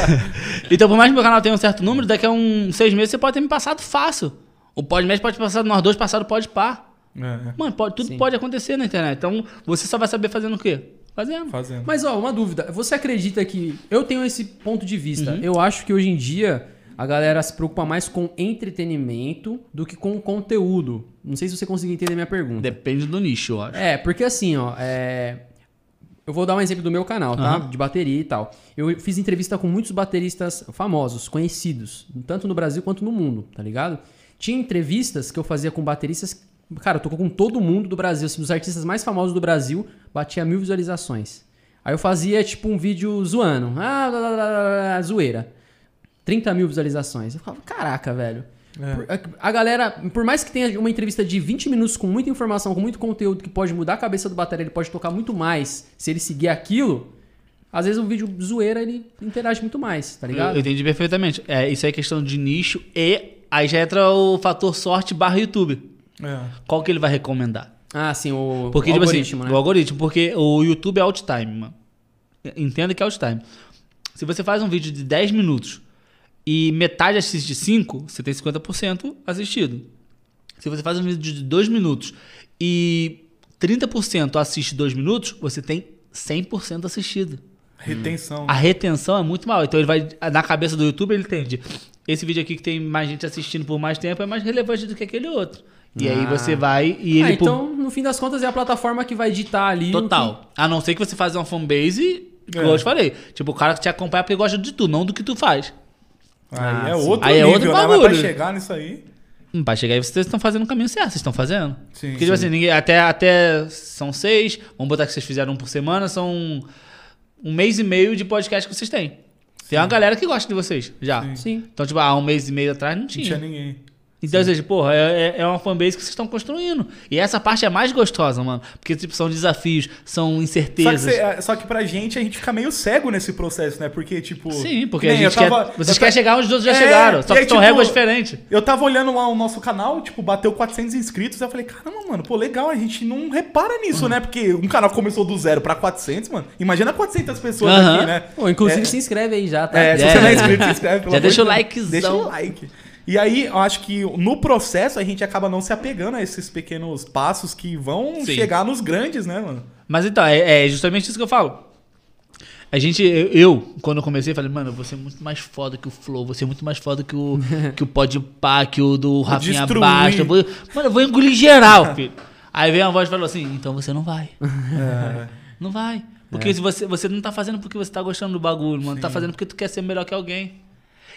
então, por mais que meu canal tenha um certo número, daqui a uns seis meses você pode ter me passado fácil. O Podmatch pode ter passado nós dois, passado pode par. É. Mano, pode, tudo Sim. pode acontecer na internet. Então, você só vai saber fazendo o quê? Fazendo. Fazendo. Mas, ó, uma dúvida. Você acredita que. Eu tenho esse ponto de vista. Uhum. Eu acho que hoje em dia a galera se preocupa mais com entretenimento do que com conteúdo. Não sei se você conseguiu entender minha pergunta. Depende do nicho, eu acho. É, porque assim, ó, é... eu vou dar um exemplo do meu canal, tá? Aham. De bateria e tal. Eu fiz entrevista com muitos bateristas famosos, conhecidos, tanto no Brasil quanto no mundo, tá ligado? Tinha entrevistas que eu fazia com bateristas, cara, eu tocou com todo mundo do Brasil, assim, os artistas mais famosos do Brasil, batia mil visualizações. Aí eu fazia, tipo, um vídeo zoando, ah, lá, lá, lá, lá, lá, zoeira. 30 mil visualizações. Eu falava, caraca, velho. É. Por- A, galera, por mais que tenha uma entrevista de 20 minutos com muita informação, com muito conteúdo que pode mudar a cabeça do bateria, ele pode tocar muito mais se ele seguir aquilo. Às vezes o vídeo zoeira ele interage muito mais, tá Eu, ligado? eu entendi perfeitamente. É, isso aí é questão de nicho e aí já entra o fator sorte barra YouTube. É. Qual que ele vai recomendar? Ah, sim, o, Porque, o tipo algoritmo, assim, né? o algoritmo, porque o YouTube é outtime, mano. Entenda que é outtime. Se você faz um vídeo de 10 minutos e metade assiste 5, você tem 50% assistido. Se você faz um vídeo de 2 minutos e 30% assiste 2 minutos, você tem 100% assistido. Retenção. A retenção é muito mal. Então ele vai. Na cabeça do YouTube, ele entende. Esse vídeo aqui que tem mais gente assistindo por mais tempo é mais relevante do que aquele outro. E aí Ah. você vai e Ah, ele. por- então, no fim das contas, é a plataforma que vai ditar ali. o Total. A não ser que você faça uma fanbase, como É. eu te falei. Tipo, o cara que te acompanha porque gosta de tu, não do que tu faz. Aí Ah, é sim. outro Aí é nível, outro né? Mas bagulho. pra chegar nisso aí. Hum, Pra chegar aí, vocês estão fazendo o caminho certo, vocês estão fazendo. Sim, Porque, tipo sim. assim, ninguém, até, até são seis, vamos botar que vocês fizeram um por semana, são um mês e meio de podcast que vocês têm. Tem uma galera que gosta de vocês, já. Sim. Então, tipo, há um mês e meio atrás não Não tinha. tinha ninguém. Então, ou seja, porra, é, é- é uma fanbase que vocês estão construindo. E essa parte é mais gostosa, mano. Porque, tipo, são desafios, são Só que, incertezas. cê- é, só que pra gente, a gente fica meio cego nesse processo, né? Porque, tipo. Sim, porque que a gente tava- quer. Vocês querem ta- chegar onde os outros já É, chegaram. Só que aí, são tipo, réguas diferentes. Eu tava olhando lá o nosso canal, tipo, bateu 400 inscritos. Eu falei, caramba, mano, pô, legal, a gente não repara nisso, né? Porque um canal começou do zero pra 400, mano. Imagina 400 pessoas Aham. aqui, né? Pô, inclusive É. se inscreve aí já, tá? É, se É. você não é inscrito, se inscreve. pelo Já deixa de o likezão. Deixa o like. E aí, eu acho que no processo a gente acaba não se apegando a esses pequenos passos que vão Sim. chegar nos grandes, né, mano? Mas então, é, é justamente isso que eu falo. A gente, eu, eu, quando eu comecei, falei, mano, eu vou ser muito mais foda que o Flow, vou ser muito mais foda que o, que o Podpah, que o do Rafinha destruir. Basta. Vou, mano, eu vou engolir geral, filho. Aí veio uma voz e falou assim, então você não vai. É. Não vai. Porque se você, você não tá fazendo porque você tá gostando do bagulho, mano. Tá fazendo porque tu quer ser melhor que alguém.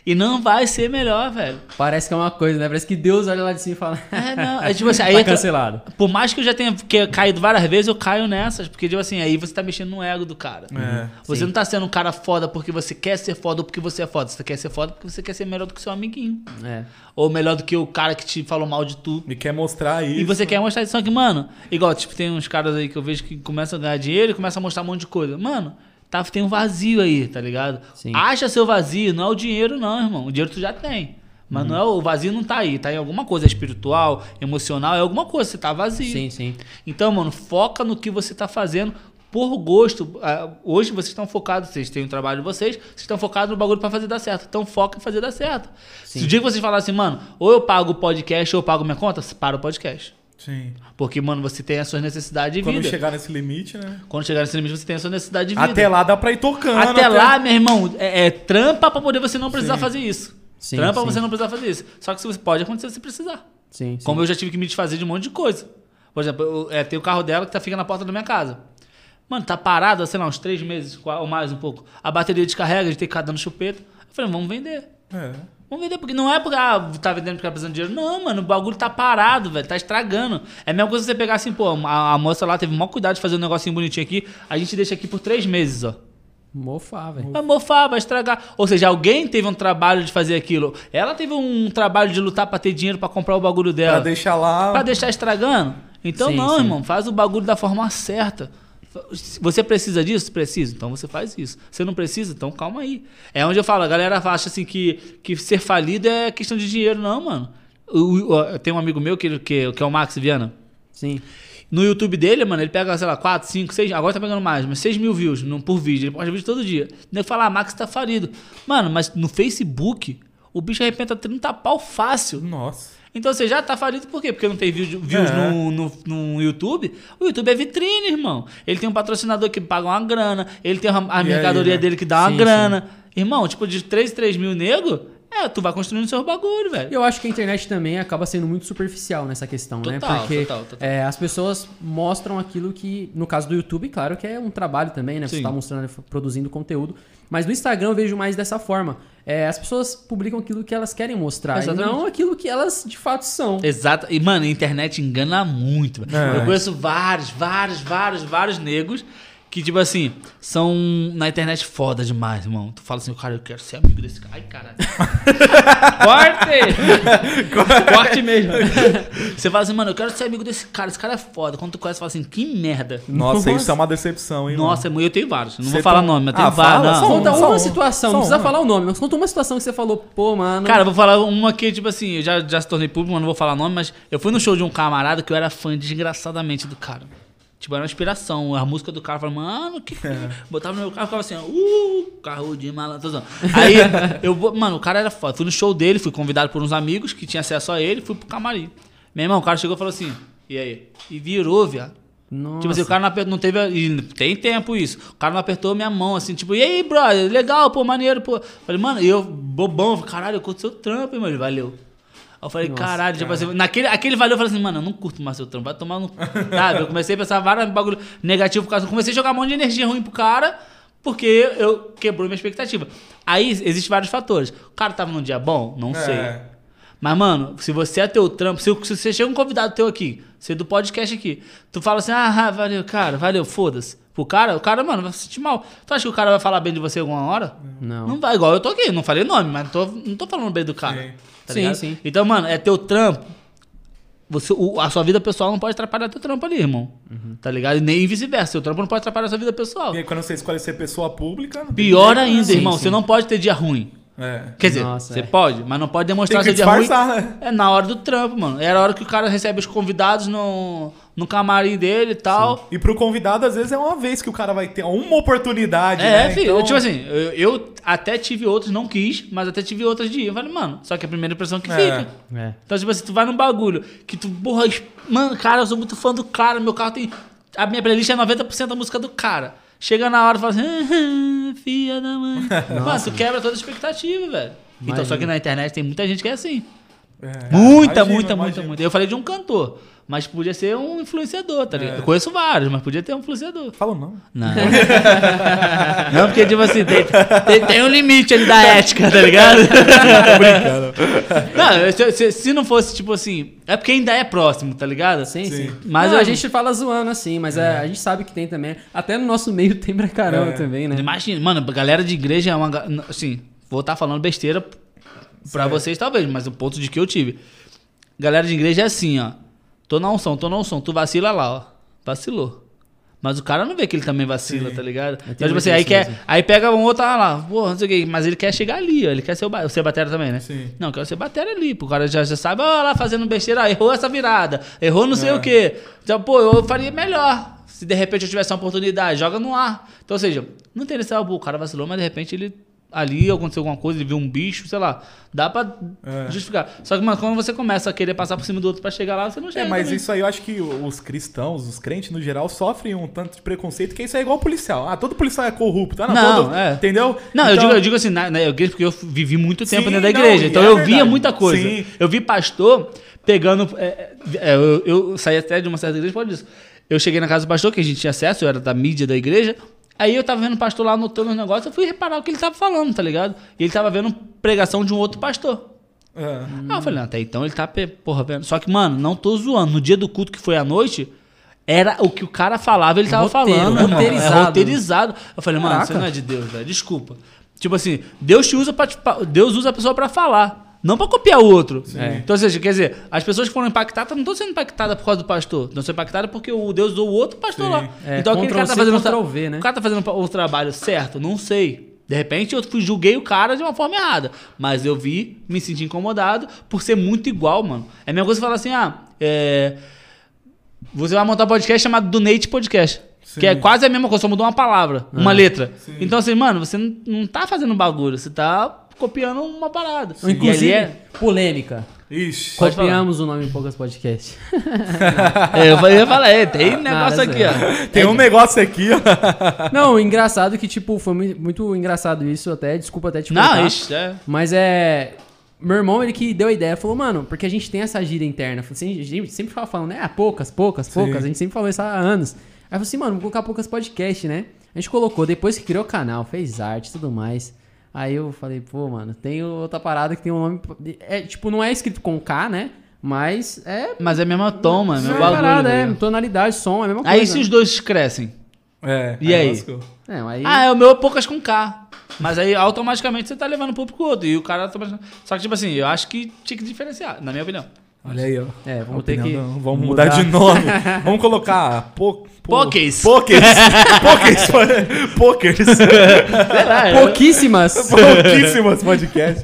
E não vai ser melhor, velho. Parece que é uma coisa, né? Parece que Deus olha lá de cima e fala. É, não. É tipo assim, aí tá cancelado. Por mais que eu já tenha que- caído várias vezes, eu caio nessas. Porque, tipo assim, aí você tá mexendo no ego do cara. É. Você Sim. não tá sendo um cara foda porque você quer ser foda ou porque você é foda. Você quer ser foda porque você quer ser melhor do que seu amiguinho. É. Ou melhor do que o cara que te falou mal de tu. E quer mostrar isso. E você quer mostrar isso. Só que, mano, igual, tipo, tem uns caras aí que eu vejo que começam a ganhar dinheiro e começam a mostrar um monte de coisa. Mano, tá, tem um vazio aí, tá ligado? Sim. Acha seu vazio, não é o dinheiro, não, irmão. O dinheiro tu já tem. Mas Uhum. não é, o vazio não tá aí, tá em alguma coisa espiritual, emocional, é alguma coisa, você tá vazio. Sim, sim. Então, mano, foca no que você tá fazendo por gosto. Ah, Hoje vocês estão focados, vocês têm o trabalho de vocês, vocês estão focados no bagulho pra fazer dar certo. Então foca em fazer dar certo. Se o dia que vocês falassem, mano, ou eu pago o podcast ou eu pago minha conta, para o podcast. Sim. Porque, mano, você tem as suas necessidades de Quando vida. chegar nesse limite, né? Quando chegar nesse limite, você tem a sua necessidade de vida. Até lá dá pra ir tocando. Até lá, meu irmão, é, é trampa pra poder você não precisar Sim. fazer isso. Sim, trampa pra sim. você não precisar fazer isso. Só que você pode acontecer se precisar. Sim, sim. Como eu já tive que me desfazer de um monte de coisa. Por exemplo, eu, é, tem o carro dela que tá, fica na porta da minha casa. Mano, tá parado, há, sei lá, uns três meses ou mais um pouco. A bateria descarrega, a gente tem que ficar dando chupeta. Eu falei, vamos vender. É. Vamos vender, porque não é porque ah, tá vendendo porque tá precisando de dinheiro. Não, mano, o bagulho tá parado, velho. Tá estragando. É a mesma coisa você pegar assim, pô, a, a moça lá teve o maior cuidado de fazer um negocinho bonitinho aqui. A gente deixa aqui por três meses, ó. Mofar, velho. Vai mofar, vai estragar. Ou seja, alguém teve um trabalho de fazer aquilo. Ela teve um trabalho de lutar pra ter dinheiro pra comprar o bagulho Pra dela. deixar lá. Pra deixar estragando? Então Sim, não, sim. irmão. Faz o bagulho da forma certa. Você precisa disso? Precisa. Então você faz isso. Você não precisa? Então calma aí. É onde eu falo, a galera acha assim que, que ser falido é questão de dinheiro. Não, mano. O- o- Tem um amigo meu que, que, que é o Max Viana. Sim. No YouTube dele, mano, ele pega, sei lá, 4, 5, 6, agora tá pegando mais, mas 6 mil views no- por vídeo. Ele posta vídeo todo dia. Daí fala, ah, Max tá falido. Mano, mas no Facebook, o bicho arrebenta 30 pau fácil. Nossa. Então você já tá falido por quê? Porque não tem vídeo- views É. no, no, no YouTube. O YouTube é vitrine, irmão. Ele tem um patrocinador que paga uma grana, ele tem a, a E aí, mercadoria né? dele que dá uma Sim, grana. Irmão, tipo, de 3, 3 mil nego, é, tu vai construindo seus bagulho, velho. Eu acho que a internet também acaba sendo muito superficial nessa questão, né? Total, Porque total, total. é, as pessoas mostram aquilo que, no caso do YouTube, claro que é um trabalho também, né? Você Sim. tá mostrando, produzindo conteúdo. Mas no Instagram eu vejo mais dessa forma. É, as pessoas publicam aquilo que elas querem mostrar, Exatamente. e não aquilo que elas de fato são. Exato. E, mano, a internet engana muito. É. Eu conheço vários, vários, vários, vários negros que, tipo assim, são na internet foda demais, irmão. Tu fala assim, cara, eu quero ser amigo desse cara. Ai, caralho. Corte! Corte mesmo. Você fala assim, mano, eu quero ser amigo desse cara. Esse cara é foda. Quando tu conhece, você fala assim, que merda. Nossa, Nossa. isso é uma decepção, hein? Nossa, eu tenho vários. Não Você vou falar tem- nome, mas Ah, tenho fala, vários. Só Conta uma uma. situação, não precisa uma. falar o nome, mas conta uma situação que você falou, pô, mano. Cara, eu vou falar uma que, tipo assim, eu já, já se tornei público, mas não vou falar nome, mas eu fui no show de um camarada que eu era fã desgraçadamente do cara. Tipo, era uma inspiração. A música do cara, falava, mano, que. Botava no meu carro e ficava assim, uh, carro de malandro. Aí, eu, mano, o cara era foda. Fui no show dele, fui convidado por uns amigos que tinham acesso a ele, fui pro camarim. Meu irmão, o cara chegou e falou assim, e aí? E virou, viado. Nossa. Tipo assim, o cara não, apertou, não teve. E tem tempo isso. O cara não apertou minha mão, assim, tipo, e aí, brother? Legal, pô, maneiro, pô. Falei, mano, e eu, bobão, caralho, eu curto seu trampo, hein, mano. Valeu. Aí eu falei, Nossa, caralho, tipo assim, naquele aquele valeu, eu falei assim, mano, eu não curto mais seu trampo, vai tomar no. Sabe? Eu comecei a pensar vários bagulho negativo por causa. Comecei a jogar um monte de energia ruim pro cara, porque eu quebrou minha expectativa. Aí existem vários fatores. O cara tava num dia bom? Não sei. É. Mas, mano, se você é teu trampo, se, se você chega um convidado teu aqui, você é do podcast aqui, tu fala assim, ah, valeu, cara, valeu, foda-se. pro cara, o cara, mano, vai se sentir mal. Tu acha que o cara vai falar bem de você alguma hora? Não. Não vai, igual eu tô aqui, não falei nome, mas não tô, não tô falando bem do cara. Sim. Tá Sim, ligado? sim. Então, mano, é teu trampo. Você, o- a sua vida pessoal não pode atrapalhar teu trampo ali, irmão. Uhum. Tá ligado? E nem vice-versa. Seu trampo não pode atrapalhar a sua vida pessoal. E aí, quando você escolhe ser pessoa pública. Pior jeito, né? ainda, Sim, irmão, sim. você não pode ter dia ruim. É. Quer dizer, Nossa, você é. pode, mas não pode demonstrar Tem que seu dia ruim. disfarçar, né? É na hora do trampo, mano. Era a hora que o cara recebe os convidados no, no camarim dele e tal. E pro convidado, às vezes, é uma vez que o cara vai ter uma oportunidade. É, né? filho. Então, Tipo assim, eu, eu até tive outros, não quis, mas até tive outras de ir. Eu falei, mano, só que a primeira impressão que É. fica. É. Então, tipo assim, tu vai num bagulho que tu, porra, mano, cara, eu sou muito fã do cara, meu carro tem. A minha playlist é 90% da música do cara. Chega na hora e fala assim, "Ah, filha da mãe. Mano, tu quebra toda a expectativa, velho. Então, só que na internet tem muita gente que é assim. é, Muita, imagino, muita, muita, imagino. muita. Eu falei de um cantor, mas podia ser um influenciador, tá ligado? Eu conheço vários, mas podia ter um influenciador. Fala não. Não. não, porque, tipo assim, tem, tem, tem um limite ali da ética, tá ligado? Tô brincando. Não, se, se- se não fosse, tipo assim. É porque ainda é próximo, tá ligado? Sim, Sim. sim. Mas Mas eu- a gente fala zoando assim, mas é, a gente sabe que tem também. Até no nosso meio tem pra caramba É. também, né? Imagina, mano, a galera de igreja é uma. Assim, vou estar falando besteira pra Certo. vocês talvez, mas o ponto de que eu tive. Galera de igreja é assim, ó. Tô na unção, tô na unção. Tu vacila lá, ó. Vacilou. Mas o cara não vê que ele também vacila, Sim. tá ligado? tenho Então, tipo assim, aí, quer, mesmo. aí pega um outro ah lá, porra, não sei o que, mas ele quer chegar ali, ó. Ele quer ser o, ser batera também, né? Sim. Não, quero ser batera ali. Pô, o cara já, já sabe, ó, lá fazendo besteira, ah, errou essa virada, errou não sei É. o quê. Então, pô, eu faria melhor. Se de repente eu tivesse uma oportunidade, joga no ar. Então, ou seja, não tem esse, ah, pô, o cara vacilou, mas de repente ele. Ali aconteceu alguma coisa, ele viu um bicho, sei lá. Dá pra É. justificar. Só que, mano, quando você começa a querer passar por cima do outro pra chegar lá, você não chega. É, mas também. isso aí eu acho que os cristãos, os crentes no geral, sofrem um tanto de preconceito que isso é igual policial. Ah, todo policial é corrupto. Ah, não, Não, todo, é. Entendeu? Não, eu, Então- digo, eu digo assim, na, na igreja, porque eu vivi muito tempo Sim, dentro da não, igreja. e então é eu via verdade. muita coisa. Sim. Eu vi pastor pegando. é, é, eu, eu saí até de uma certa igreja por causa disso. Eu cheguei na casa do pastor, que a gente tinha acesso, eu era da mídia da igreja. Aí eu tava vendo o pastor lá anotando os negócios, eu fui reparar o que ele tava falando, tá ligado? E ele tava vendo pregação de um outro pastor. É. Aí eu falei, não, até então ele tá, porra, vendo. Só que, mano, não tô zoando. No dia do culto que foi à noite, era o que o cara falava, ele tava Roteiro, falando, roteirizado. É roteirizado. Eu falei, mano, Caraca. você não é de Deus, velho. Desculpa. Tipo assim, Deus te usa pra, Deus usa a pessoa pra falar. Não pra copiar o outro. É. Então, ou seja, quer dizer, as pessoas que foram impactadas não estão sendo impactadas por causa do pastor. Estão sendo impactadas porque o Deus usou o outro pastor Sim. lá. É, então aquele cara tá fazendo. o tra- né? O cara tá fazendo o trabalho certo? Não sei. De repente eu fui, julguei o cara de uma forma errada. Mas eu vi, me senti incomodado por ser muito igual, mano. É a mesma coisa que falar assim, ah, é. Você vai montar um podcast chamado do Nate Podcast. Sim. Que é quase a mesma coisa, só mudou uma palavra, uma letra. Sim. Então, assim, mano, você não tá fazendo bagulho, você tá copiando uma parada. E Inclusive, ali é- polêmica. Ixi. Copiamos o nome em poucas podcasts. É, eu ia falar, é, tem negócio Nada, aqui, ó. Tem um negócio aqui, ó. Não, o engraçado é que, tipo, foi mui- muito engraçado isso até. Desculpa até te. Não, isso, é. Mas é. Meu irmão, ele que deu a ideia, falou, mano, porque a gente tem essa gíria interna. Assim, a gente sempre fala falando, né? Ah, poucas, poucas, poucas. Sim. A gente sempre falou isso há anos. Aí falou assim, mano, vou colocar poucas podcast, né? A gente colocou, depois que criou o canal, fez arte e tudo mais. Aí eu falei, pô, mano, tem outra parada que tem um nome. É, tipo, não é escrito com K, né? Mas é. Mas é a mesma toma, é o é mesmo uma parada, bagulho. é, tonalidade, som, é a mesma coisa. Aí se os dois crescem. É. E aí? lascou. É, aí... Ah, é o meu é poucas com K. Mas aí automaticamente você tá levando pro pro outro. E o cara automaticamente. Só que, tipo assim, eu acho que tinha que diferenciar, na minha opinião. Olha aí, ó. É, vamos ter que. não- Vamos mudar, de nome. vamos colocar. Po, po, Pokers. Pokers. Pokers. Pokers. Será? Pouquíssimas! Pouquíssimas podcasts.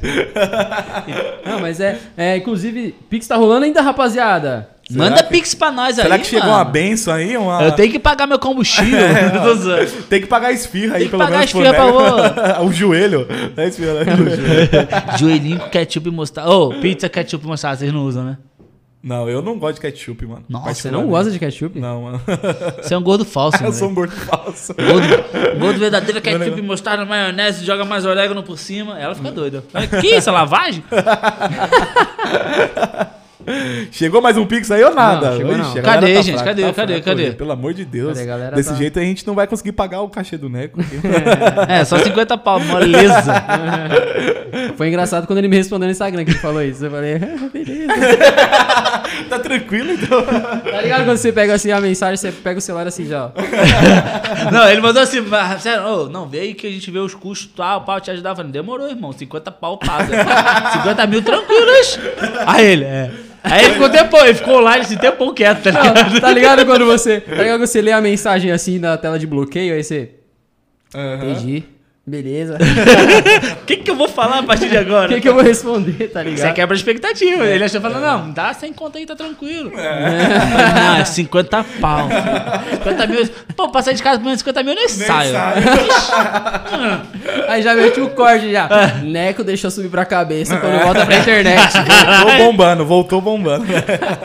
Não, mas é, é. Inclusive, Pix tá rolando ainda, rapaziada. Manda Será que- pix pra nós aí. Será que chegou mano. uma benção aí? Uma... Eu tenho que pagar meu combustível. Zoando. Tem que pagar a esfirra aí, Tem que pelo pagar menos. a esfirra por pra mega. o joelho. Não é esfirra, né? Joelhinho com ketchup e mostarda. Ô, pizza, ketchup e mostarda, vocês não usam, né? Não, eu não gosto de ketchup, mano. Nossa, Você não gosta de ketchup? Não, mano. Você é um gordo falso, eu mano. sou um gordo falso. Gordo, gordo verdadeiro, ketchup e mostarda, maionese, joga mais orégano por cima. Ela fica doida. Mas Que isso, é lavagem? Chegou mais um Pix aí ou nada? Não, chegou não. galera Cadê, tá gente? fraca, Cadê? tá Cadê? fraca Cadê? hoje, Pelo amor de Deus. Cadê? Desse tá- jeito a gente não vai conseguir pagar o cachê do Neco. É, só 50 pau, moleza. Foi engraçado quando ele me respondeu no Instagram que ele falou isso. Eu falei, beleza. tá tranquilo, então? Tá ligado quando você pega assim a mensagem, você pega o celular assim já, ó. Não, ele mandou assim, "Ah, sério, ô, não, vê aí que a gente vê os custos, tal, pau, te ajudar. Eu falei, demorou, irmão, 50 pau paga. 50 mil tranquilos. Aí ele, é. Aí ele ficou tempão, ele ficou lá esse tempão quieto, tá ligado? Não, tá ligado quando você. Tá ligado quando você lê a mensagem assim na tela de bloqueio, aí você. Entendi. Beleza. O que, que eu vou falar a partir de O agora? que, que eu vou responder, tá Você ligado? quebra a expectativa. Ele achou falando, não, dá 100 conto aí, tá tranquilo. Não, é 50 pau. 50 mil. Pô, pra sair de casa por menos 50 mil eu nem, saio. Aí já meti o corte já. Neco deixou subir pra cabeça quando volta pra internet. Voltou bombando, voltou bombando.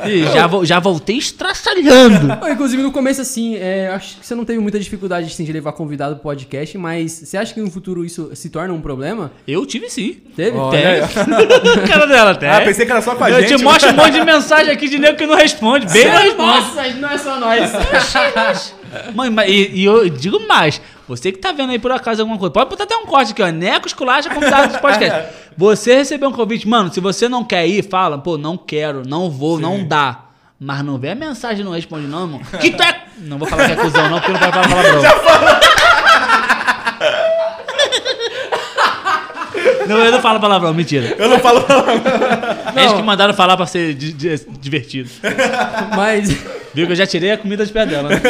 Ih, já, vo- já voltei estraçalhando. Inclusive, no começo, assim, é, acho que você não teve muita dificuldade assim, de levar convidado pro podcast, mas você acha que no futuro isso se torna um problema? Eu tive sim. Teve? Olha Tem. aí. cara dela, tem. Ah, pensei que era só com a eu gente. te mostro um monte de mensagem aqui de nego que não responde. Bem não responde. Nossa, não é só nós. Mãe, mas- e, e eu digo mais. Você que tá vendo aí por acaso alguma coisa, pode botar até um corte aqui, ó. Neco Esculacha convidado do podcast. Você recebeu um convite, mano, se você não quer ir, fala, pô, não quero, não vou, não dá. Mas não vê a mensagem e não responde, não, irmão. Que tu é. Não vou falar que é cuzão, não, porque não vai falar palavrão. Não, eu não falo palavrão, mentira. Eu não falo. Acho que mandaram falar pra ser di- di- divertido. Mas. Viu que eu já tirei a comida de pé dela, né?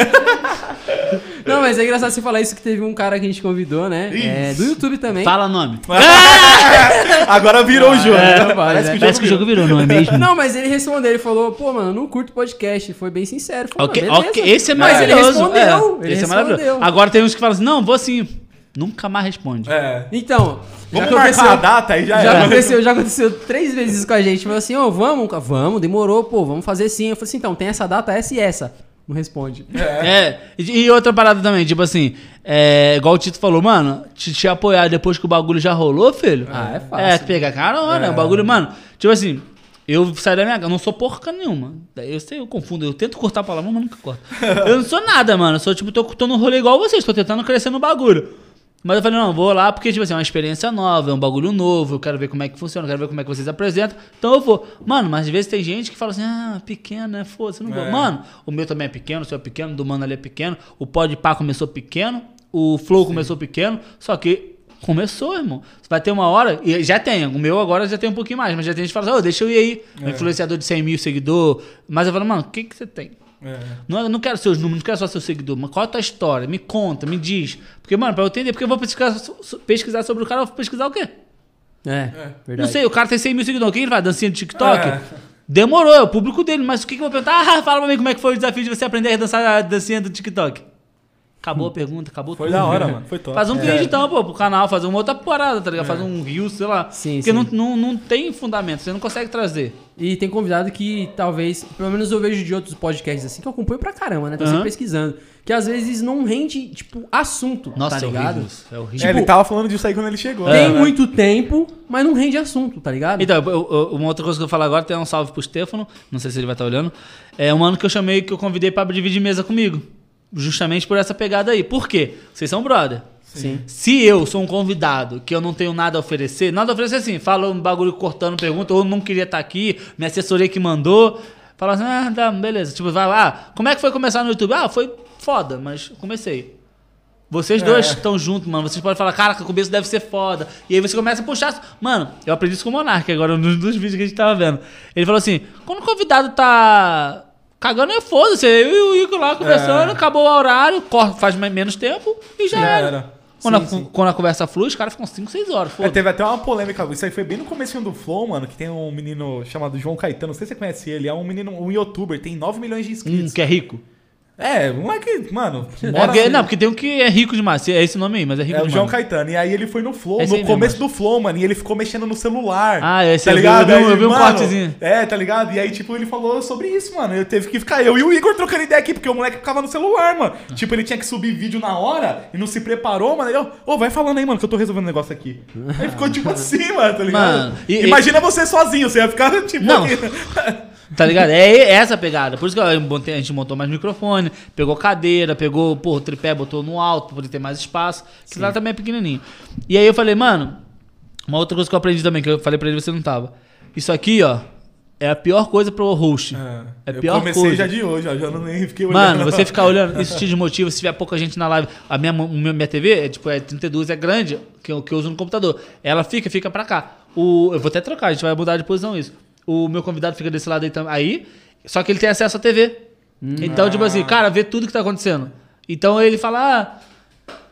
Não, mas é engraçado você falar isso que teve um cara que a gente convidou, né? É, do YouTube também. Fala nome. Agora virou o jogo. É, não vale, né? Parece que o jogo virou, não é mesmo? Não, mas ele respondeu, ele falou, pô, mano, não curto podcast. Foi bem sincero. Falou, Ok, beleza. ok, esse é Mas ele maravilhoso. respondeu. é, ele esse é respondeu. maravilhoso. Agora tem uns que falam assim, não, vou sim. Nunca mais responde. É. Então, Vamos marcar a data aí já, já era. aconteceu, já aconteceu três vezes isso com a gente. Falou assim, ô, vamos, cara? vamos, demorou, pô, vamos fazer sim. Eu falei assim, então, tem essa data, essa e essa. Não responde. É, e e outra parada também, tipo assim, é, igual o Tito falou, mano, te, te apoiar depois que o bagulho já rolou, filho. Ah, é fácil. É, pegar carona, É. o bagulho, mano. Tipo assim, eu saio da minha casa, eu não sou porca nenhuma. Eu sei, eu confundo, eu tento cortar a palavra, mas nunca corto. eu não sou nada, mano. Eu sou tipo, tô, tô no rolê igual vocês, tô tentando crescer no bagulho. Mas eu falei, não, vou lá porque, tipo assim, é uma experiência nova, é um bagulho novo, eu quero ver como é que funciona, eu quero ver como é que vocês apresentam. Então eu vou. Mano, mas às vezes tem gente que fala assim, ah, pequeno, né? Foda-se, não vou. É. Mano, o meu também é pequeno, o seu é pequeno, o do mano ali é pequeno, o Pode Pá começou pequeno, o Flow começou pequeno, só que começou, irmão. Vai ter uma hora, e já tem, o meu agora já tem um pouquinho mais, mas já tem gente que fala assim, ô, deixa eu ir aí, um É. influenciador de 100 mil seguidores. Mas eu falo, mano, o que, que você tem? É. Não, eu não quero seus números, não quero só seu seguidor, mas qual é a tua história? Me conta, me diz. Porque, mano, pra eu entender, porque eu vou pesquisar, pesquisar sobre o cara, eu vou pesquisar o quê? É, verdade. Não sei, o cara tem 100 mil seguidores, quem ele vai? Dancinha do TikTok? É. Demorou, é o público dele, mas o que, que eu vou perguntar? Ah, fala pra mim como é que foi o desafio de você aprender a dançar a dancinha do TikTok. Acabou a pergunta, acabou Foi tudo. da hora, mano. Foi top. Faz um É. vídeo então, pô, pro canal, fazer uma outra parada, tá ligado? Fazer um rio, sei lá. Sim, Porque sim. Não, não, não tem fundamento, você não consegue trazer. E tem convidado que talvez, pelo menos eu vejo de outros podcasts assim, que eu acompanho pra caramba, né? Tô sempre Aham. pesquisando. Que às vezes não rende, tipo, assunto, Nossa, tá é ligado? horrível. isso, É horrível. É, ele tava falando disso aí quando ele chegou. Tem né? muito tempo, mas não rende assunto, tá ligado? Então, eu- eu- uma outra coisa que eu vou falar agora, tem um salve pro Stefano, não sei se ele vai estar olhando. É um ano que eu chamei, que eu convidei pra dividir mesa comigo. Justamente por essa pegada aí. Por quê? Vocês são brother. Sim. Se eu sou um convidado que eu não tenho nada a oferecer, nada a oferecer assim, fala um bagulho cortando pergunta, ou não queria estar aqui, me assessorei que mandou. Fala assim, ah, tá, beleza. Tipo, vai lá, como é que foi começar no YouTube? Ah, foi foda, mas comecei. Vocês dois É. estão juntos, mano. Vocês podem falar, cara, que o começo deve ser foda. E aí você começa a puxar. Mano, eu aprendi isso com o Monark agora, nos dos vídeos que a gente tava vendo. Ele falou assim: quando o convidado tá cagando, é foda-se. Eu e o Igor lá conversando, É. acabou o horário, faz mais, menos tempo e já, Já era. era. Quando, a, Sim, sim. quando a conversa flui, os caras ficam 5, 6 horas. É, teve até uma polêmica. Isso aí foi bem no começo do Flow, mano. Que tem um menino chamado João Caetano. Não sei se você conhece ele. É um menino, um youtuber. Tem 9 milhões de inscritos. que é rico. É, um é que, mano. É mora- porque- não, porque tem um que é rico demais. É esse nome aí, mas é rico É o demais. João Caetano. E aí ele foi no Flow, Esse no começo mesmo, do Flow, mano. E ele ficou mexendo no celular. Ah, esse tá vi- ligado? eu vi eu vi um mano, cortezinho. É, tá ligado? E aí, tipo, ele falou sobre isso, mano. Eu teve que ficar eu e o Igor trocando ideia aqui, porque o moleque ficava no celular, mano. Tipo, ele tinha que subir vídeo na hora e não se preparou, mano. Ele, ô, ô, vai falando aí, mano, que eu tô resolvendo um negócio aqui. Aí ficou tipo assim, mano, tá ligado? Mano, e- Imagina você sozinho, você ia ficar tipo. Não. Tá ligado? É essa a pegada. Por isso que eu a gente montou mais microfone, pegou cadeira, pegou, pô, o tripé, botou no alto pra poder ter mais espaço. Que lá também é pequenininho. E aí eu falei, mano, uma outra coisa que eu aprendi também, que eu falei pra ele, você não tava. Isso aqui, ó, é a pior coisa pro host. É a eu pior comecei coisa. já de hoje, ó, já não nem fiquei olhando. Mano, você ficar olhando, isso te desmotiva. Se tiver pouca gente na live, a minha, minha TV é tipo é 32, é grande, que eu, que eu uso no computador. Ela fica, fica pra cá. O, eu vou até trocar, a gente vai mudar de posição isso. O meu convidado fica desse lado aí, aí só que ele tem acesso à TV. Então, tipo assim, cara, vê tudo que tá acontecendo. Então ele fala, ah,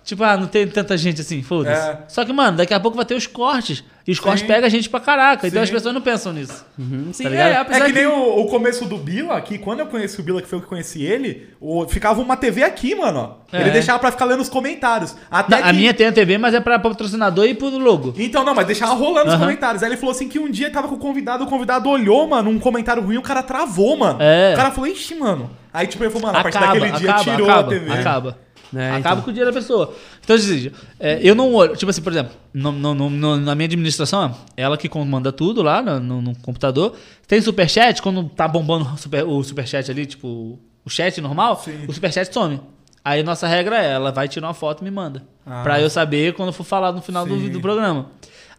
tipo, ah, não tem tanta gente assim, foda-se. É. Só que, mano, daqui a pouco vai ter os cortes. E os cortes pegam a gente pra caraca. Então Sim. as pessoas não pensam nisso. Uhum, Sim, Tá é, É apesar que que... nem o, o começo do Bila, que quando eu conheci o Bila, que foi eu que conheci ele, o- ficava uma TV aqui, mano. ó. É. Ele deixava pra ficar lendo os comentários. Até Não, A que- minha tem a TV, mas é pra patrocinador e pro logo. Então, não, mas deixava rolando os Aham. comentários. Aí ele falou assim que um dia tava com o convidado, o convidado olhou, mano, um comentário ruim, o cara travou, mano. É. O cara falou, ixi, mano. Aí, tipo, ele falou, mano, a partir acaba, daquele dia acaba, tirou acaba, a TV. Acaba. É, acaba então. com o dinheiro da pessoa. Então, seja, é, eu não olho. Tipo assim, por exemplo, no- no- no- no- na minha administração, ela que comanda tudo lá no, no- no computador. Tem superchat, quando tá bombando o, super, o superchat ali, tipo, o chat normal, Sim. o superchat some. Aí nossa regra é, ela vai tirar uma foto e me manda. Ah. Pra eu saber quando for falar no final do, do programa.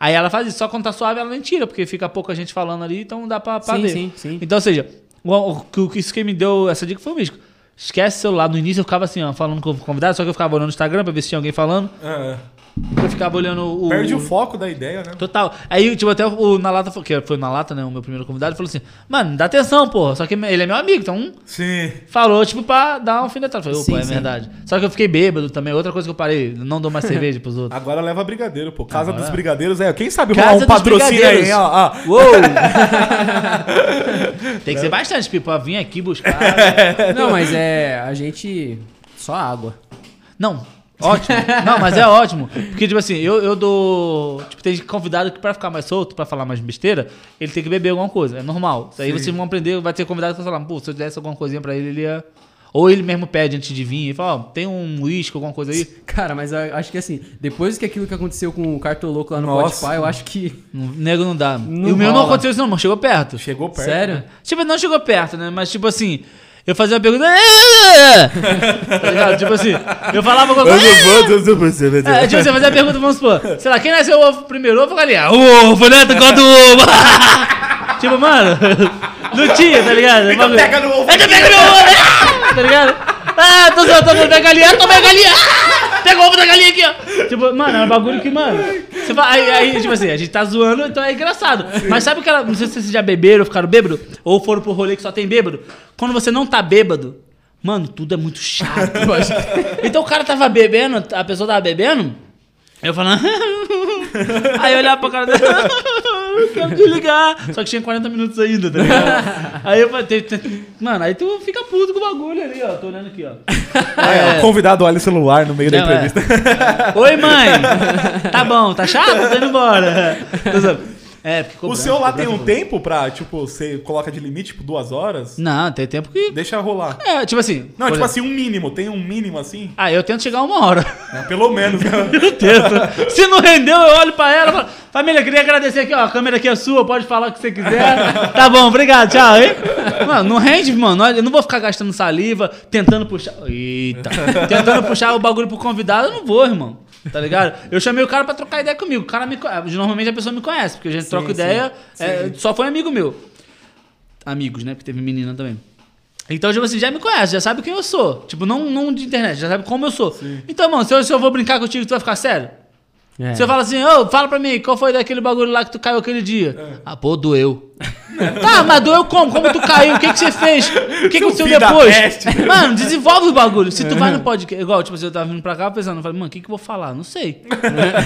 Aí ela faz isso, só quando tá suave ela nem tira, porque fica pouca gente falando ali, então dá pra, pra Sim, ver. sim, sim. Então, ou seja, o, o, o que- isso que me deu essa dica foi o Místico. Esquece o celular. No início eu ficava assim, ó, falando com o convidado, só que eu ficava olhando no Instagram pra ver se tinha alguém falando. É. Eu ficava olhando o. Perde o foco da ideia, né? Total. Aí, tipo, até o Na Lata, que foi na Lata, né? O meu primeiro convidado, falou assim: Mano, dá atenção, porra. Só que ele é meu amigo, então Sim. falou, tipo, pra dar uma alfinetada. Falei, Sim, opa, é sim. verdade. Só que eu fiquei bêbado também. Outra coisa que eu parei, não dou mais cerveja pros outros. Agora leva brigadeiro, pô. Casa Agora- dos Brigadeiros é. Quem sabe rolar um patrocínio aí, ó. ó. Uou! Tem que ser bastante, tipo, pra vir aqui buscar. Não, mas é. A gente. Só água. Não, ótimo. Não, mas é ótimo. Porque, tipo assim, eu, eu dou. Tipo, tem convidado que pra ficar mais solto, pra falar mais besteira, ele tem que beber alguma coisa. É normal. Isso aí Sim. vocês vão aprender, vai ter convidado que vai falar, pô, se eu desse alguma coisinha pra ele, ele ia. Ou ele mesmo pede antes de vir e fala, ó, tem um uísque, alguma coisa aí. Cara, mas eu acho que assim, depois que aquilo que aconteceu com o Cartoloco lá no Nossa. Spotify, eu acho que. Nego não dá. Não e o meu não aconteceu isso, não, mas chegou perto. Chegou perto. Sério? né? Tipo, não chegou perto, né? Mas, tipo assim, eu fazia uma pergunta. tá ligado? Tipo assim, eu falava alguma coisa. É, tipo, você fazia a pergunta, vamos supor, sei lá, quem nasceu ovo primeiro, ovo ou galinha? O ovo, né? Tu gosta do ovo. tipo, mano, não tinha, tá ligado? Então pega no ovo. É, então pega meu ovo, né? tá ligado? Ah, tô soltando ovo da galinha, tomei a galinha. Pega o ovo da galinha aqui, ó. Tipo, mano, é um bagulho que, mano. Você fala, aí, aí, tipo assim, a gente tá zoando, então é engraçado. Mas sabe aquela. Não sei se vocês já beberam ou ficaram bêbado, ou foram pro rolê que só tem bêbado. Quando você não tá bêbado, mano, tudo é muito chato. então o cara tava bebendo, a pessoa tava bebendo, eu falando. aí eu olhava pra cara dele. Quero desligar. Só que tinha 40 minutos ainda, tá ligado? Aí eu falei, tem- tem- mano, aí tu fica puto com o bagulho ali, ó. Tô olhando aqui, ó. É, o convidado olha o celular no meio da é. entrevista. Oi, mãe! Tá bom, tá chato? Tô indo embora. É, porque O seu lá tem um tempo pra, tipo, você coloca de limite, tipo, duas horas? Não, tem tempo que. Deixa rolar. É, tipo assim. Não, por tipo exemplo, assim, um mínimo. Tem um mínimo assim? Ah, eu tento chegar uma hora. É, pelo menos, né? Eu tento. Se não rendeu, eu olho pra ela e falo, família, queria agradecer aqui, ó. A câmera aqui é sua, pode falar o que você quiser. tá bom, obrigado, tchau, hein? Mano, não rende, mano. Eu não vou ficar gastando saliva, tentando puxar. Eita! Tentando puxar o bagulho pro convidado, eu não vou, irmão. Tá ligado? Eu chamei o cara pra trocar ideia comigo. O cara me conhece. Normalmente a pessoa me conhece, porque a gente troca sim, ideia. é, só foi amigo meu. Amigos, né? Porque teve menina também. Então, tipo assim, já me conhece, já sabe quem eu sou. Tipo, não, não de internet, já sabe como eu sou. Então, mano, se eu, se eu vou brincar contigo, tu vai ficar sério? É. Você fala assim, ô, fala pra mim, qual foi daquele bagulho lá que tu caiu aquele dia? Ah, pô, doeu. tá, mas doeu como? Como tu caiu? O que que você fez? O que que aconteceu depois? Mano, desenvolve o bagulho. Se tu vai no podcast, igual, tipo assim, eu tava vindo pra cá pensando, eu falei, mano, o que que eu vou falar? Não sei.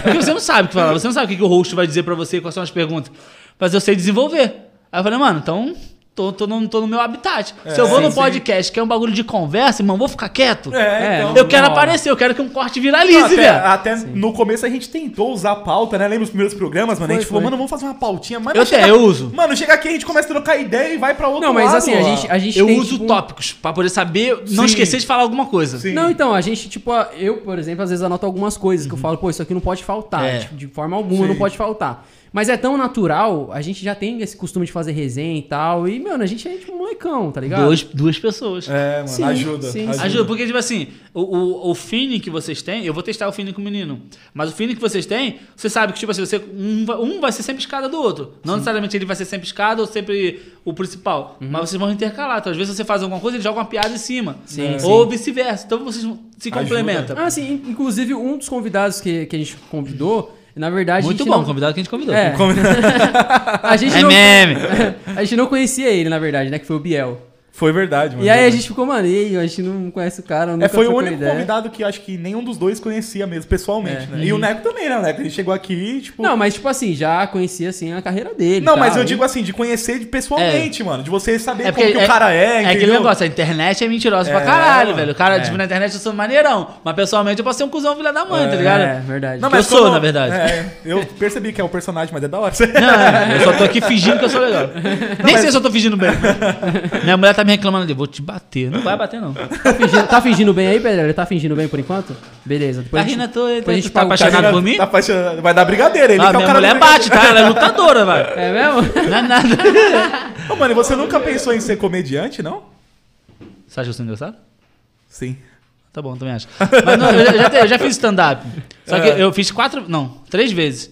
Porque você não sabe o que falar, você não sabe o que que o host vai dizer pra você, quais são as perguntas. Mas eu sei desenvolver. Aí eu falei, mano, então... Tô, tô, no, tô no meu habitat. Se eu vou sim, no sim. podcast, que é um bagulho de conversa, irmão, vou ficar quieto. É, então. Eu quero não. aparecer, eu quero que um corte viralize, Não, até, velho. até no começo a gente tentou usar pauta, né? Lembra os primeiros programas, mano? a gente Foi, falou, foi. mano, vamos fazer uma pautinha. Mas Eu tenho, eu uso. Mano, chega aqui, a gente começa a trocar ideia e vai pra outro Não, mas lado, assim, a gente, a gente Eu tem, uso tipo, tópicos pra poder saber, não Sim. esquecer de falar alguma coisa. Sim. Não, então, a gente, tipo, eu, por exemplo, às vezes anoto algumas coisas que eu falo, pô, isso aqui não pode faltar. É. tipo, de forma alguma Sim. não pode faltar. Mas é tão natural, a gente já tem esse costume de fazer resenha e tal. E, mano, a gente é tipo molecão, tá ligado? Duas, duas pessoas. É, mano, Sim, ajuda, sim, ajuda. Ajuda, porque, tipo assim, o, o, o feeling que vocês têm, eu vou testar o feeling com o menino, mas o feeling que vocês têm, você sabe que, tipo assim, você, um, vai- um vai ser sempre escada do outro. Não necessariamente ele vai ser sempre escada ou sempre o principal, Uhum. mas vocês vão intercalar. Então, às vezes você faz alguma coisa, ele joga uma piada em cima. Sim, ou vice-versa. Então, vocês se Ajuda. complementam. Ah, sim, in- inclusive um dos convidados que, que a gente convidou, na verdade. Muito a gente bom, não- convidado que a gente convidou. É. a gente É não, meme. a gente não conhecia ele, na verdade, né? Que foi o Biel. Foi verdade, mano. E aí a gente ficou, mano, e aí, a gente não conhece o cara, nunca É, foi o único ideia. convidado que acho que nenhum dos dois conhecia mesmo, pessoalmente, É. né? E o Neco também, né? O Neco, ele chegou aqui e, tipo... Não, mas tipo assim, já conhecia assim a carreira dele. Não, e mas eu digo assim, de conhecer de pessoalmente, mano. De você saber É como que o cara é, É aquele entendeu? negócio, a internet é mentirosa pra É, caralho, mano. velho. O cara, É. tipo, na internet eu sou maneirão, mas pessoalmente eu posso ser um cuzão filha da mãe, tá ligado? É, verdade. Não, Eu sou, na verdade. É, eu percebi que é o personagem, mas é da hora. Não, eu só tô aqui fingindo que eu sou legal. Nem sei se eu tô fingindo bem. Minha mulher tá me reclamando ali, vou te bater. Não vai bater, não. Tá fingindo, tá fingindo bem aí, Pedro? Ele tá fingindo bem por enquanto? Beleza. Depois Tá a tô, depois a gente tá apaixonado por mim? Tá apaixonado. Vai dar brigadeira. Ele Ah, que é o minha cara mulher bate, tá? Ela é lutadora, vai. É mesmo? Não é nada. Ô, mano, e você nunca pensou em ser comediante, não? Você acha que eu sou engraçado? Sim. Tá bom, também acho. Mas não, eu, já, eu já fiz stand-up. Só que É. eu fiz quatro. Não, três vezes.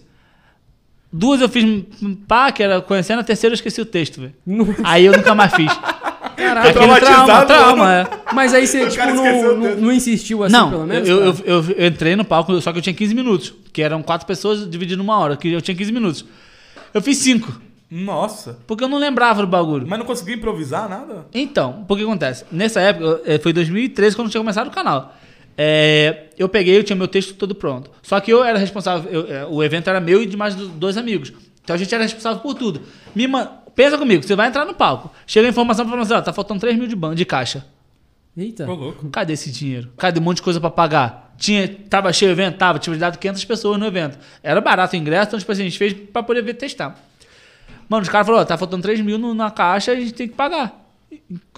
Duas eu fiz pá, que era conhecendo, a terceira eu esqueci o texto, velho. Aí eu nunca mais fiz. Caraca. Aquele trauma, traumatizado, trauma, é. Mas aí você, tipo, não, não, não insistiu assim, não, pelo menos? eu, eu, eu- eu entrei no palco, só que eu tinha 15 minutos. Que eram quatro pessoas dividindo uma hora, que eu tinha 15 minutos. Eu fiz cinco, Nossa. porque eu não lembrava do bagulho. Mas não conseguiu improvisar nada? Então, o que acontece? Nessa época, eh, foi 2013 quando tinha começado o canal. É, eu peguei, eu tinha meu texto todo pronto. Só que eu era responsável, eu- eh, o evento era meu e de mais do- dois amigos. Então a gente era responsável por tudo. Me ma- Pensa comigo, você vai entrar no palco. Chega a informação pra você, ó, tá faltando 3 mil de, ban de caixa. Eita. Ô, louco. Cadê esse dinheiro? Cadê um monte de coisa pra pagar? Tinha, tava cheio o evento? Tava. Tinha dado 500 pessoas no evento. Era barato o ingresso, então tipo assim, a gente fez pra poder ver testar. Mano, os caras falaram, ó, tá faltando 3 mil no- na caixa, a gente tem que pagar.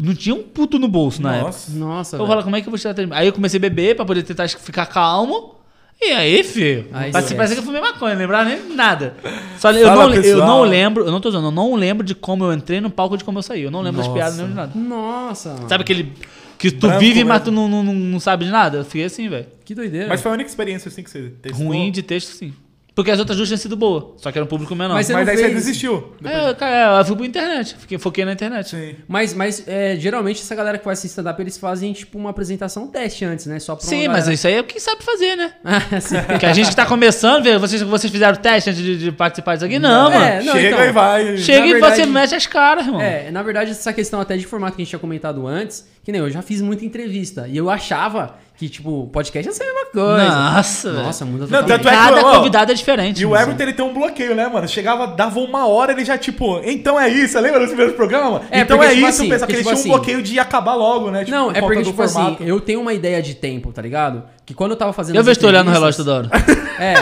Não tinha um puto no bolso na época. Nossa. Nossa, Eu velho. falo, como é que eu vou tirar 3 mil? Aí eu comecei a beber pra poder tentar ficar calmo. E aí, filho, Aí parece, que eu fumei maconha, lembrar nem nada. Só eu Fala, não, eu não lembro, eu não tô usando, eu não lembro de como eu entrei no palco de como eu saí. Eu não lembro das Nossa. piadas, não lembro de nada. Nossa, mano. Sabe aquele que tu Branco vive, mesmo. mas tu não, não, não, não sabe de nada? Eu fiquei assim, velho. Que doideira. Mas foi a única experiência assim que você testou? Ruim de texto, sim. Porque as outras duas tinham sido boas, só que era um público menor. Mas você Mas não aí você fez- desistiu. É, eu, cara, eu fui pra internet, fiquei, foquei na internet. Sim. Mas, mas é, geralmente essa galera que faz stand-up, eles fazem tipo uma apresentação teste antes, né? Só pra Sim, mas galera- isso aí é o que sabe fazer, né? Ah. Porque a gente que tá começando, vê, vocês, vocês fizeram teste antes de, de participar disso aqui? Não, É, mano. não, Chega então. e vai. Chega e verdade- você mete as caras, irmão. É, na verdade, essa questão até de formato que a gente tinha comentado antes, que nem eu já fiz muita entrevista. E eu achava que, tipo, podcast ser a mesma coisa. Nossa. Nossa, muda Não, tanto é que, Cada ó, convidado é diferente. E o. Everton ele tem um bloqueio, né, mano? Chegava, dava uma hora, ele já, tipo, então é isso. Você lembra dos primeiros programas? É, então porque, é tipo isso, assim, pensa que porque, ele tipo tinha um assim- bloqueio de acabar logo, né? Não, por é porque, do tipo assim, formato. eu tenho uma ideia de tempo, tá ligado? Que quando eu tava fazendo. Eu vejo tu olhando no relógio toda hora. É,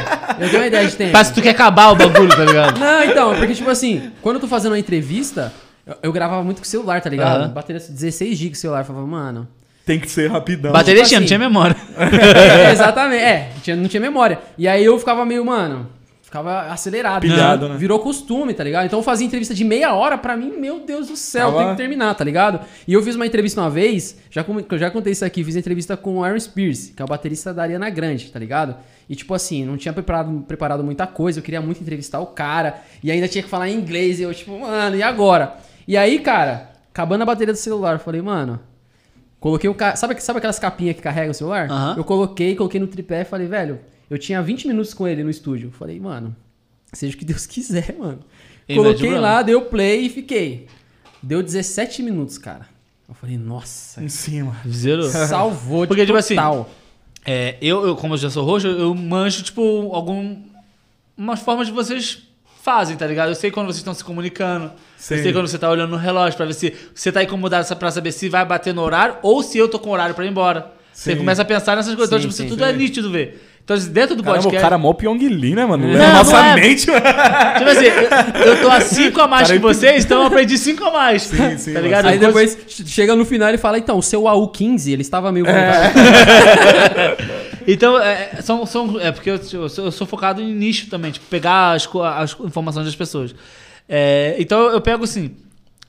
eu tenho uma ideia de tempo. Parece que tu quer acabar o bagulho, tá ligado? Não, então, porque, tipo assim, quando eu tô fazendo uma entrevista, eu, eu gravava muito com o celular, tá ligado? Aham. Bateria 16 GB com o celular. Eu falava, mano. Tem que ser rapidão. Bateria tipo tinha, não assim. tinha memória. É, exatamente. É, tinha- não tinha memória. E aí eu ficava meio, mano. Ficava acelerado. Pilhado, né? né? Virou costume, tá ligado? Então eu fazia entrevista de meia hora, pra mim, meu Deus do céu, Tava- tem que terminar, tá ligado? E eu fiz uma entrevista uma vez, já, já contei isso aqui, fiz entrevista com o Aaron Spears, que é o baterista da Ariana Grande, tá ligado? E tipo assim, não tinha preparado, preparado muita coisa, eu queria muito entrevistar o cara, e ainda tinha que falar em inglês, e eu, tipo, mano, e agora? E aí, cara, acabando a bateria do celular, eu falei, mano, Coloquei o ca... sabe, sabe aquelas capinhas que carregam o celular? Eu coloquei, coloquei no tripé e falei, velho, eu tinha 20 minutos com ele no estúdio. Falei, mano, seja o que Deus quiser, mano. E coloquei lá, dei o play e fiquei. Deu 17 minutos, cara. Eu falei, nossa, Em cima. Zero. salvou Porque, de tipo assim, total. É, eu, eu, como eu já sou roxo, eu manjo, tipo, algum. umas formas de vocês fazem, tá ligado? Eu sei quando vocês estão se comunicando. Sim. Eu sei quando você tá olhando no relógio pra ver se você tá incomodado pra saber se vai bater no horário ou se eu tô com horário pra ir embora. Você Sim. começa a pensar nessas coisas. então, Sim, tipo, isso sim, tudo é nítido ver. Então, dentro do Caramba, o podcast. cara é mó Pyong Lee, né, mano? Não, Leva nossa não é. mente, mano. Tipo assim, eu, eu tô a 5 a mais Cara, que vocês, então eu aprendi 5 a mais. Sim, sim, tá ligado? Aí Eu depois chega no final e fala, então, o seu AU15, ele estava meio... É. Então, é, são, são, é porque eu, eu sou, eu sou focado em nicho também, tipo, pegar as, as informações das pessoas. É, então, eu pego assim,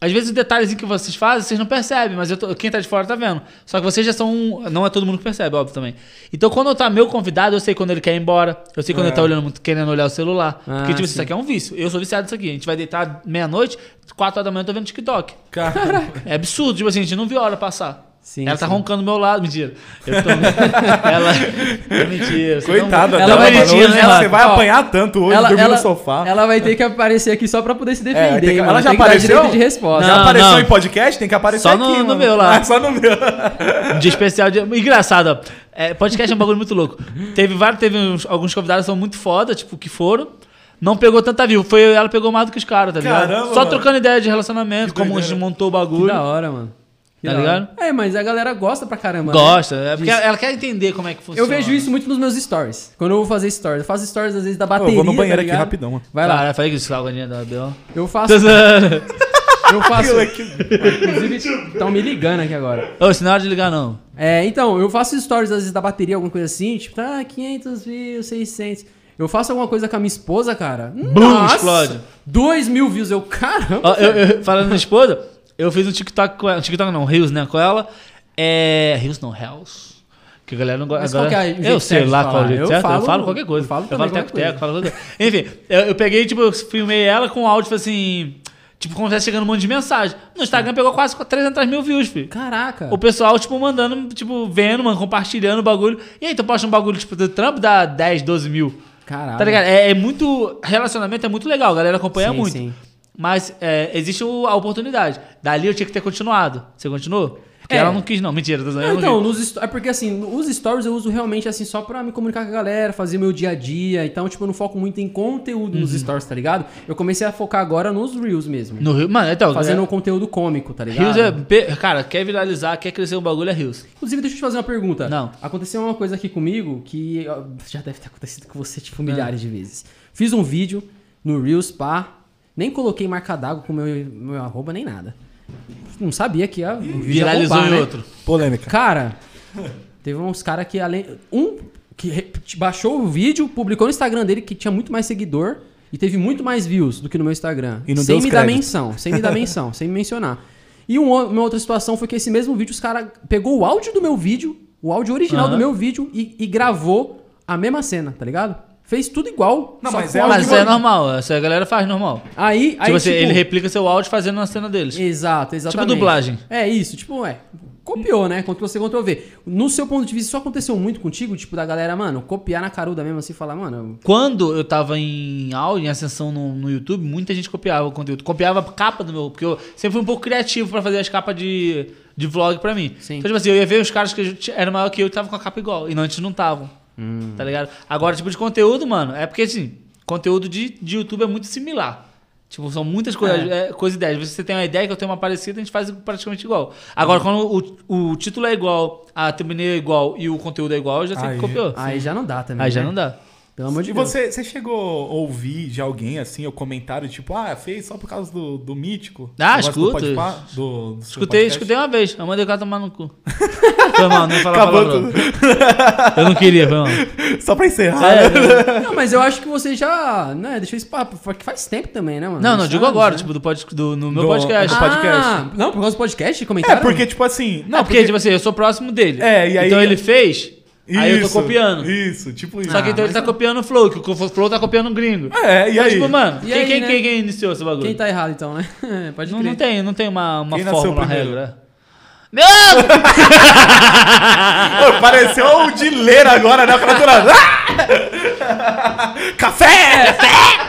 Às vezes o detalhezinho que vocês fazem, vocês não percebem, mas eu tô- quem tá de fora tá vendo. Só que vocês já são. Não é todo mundo que percebe, óbvio também. Então quando tá meu convidado, eu sei quando ele quer ir embora. Eu sei quando É. ele tá olhando, muito- querendo olhar o celular. Ah, Porque, tipo, sim. isso aqui é um vício. Eu sou viciado nisso aqui. A gente vai deitar meia-noite, quatro horas da manhã eu tô vendo TikTok. Cara, É absurdo, tipo assim, a gente não viu a hora passar. Sim, ela tá sim. roncando do meu lado, mentira. Eu tô. ela. É mentira. você coitada não... Ela vai dela, mentir, mano. Hoje né, Você vai Ó, apanhar tanto hoje, dormir no sofá. Ela vai ter que aparecer aqui só pra poder se É, defender. tem que- ela já Tem que dar apareceu? direito de resposta. Já Não, apareceu não. em podcast? Tem que aparecer Só aqui, no- no meu lá. Ah, só no meu. Um dia especial de. Engraçado, ó. É, podcast é um bagulho muito louco. Teve vários, teve uns- alguns convidados que são muito foda, tipo, que foram. Não pegou tanta view. Foi, ela pegou mais do que os caras, tá ligado? Caramba, Só mano. trocando ideia de relacionamento, Que como a gente montou o Que bagulho. da hora, mano. Que Tá ligado? É, mas a galera gosta pra caramba. né? Gosta, é porque Disso. ela quer entender como é que funciona. Eu vejo isso muito nos meus stories. Quando eu vou fazer stories. Eu faço stories às vezes da Eu bateria. vou no banheiro tá aqui rapidão, mano. Vai lá. Cara, falei que isso é da Bel. Eu faço. Eu faço. Inclusive, estão me ligando aqui agora. Ô, isso não é hora de ligar, não. É, então, eu faço stories às vezes da bateria, alguma coisa assim, tipo, tá, 500 views, 600. Eu faço alguma coisa com a minha esposa, cara. Bum, explode. 2 mil views, eu, caramba. Eu, eu- falando na esposa, eu fiz um TikTok com ela. TikTok não, Rios, né? Com ela. É. Rios não, Hells. Que a galera não gosta. Mas que é jeito Eu sei lá qual é o jeito Eu certo. eu falo- falo qualquer coisa. eu falo eu falo teco-teco, coisa. falo qualquer coisa. Enfim, eu, eu peguei, tipo, eu filmei ela com áudio, tipo assim. Tipo, como se chegando um monte de mensagem. No Instagram pegou quase 300 mil views, filho. Caraca. O pessoal, tipo, mandando, tipo, vendo, mano, compartilhando o bagulho. E aí, tu posta um bagulho, tipo, do trampo dá 10, 12 mil. Caraca. Tá ligado? É, é muito. Relacionamento é muito legal, a galera acompanha Sim, muito. sim. Mas é, existe o- a oportunidade. Dali eu tinha que ter continuado. Você continuou? Porque É. ela não quis, não. Mentira, tô zoando, Não, então, quis. nos sto- é porque assim, os stories eu uso realmente assim só pra me comunicar com a galera, fazer meu dia a dia. Então, tipo, eu não foco muito em conteúdo Uhum. nos stories, tá ligado? Eu comecei a focar agora nos Reels mesmo. No Rio. Mano, então. Fazendo é, um conteúdo cômico, tá ligado? Rios é. pe- Cara, quer viralizar, quer crescer o bagulho, é Rios. Inclusive, deixa eu te fazer uma pergunta. Não. Aconteceu uma coisa aqui comigo que ó, já deve ter acontecido com você, É. tipo, milhares de vezes. Fiz um vídeo no Reels, pá. Nem coloquei marca d'água com meu, meu arroba, nem nada. Não sabia que ia, o Viralizou bombar, em né? outro. Polêmica. Cara, teve uns caras que além. Um que baixou o vídeo, publicou no Instagram dele que tinha muito mais seguidor e teve muito mais views do que no meu Instagram. E não sem me dar menção, sem me dar menção, sem me mencionar. E um o- uma outra situação foi que esse mesmo vídeo, os caras pegou o áudio do meu vídeo, o áudio original Aham. do meu vídeo e, e gravou a mesma cena, tá ligado? Fez tudo igual. Não, só mas é Mas é normal. Essa a galera faz normal. Aí, Tipo aí assim, tipo, ele replica seu áudio fazendo a cena deles. Exato, exatamente. dublagem. É isso, tipo, é. Copiou, né? Ctrl C, Ctrl V. No seu ponto de vista, isso aconteceu muito contigo? Tipo, da galera, mano, copiar na caruda mesmo assim, falar, mano. Quando eu tava em áudio, em ascensão no, no YouTube, muita gente copiava o conteúdo. Copiava a capa do meu. Porque eu sempre fui um pouco criativo pra fazer as capas de, de vlog pra mim. Sim. Então, tipo assim, eu ia ver os caras que eram maior que eu e tava com a capa igual. E não, antes não estavam. Hum. Tá ligado? Agora, tipo de conteúdo, mano, é porque assim, conteúdo de, de YouTube é muito similar. Tipo, são muitas coisas, é. coisas ideias. Você tem uma ideia que eu tenho uma parecida, a gente faz praticamente igual. Agora, quando o, o título é igual, a thumbnail é igual e o conteúdo é igual, eu já sei Aí. que copiou. Aí já não dá também. Aí já né? não dá. Pelo amor de E Deus. você, você chegou a ouvir de alguém, assim, o comentário, tipo, ah, fez só por causa do, do mítico? Ah, Negócio do do, do Escutei, escutei uma vez. Eu mandei o cara tomar no cu. foi mal, não ia falar Acabou palavrão. Eu não queria, foi mal. Só pra encerrar. É, né? Não, mas eu acho que você já. Né, deixou isso papo. Porque faz tempo também, né, mano? não, não, digo agora, né? tipo, do, pod, do no meu Do- podcast. do podcast. Ah, não, por causa do podcast? É, Comentaram? porque, tipo assim... Não, porque, tipo assim, eu sou próximo dele. É, e aí- Então ele fez, aí eu tô Isso, copiando. Isso, tipo isso. Só que então ele tá copiando o Flow, que o Flow tá copiando o gringo. É, e Então, aí? tipo, mano, E quem, aí, quem, né? quem, quem iniciou esse bagulho? Quem tá errado então, né? Pode não, crer. não tem, não tem uma, uma Quem fórmula, regra. Meu! Pô, pareceu o de ler agora, né? Pra durar. Café!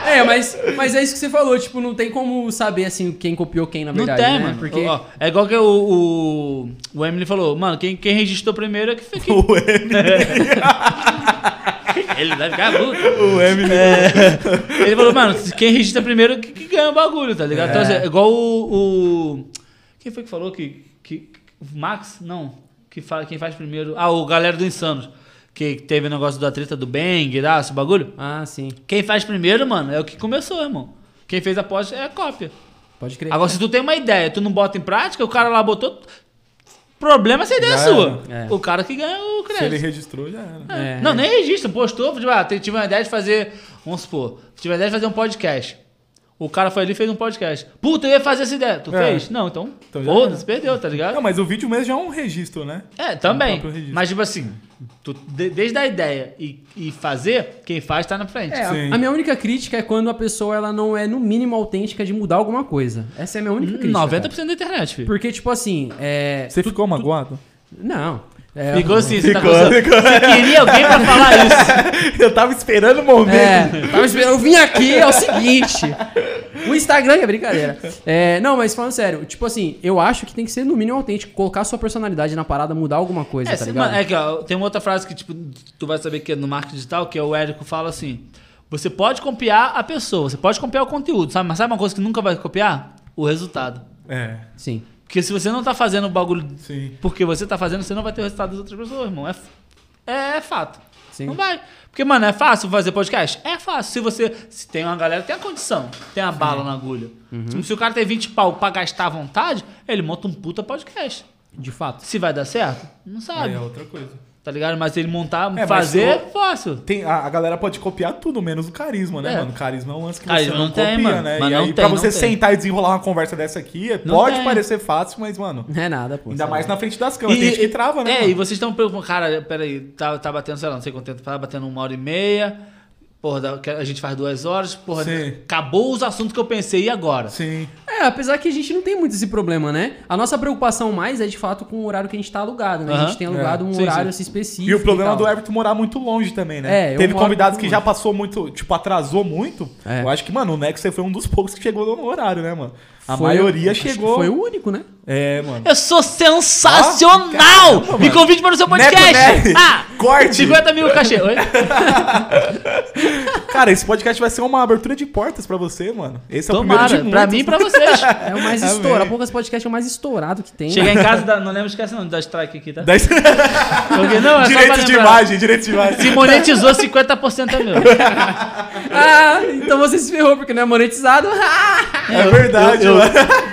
É, mas, mas é isso que você falou, tipo, não tem como saber, assim, quem copiou quem, na Não verdade, tem, né? mano. Porque... Ó, é igual que o, o, o Emily falou, mano, quem, quem registrou primeiro é que foi quem. O Emily. Ele vai ficar puto. O Emily. Ele falou, mano, quem registra primeiro que, que ganha o bagulho, tá ligado? Então, É. assim, é igual o, o- Quem foi que falou que. que o Max? Não. Que fala, quem faz primeiro. Ah, o galera do Insanos. Que teve o negócio da treta do Bang, da, esse bagulho. Ah, sim. Quem faz primeiro, mano, é o que começou, irmão. Quem fez a pós é a cópia. Pode crer. Agora, se tu tem uma ideia, tu não bota em prática, o cara lá botou. Problema se a ideia é sua. É. O cara que ganha o Se crédito. ele registrou, já era. É. Não, nem registra, postou, tipo, ah, tive uma ideia de fazer, vamos supor, tive uma ideia de fazer um podcast. O cara foi ali e fez um podcast. Puta, eu ia fazer essa ideia. Tu É. fez? Não, então. Então Foda-se, perdeu, tá ligado? Não, mas o vídeo mesmo já é um registro, né? É, também. registro. Mas, tipo assim, tu- de- desde a ideia e, e fazer, quem faz tá na frente. É, a- Sim. a minha única crítica é quando a pessoa ela não é no mínimo autêntica de mudar alguma coisa. Essa é a minha única crítica. 90% cara. da internet, filho. Porque, tipo assim, é. Você ficou magoado? Não. É, Ficou assim, você tá Ficou, pensando, ficou. Você queria alguém pra falar isso. Eu tava esperando o momento. É, tava esperando. Eu vim aqui, é o seguinte. O Instagram é brincadeira. É, não, mas falando sério, tipo assim, eu acho que tem que ser no mínimo autêntico, colocar sua personalidade na parada, mudar alguma coisa, É, tá sim, ligado? é que, ó, tem uma outra frase que, tipo, tu vai saber que é no marketing digital, que é o Érico fala assim: você pode copiar a pessoa, você pode copiar o conteúdo, sabe? Mas sabe uma coisa que nunca vai copiar? O resultado. É, Sim. Porque se você não tá fazendo o bagulho sim. porque você tá fazendo, você não vai ter o resultado das outras pessoas, irmão. É, f- é, fato. Sim. Não vai. Porque, mano, é fácil fazer podcast? É fácil. Se você. Se tem uma galera que tem a condição, tem a bala na agulha. Uhum. Se, se o cara tem 20 pau pra gastar à vontade, ele monta um puta podcast. De fato. Se vai dar certo? Não sabe. Aí é outra coisa. Tá ligado? Mas ele montar, mas fazer, é fácil. Tem, a, a galera pode copiar tudo, menos o carisma, né, É. mano? Carisma é um lance que Carisma você não, não tem, copia, mano. né? Mas e aí, tem, pra você não tem. sentar e desenrolar uma conversa dessa aqui, Não pode tem. parecer fácil, mas, mano, Não é nada, pô. ainda mais na frente das câmeras. Tem gente que trava, né? É, mano? e vocês estão preocupados. Cara, peraí, tá, tá batendo, sei lá, não sei quanto tempo, tá batendo uma hora e meia. Porra, a gente faz duas horas. Porra, Sim. acabou os assuntos que eu pensei, e agora? Sim. É, apesar que a gente não tem muito esse problema, né? A nossa preocupação mais é de fato com o horário que a gente tá alugado, né? A Aham. gente tem alugado É. um Sim, horário sim. assim, específico. E o problema tal. do Everton morar muito longe também, né? É, eu Teve convidados que longe. já passou muito, tipo, atrasou muito. É. Eu acho que, mano, o Nex foi um dos poucos que chegou no horário, né, mano? A Foi- maioria chegou. Foi o único, né? É, mano. Eu sou sensacional! caramba, Me convide para o seu podcast! Neco, Neco. Ah! Corte! 50 mil cachê. Oi? Cara, esse podcast vai ser uma abertura de portas pra você, mano. Esse é o Tomara, primeiro de pra muitos. mim e pra vocês. É o mais Amém. estourado. Poucas podcasts é o mais estourado que tem. Chegar em casa, não lembro, esquece não, da strike aqui, tá? Dez- Porque, não, é Direitos de imagem, direitos de imagem. Se monetizou, 50% é meu. Ah, então você se ferrou porque não é monetizado. É verdade, eu, eu-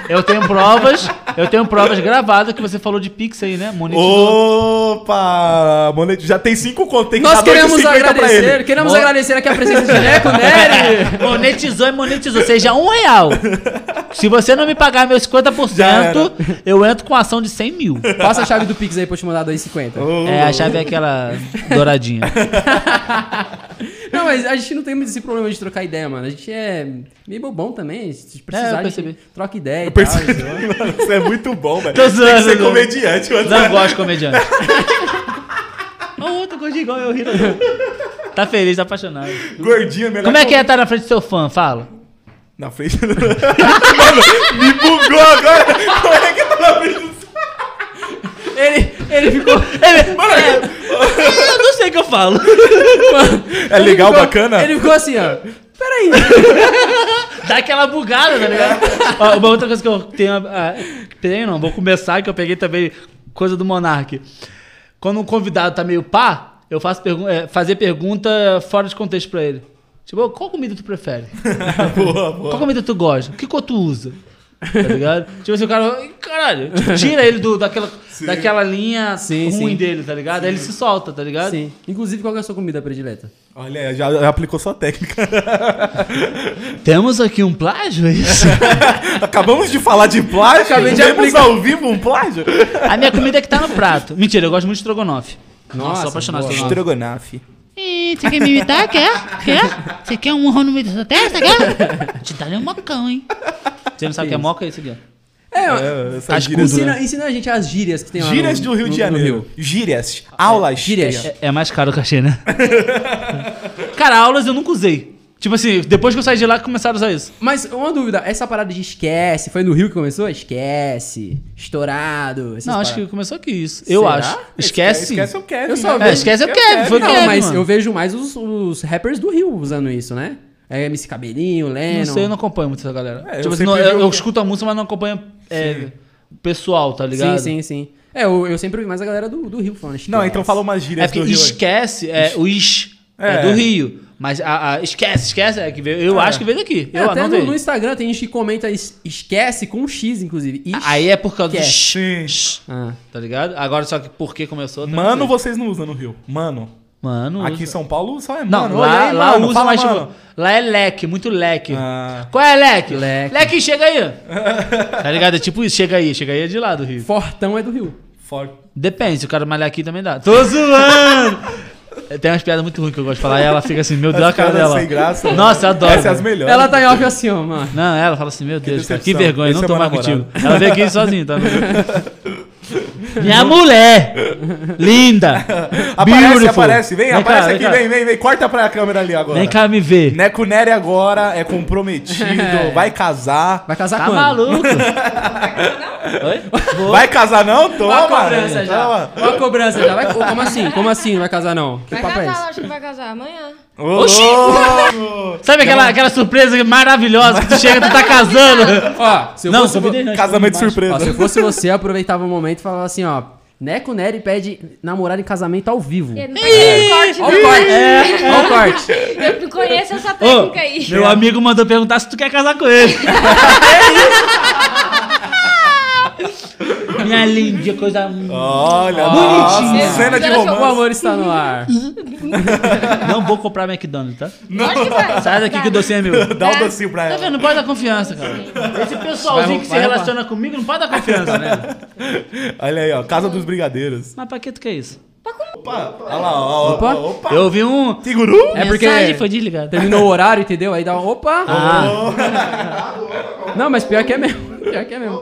Eu tenho provas, eu tenho provas gravadas que você falou de Pix aí, né? Monetizou. Opa! Monet... Já tem cinco contos, tem que Nós queremos 50 pra agradecer, queremos Mo- agradecer aqui a presença de Neco Nery. Monetizou e monetizou. Seja um real. Se você não me pagar meus Já era. 50%, eu entro com ação de 100 mil. Passa a chave do Pix aí pra eu te mandar 2,50. Ô, É, a chave é aquela douradinha. Não, mas a gente não tem muito esse problema de trocar ideia, mano. A gente é meio bobão também. Se precisar, É, eu a gente percebi. troca ideia Eu e tal. percebi. entendeu? Mano, Isso é muito bom, velho. Tô Tem que zoando, ser tô comediante, mano. Não gosto de comediante. Ô, outro gordinho igual eu rindo. Tá feliz, tá apaixonado. Gordinho, é melhor Como é que é estar na frente do seu fã? Fala. Na frente. Mano, me bugou agora. Como é que tá na frente do... Ele, ele ficou. Ele, é, eu não sei o que eu falo. É legal, ficou- bacana? Ele ficou assim, ó. Peraí. Dá aquela bugada, tá ligado? Ó, uma outra coisa que eu tenho. ah, tenho, não, vou começar, que eu peguei também coisa do Monark. Quando um convidado tá meio pá, eu faço pergu é, fazer pergunta fora de contexto pra ele. Tipo, qual comida tu prefere? boa, boa. Qual comida tu gosta? Que cor tu usa? Tá ligado? tipo assim, o cara, caralho, tipo, tira ele do, daquela, daquela linha Sim, ruim sim. dele, tá ligado? Aí ele se solta, tá ligado? Sim. Inclusive, qual é a sua comida predileta? Olha, já, já aplicou sua técnica. Temos aqui um plágio, é isso? Acabamos de falar de plágio. Acabei de Temos aplicar. ao vivo um plágio. A minha comida é que tá no prato. Mentira, eu gosto muito de estrogonofe. Nossa, Nossa, sou apaixonado por estrogonofe. Ih, você quer me imitar? Quer? Quer? Você quer um morro no meio da sua testa? Quer? Te dá um mocão, hein? Você não sabe o que é moca? É isso aqui, ó. É, É, essa Cascudo, gíria- ensina, ensina a gente as gírias que tem lá Gírias no, do Rio no- de Janeiro. Rio. Gírias. Aulas. gírias. É, é mais caro o cachê, né? Cara, aulas eu nunca usei. Tipo assim, depois que eu saí de lá, começaram a usar isso. Mas uma dúvida, essa parada de esquece, foi no Rio que começou? Esquece, estourado. essas Não, acho que paradas. começou aqui isso. Eu Será? acho. Esquece. Esquece o Kevin. Eu só né? É, esquece o Kevin, foi o Não, Kevin, mas mano. eu vejo mais os, os rappers do Rio usando isso, né? É MC Cabelinho, Lennon. Não sei, eu não acompanho muito essa galera. É, eu tipo assim, sempre não, eu, eu escuto a música, mas não acompanho é, o pessoal, tá ligado? Sim, sim, sim. É, eu, eu sempre vi mais a galera do, do Rio falando esquece. Não, então fala umas É gírias porque do Rio. esquece, é, o is é. É. do Rio. Mas a, a- esquece, esquece, é que veio, eu É. acho que veio daqui. É, Eu até não no, no Instagram tem gente que comenta es- esquece com um X, inclusive. Is- Aí é por causa do Esquece. Sim. sh, Ah. tá ligado? Agora só que por que começou? eu não Mano, vocês não usam no Rio. Mano. Mano, Aqui em São Paulo só é Não, mano. lá, aí, lá mano, usa fala, mais, mano. tipo, lá é leque, muito leque. Ah. Qual é leque? Leque. Leque, chega aí. tá ligado? É tipo isso, chega aí, chega aí é de lá do Rio. Fortão é do Rio. Forte. Depende, se o cara malhar aqui também dá. Tô zoando! Tem umas piadas muito ruins que eu gosto de falar e ela fica assim, meu Deus, a cara dela. sem graça. Nossa, eu adoro. Essas são as melhores. Ela tá em off assim, ó, mano. Não, ela fala assim, meu Deus, cara, que vergonha, Esse não é tô meu mais namorado. contigo. Ela veio aqui sozinha, tá? Minha mulher! Linda! Aparece, Beautiful. aparece. Vem, Vem cá, aparece vem aqui, cá. vem, vem, vem. Corta pra câmera ali agora. Vem cá me ver. Neco Nery agora é comprometido, vai casar. Vai casar Tá quando? maluco? Oi? Vai casar não? Ó a Toma. cobrança já. Toma. Ó a cobrança já. Vai, como assim? Como assim não vai casar não? Que Vai papo é casar, esse? lógico que vai casar amanhã. Ô, Oxi! Sabe aquela, aquela surpresa maravilhosa que tu chega e tu tá casando? Ó, se eu Não, fosse... não. Casamento embaixo. surpresa. Ó, se eu fosse você, eu aproveitava o momento e falava assim, ó. Neco Nery pede namorado em casamento ao vivo. Não conheço Ó corte, o corte. Ó o corte. Eu não conheço essa Ô, técnica aí. meu amigo mandou perguntar se tu quer casar com ele. Minha linda, coisa. Olha, Bonitinho. nossa, cena de Deus, O romance. amor está no ar. Não vou comprar McDonald's, tá? Vai. Sai daqui que o docinho é meu. Dá um Tá. docinho pra Tá ela. vendo? Não pode dar confiança, cara. Esse pessoalzinho Vai, que se vai, relaciona comigo não pode dar confiança, né? Olha aí, ó, Casa dos Brigadeiros. Mas pra que tu quer isso? Opa, olha lá, ó, Opa. opa, opa. Eu ouvi um. Tiguru? É porque Mensagem foi desligada. terminou o horário, entendeu? Aí dá um... Opa! Ah, Não, mas pior que é mesmo. Pior que é mesmo.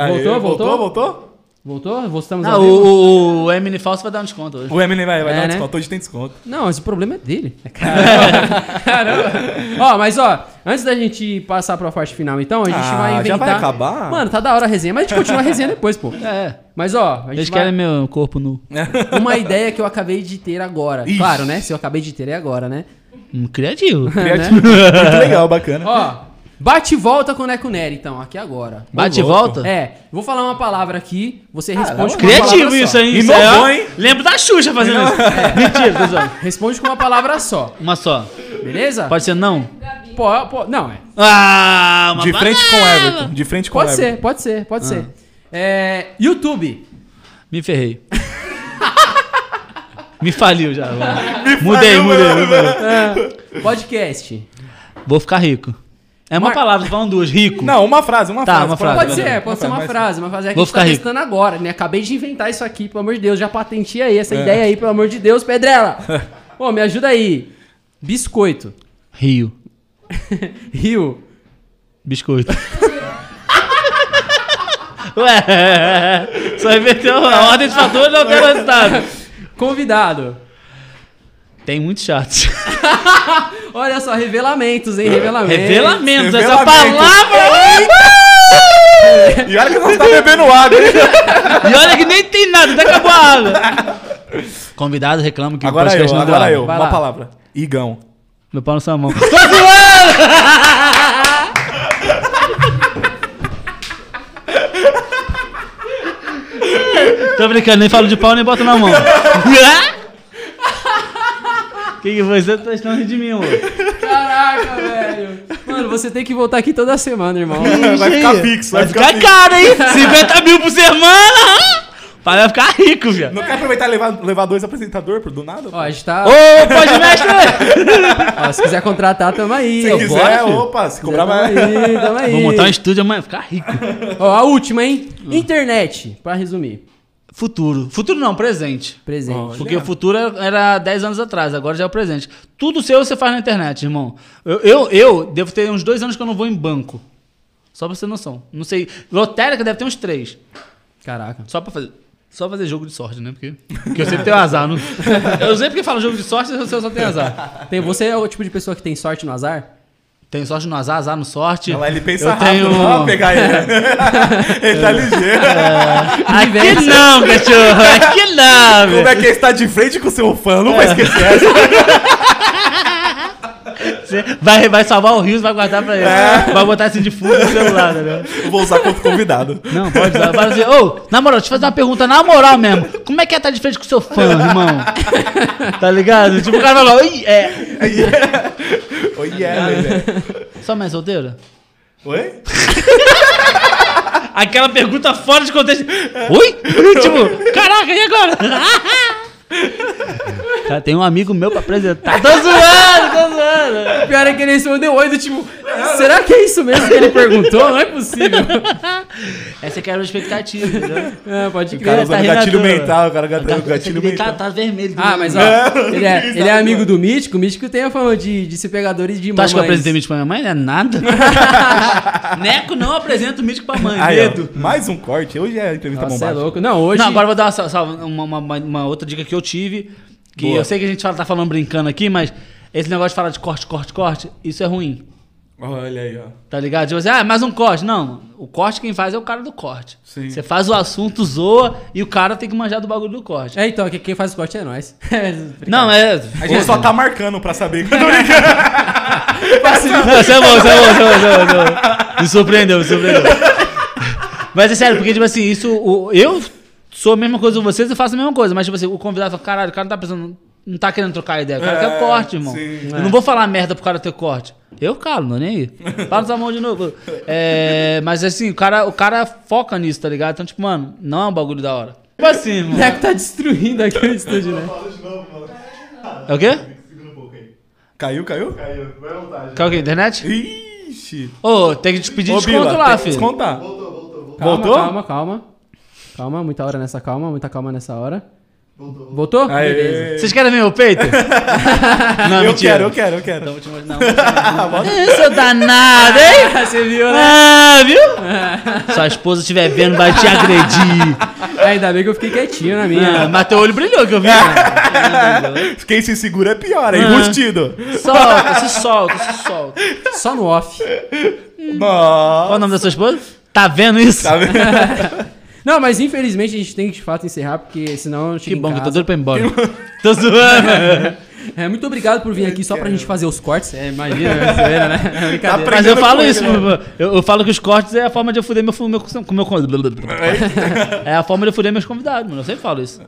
Aí, Voltou, voltou? voltou? Voltou? Voltamos o, o Emily Falso vai dar um desconto hoje. O Eminem vai, vai É, dar um né? desconto. Hoje tem desconto. Não, esse problema é dele. Caramba. Caramba. Ó, mas ó, antes da gente passar pra parte final, então, a gente Ah, vai já inventar... vai acabar? Mano, tá da hora a resenha, mas a gente continua a resenha depois, pô. É. Mas ó, a gente Eles vai... querem meu corpo nu. Uma ideia que eu acabei de ter agora. Ixi. Claro, né? Se eu acabei de ter é agora, né? Hum, criativo. Criativo. Muito legal, bacana. Ó, bate e volta com o Neco Nery, então, aqui agora. Bate e volta? É, vou falar uma palavra aqui, você responde com uma Criativo palavra isso só. aí. Inovou, isso aí, ó. hein? Lembro da Xuxa fazendo isso. Mentira, tô zoando. Responde com uma palavra só, Uma só. beleza? Pode ser não? Pô, pô, não, é. Ah, uma De frente com o Everton. De frente com o Pode Everton. ser, pode ser, pode ser. É, YouTube. Me ferrei. me faliu já. mudei, faliu, mudei, mudei. Podcast. Vou ficar rico. É uma Mar- palavra, falando duas. Rico. Não, uma frase, uma Tá, frase. uma Pode- frase. Pode ser, pode ser uma frase, uma frase é que Vou a gente tá rico. testando agora, né? Acabei de inventar isso aqui, pelo amor de Deus, já patenteei aí É. essa ideia aí, pelo amor de Deus, Pedrela. Pô, me ajuda aí. Biscoito. Rio. Rio. Biscoito. Ué, só inverteu a ordem de fatores não tem resultado. Convidado. Tem muitos chatos. Olha só, revelamentos, hein? Revelamentos. Revelamentos, essa palavra. E olha que você tá bebendo água, hein? E olha que nem tem nada, até acabou a água. Convidado reclama que Agora o eu, não agora eu. Vai Uma lá. palavra. Igão. Meu pau na sua mão. Tô brincando, nem falo de pau nem boto na mão. Que que foi? Você tá estando de mim, amor? Caraca, velho. Mano, você tem que voltar aqui toda semana, irmão. Vai ficar fixo, vai, Vai ficar caro, hein? 50 mil por semana! Pai vai ficar rico, viado. Não quer aproveitar e levar, levar dois apresentadores por do nada? Ó, a gente tá. Ô, pode mestre! Ó, se quiser contratar, tamo aí. Se ó. quiser, bora, opa, se cobrar mais. Tamo aí, tamo aí. Vou montar um estúdio amanhã, ficar rico. Ó, a última, hein? Internet, pra resumir. Futuro. Futuro não, presente. Presente. Porque o futuro era 10 anos atrás, agora já é o presente. Tudo seu você faz na internet, irmão. Eu, eu, eu devo ter uns dois anos que eu não vou em banco. Só pra você ter noção. Não sei. Lotérica deve ter uns três. Caraca. Só pra fazer. Só fazer jogo de sorte, né? Porque, porque eu sempre tenho azar. Não... Eu sempre que falo jogo de sorte, eu só tenho azar. Tem, você é o tipo de pessoa que tem sorte no azar? Tenho sorte no azar, azar no sorte. Ela, ele pensa eu rápido, tenho... não vai pegar ele. ele tá ligeiro. Aqui não, cachorro. Aqui não, Como é que ele está de frente com o seu fã? Não vai esquecer essa. Vai, vai salvar o Rios, vai guardar pra ele. Vai botar assim de fundo no celular, né? Eu vou usar contra o convidado. Não, pode usar. Vai dizer, ô, na moral, deixa eu fazer uma pergunta na moral mesmo. Como é que é estar de frente com o seu fã, irmão? Tá ligado? Tipo, o cara vai falar, oi, é. Oi, yeah, velho. Só mais solteira? Oi? Aquela pergunta fora de contexto. Oi? tipo, caraca, e agora? Cara, tem um amigo meu pra apresentar. Tô zoando, tô zoando. O pior é que ele respondeu oi do tipo, será que é isso mesmo que ele perguntou? Não é possível. Essa aqui era a expectativa, entendeu? É, pode O cara crer. rindo à gatilho mental, o cara gatilho, gatilho tá, mental. tá vermelho. Ah, mas ó, ele é, ele é amigo do Mítico, o Mítico tem a fama de, de ser pegadores de Tu acha que eu apresentei mítico pra minha mãe? Não é nada. Neco não apresenta o mítico pra mãe. Aí, ó, mais um corte. Hoje é a entrevista Nossa, é bombástica. louco. Não, hoje... Não, agora eu vou dar uma, uma- uma- uma outra dica que eu tive. Que Boa. eu sei que a gente fala- tá falando brincando aqui, mas esse negócio de falar de corte, corte, corte, isso é ruim. Olha aí, ó. Tá ligado? Tipo assim, ah, mais um corte. Não, o corte quem faz é o cara do corte. Sim. Você faz o assunto, zoa, e o cara tem que manjar do bagulho do corte. É, então, que- quem faz o corte é nós. Não, é. A gente só tá marcando pra saber. Quando eu Não, isso é bom, isso é bom, isso é é é bom. Me surpreendeu, me surpreendeu. Mas é sério, porque, tipo assim, isso. o- eu sou a mesma coisa que vocês e faço a mesma coisa. Mas, tipo assim, o convidado fala, caralho, o cara não tá pensando. Não tá querendo trocar ideia. O cara É, quer corte, irmão. sim. Eu não vou falar merda pro cara ter corte. Eu calo, não é nem aí. Fala essa mão de novo. É, mas assim, o cara, o cara foca nisso, tá ligado? Então, tipo, mano, não é um bagulho da hora. Tipo assim, O mano. Neco tá destruindo aqui o estúdio, né? É o quê? Caiu, caiu? Quer o quê? Internet? Ixi. Ô, tem que te pedir Ô, desconto Bila, lá, tem que filho. descontar. Calma, Voltou? calma, calma. Calma, muita hora nessa calma, muita calma nessa hora. Voltou. Voltou? Aê. Beleza. Vocês querem ver meu peito? não, Eu mentira. quero, eu quero, eu quero. Então vou te mostrar. Não, É, seu danado, hein? Você viu, né? Ah, viu? Sua esposa estiver vendo, vai te agredir. Ainda bem que eu fiquei quietinho na minha. Ah, mas teu olho brilhou que eu vi. né? Quem se segura é pior, é Ah. enrustido. Solta, se solta, se solta. Só no off. Nossa. Qual o nome da sua esposa? Tá vendo isso? Tá vendo? Não, mas infelizmente a gente tem que de fato encerrar, porque senão Que bom, que eu tô doido pra ir embora. Tô zoando. É, muito obrigado por vir aqui só pra gente fazer os cortes. É, imagina, é né? É brincadeira. Mas eu falo isso, né? eu, eu falo que os cortes é a forma de eu fuder meu, meu, com meu, É a forma de eu fuder meus convidados, mano. Eu sempre falo isso.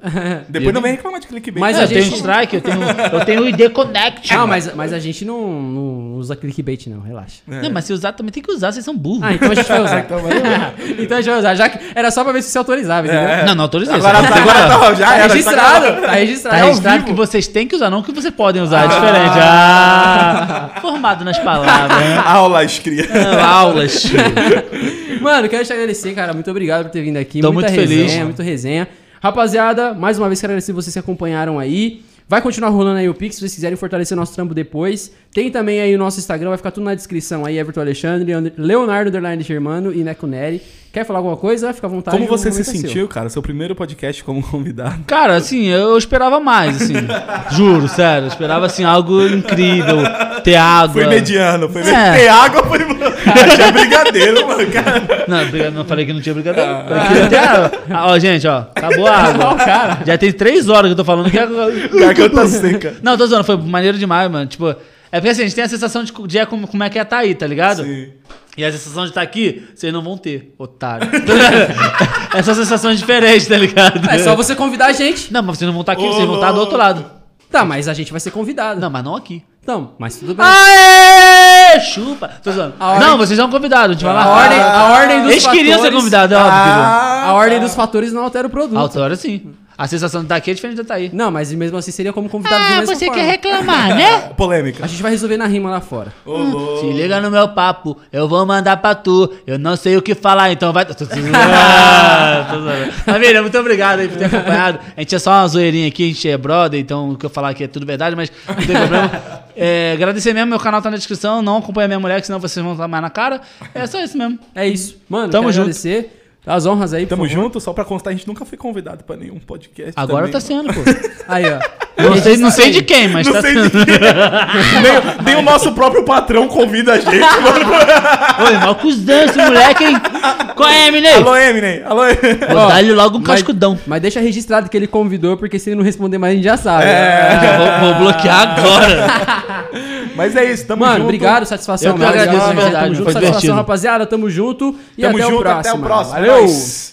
Depois não vem reclamar de clickbait. Mas Mas a eu tenho gente- strike, eu tenho, eu tenho o ID Connect. Não, mas, mas a gente não, não usa clickbait, não, relaxa. Não, mas se usar também tem que usar, vocês são burros. Ah, então a gente vai usar. então a gente vai usar. Já que era só pra ver se você autorizava, entendeu? Não, não autorizei. Agora você tá, agora tá, já Tá era. registrado, tá- tá registrado. Tá é registrado que vocês têm que usar, não que vocês podem usar. É diferente. Ah, formado nas palavras. né? Aulas, cria. Ah, Aulas. Mano, quero te agradecer, cara. Muito obrigado por ter vindo aqui. Tô muita muito resenha, feliz. muito resenha. Rapaziada, mais uma vez quero agradecer vocês que acompanharam aí. Vai continuar rolando aí o Pix, se vocês quiserem fortalecer nosso trampo depois. Tem também aí o nosso Instagram, vai ficar tudo na descrição aí, Everton Alexandre, And- Leonardo Underline Germano e Neco Neri. Quer falar alguma coisa? Fica à vontade. Como você se é seu. sentiu, cara? Seu primeiro podcast como convidado. Cara, assim, eu esperava mais, assim. Juro, sério. Eu esperava, assim, algo incrível. Ter água. Foi mediano, foi É. mediano. Ter água, foi... Achei brigadeiro, mano, cara. Não, não falei que não tinha brigadeiro. Falei que água. Ah, ó, gente, ó. Acabou a água. Já tem três horas que eu tô falando que é... Garganta seca. Não, tô zoando, foi maneiro demais, mano. Tipo, é porque assim, a gente tem a sensação de, de é como, como é que é tá aí, tá ligado? Sim. E a sensação de estar aqui, vocês não vão ter, otário. Essa sensação é diferente, tá ligado? É só você convidar a gente. Não, mas vocês não vão estar aqui, vocês vão estar do outro lado. Tá, mas a gente vai ser convidado. Não, mas não aqui. Então, mas tudo bem. Aê! Chupa! Tô zoando. A ordem- Não, vocês são convidados, a gente vai lá. A ordem, a ordem dos Eles queriam ser fatores- convidados, é óbvio. Ah, A ordem dos fatores não altera o produto. Autora sim. A sensação de estar aqui é diferente de estar aí. Não, mas mesmo assim seria como convidado de Ah, mesma você forma. quer reclamar, né? polêmica. A gente vai resolver na rima lá fora. Ô, louco. Se liga no meu papo, eu vou mandar pra tu. Eu não sei o que falar, então vai. Zoando. Família, muito obrigado aí por ter acompanhado. A gente é só uma zoeirinha aqui, a gente é brother, então o que eu falar aqui é tudo verdade, mas não tem problema. É, agradecer mesmo, meu canal tá na descrição. Não acompanha minha mulher, que senão vocês vão tomar na cara. É só isso mesmo. É isso. Mano, Tamo quero junto. agradecer. As honras aí, Tamo junto, só pra constar, a gente nunca foi convidado pra nenhum podcast. Agora também. tá sendo, pô. Aí, ó. Não sei, não sei de quem, mas Não tá sei sendo. de quem. nem, nem o nosso próprio patrão convida a gente, mano. Oi, mal cuzão esse moleque, hein? Qual é, Eminem? Alô, Eminem. Alô, Eminem. Vou dar-lhe logo um mas- cascudão. Mas deixa registrado que ele convidou, porque se ele não responder mais, a gente já sabe. É. Vou, vou bloquear agora. Mas é isso, tamo Mano, junto. obrigado, satisfação. Eu que mano. agradeço, Tamo de verdade, junto, foi satisfação, divertido. rapaziada. Tamo junto e Tamo até, junto, o próximo. até o próximo. Valeu! Nós.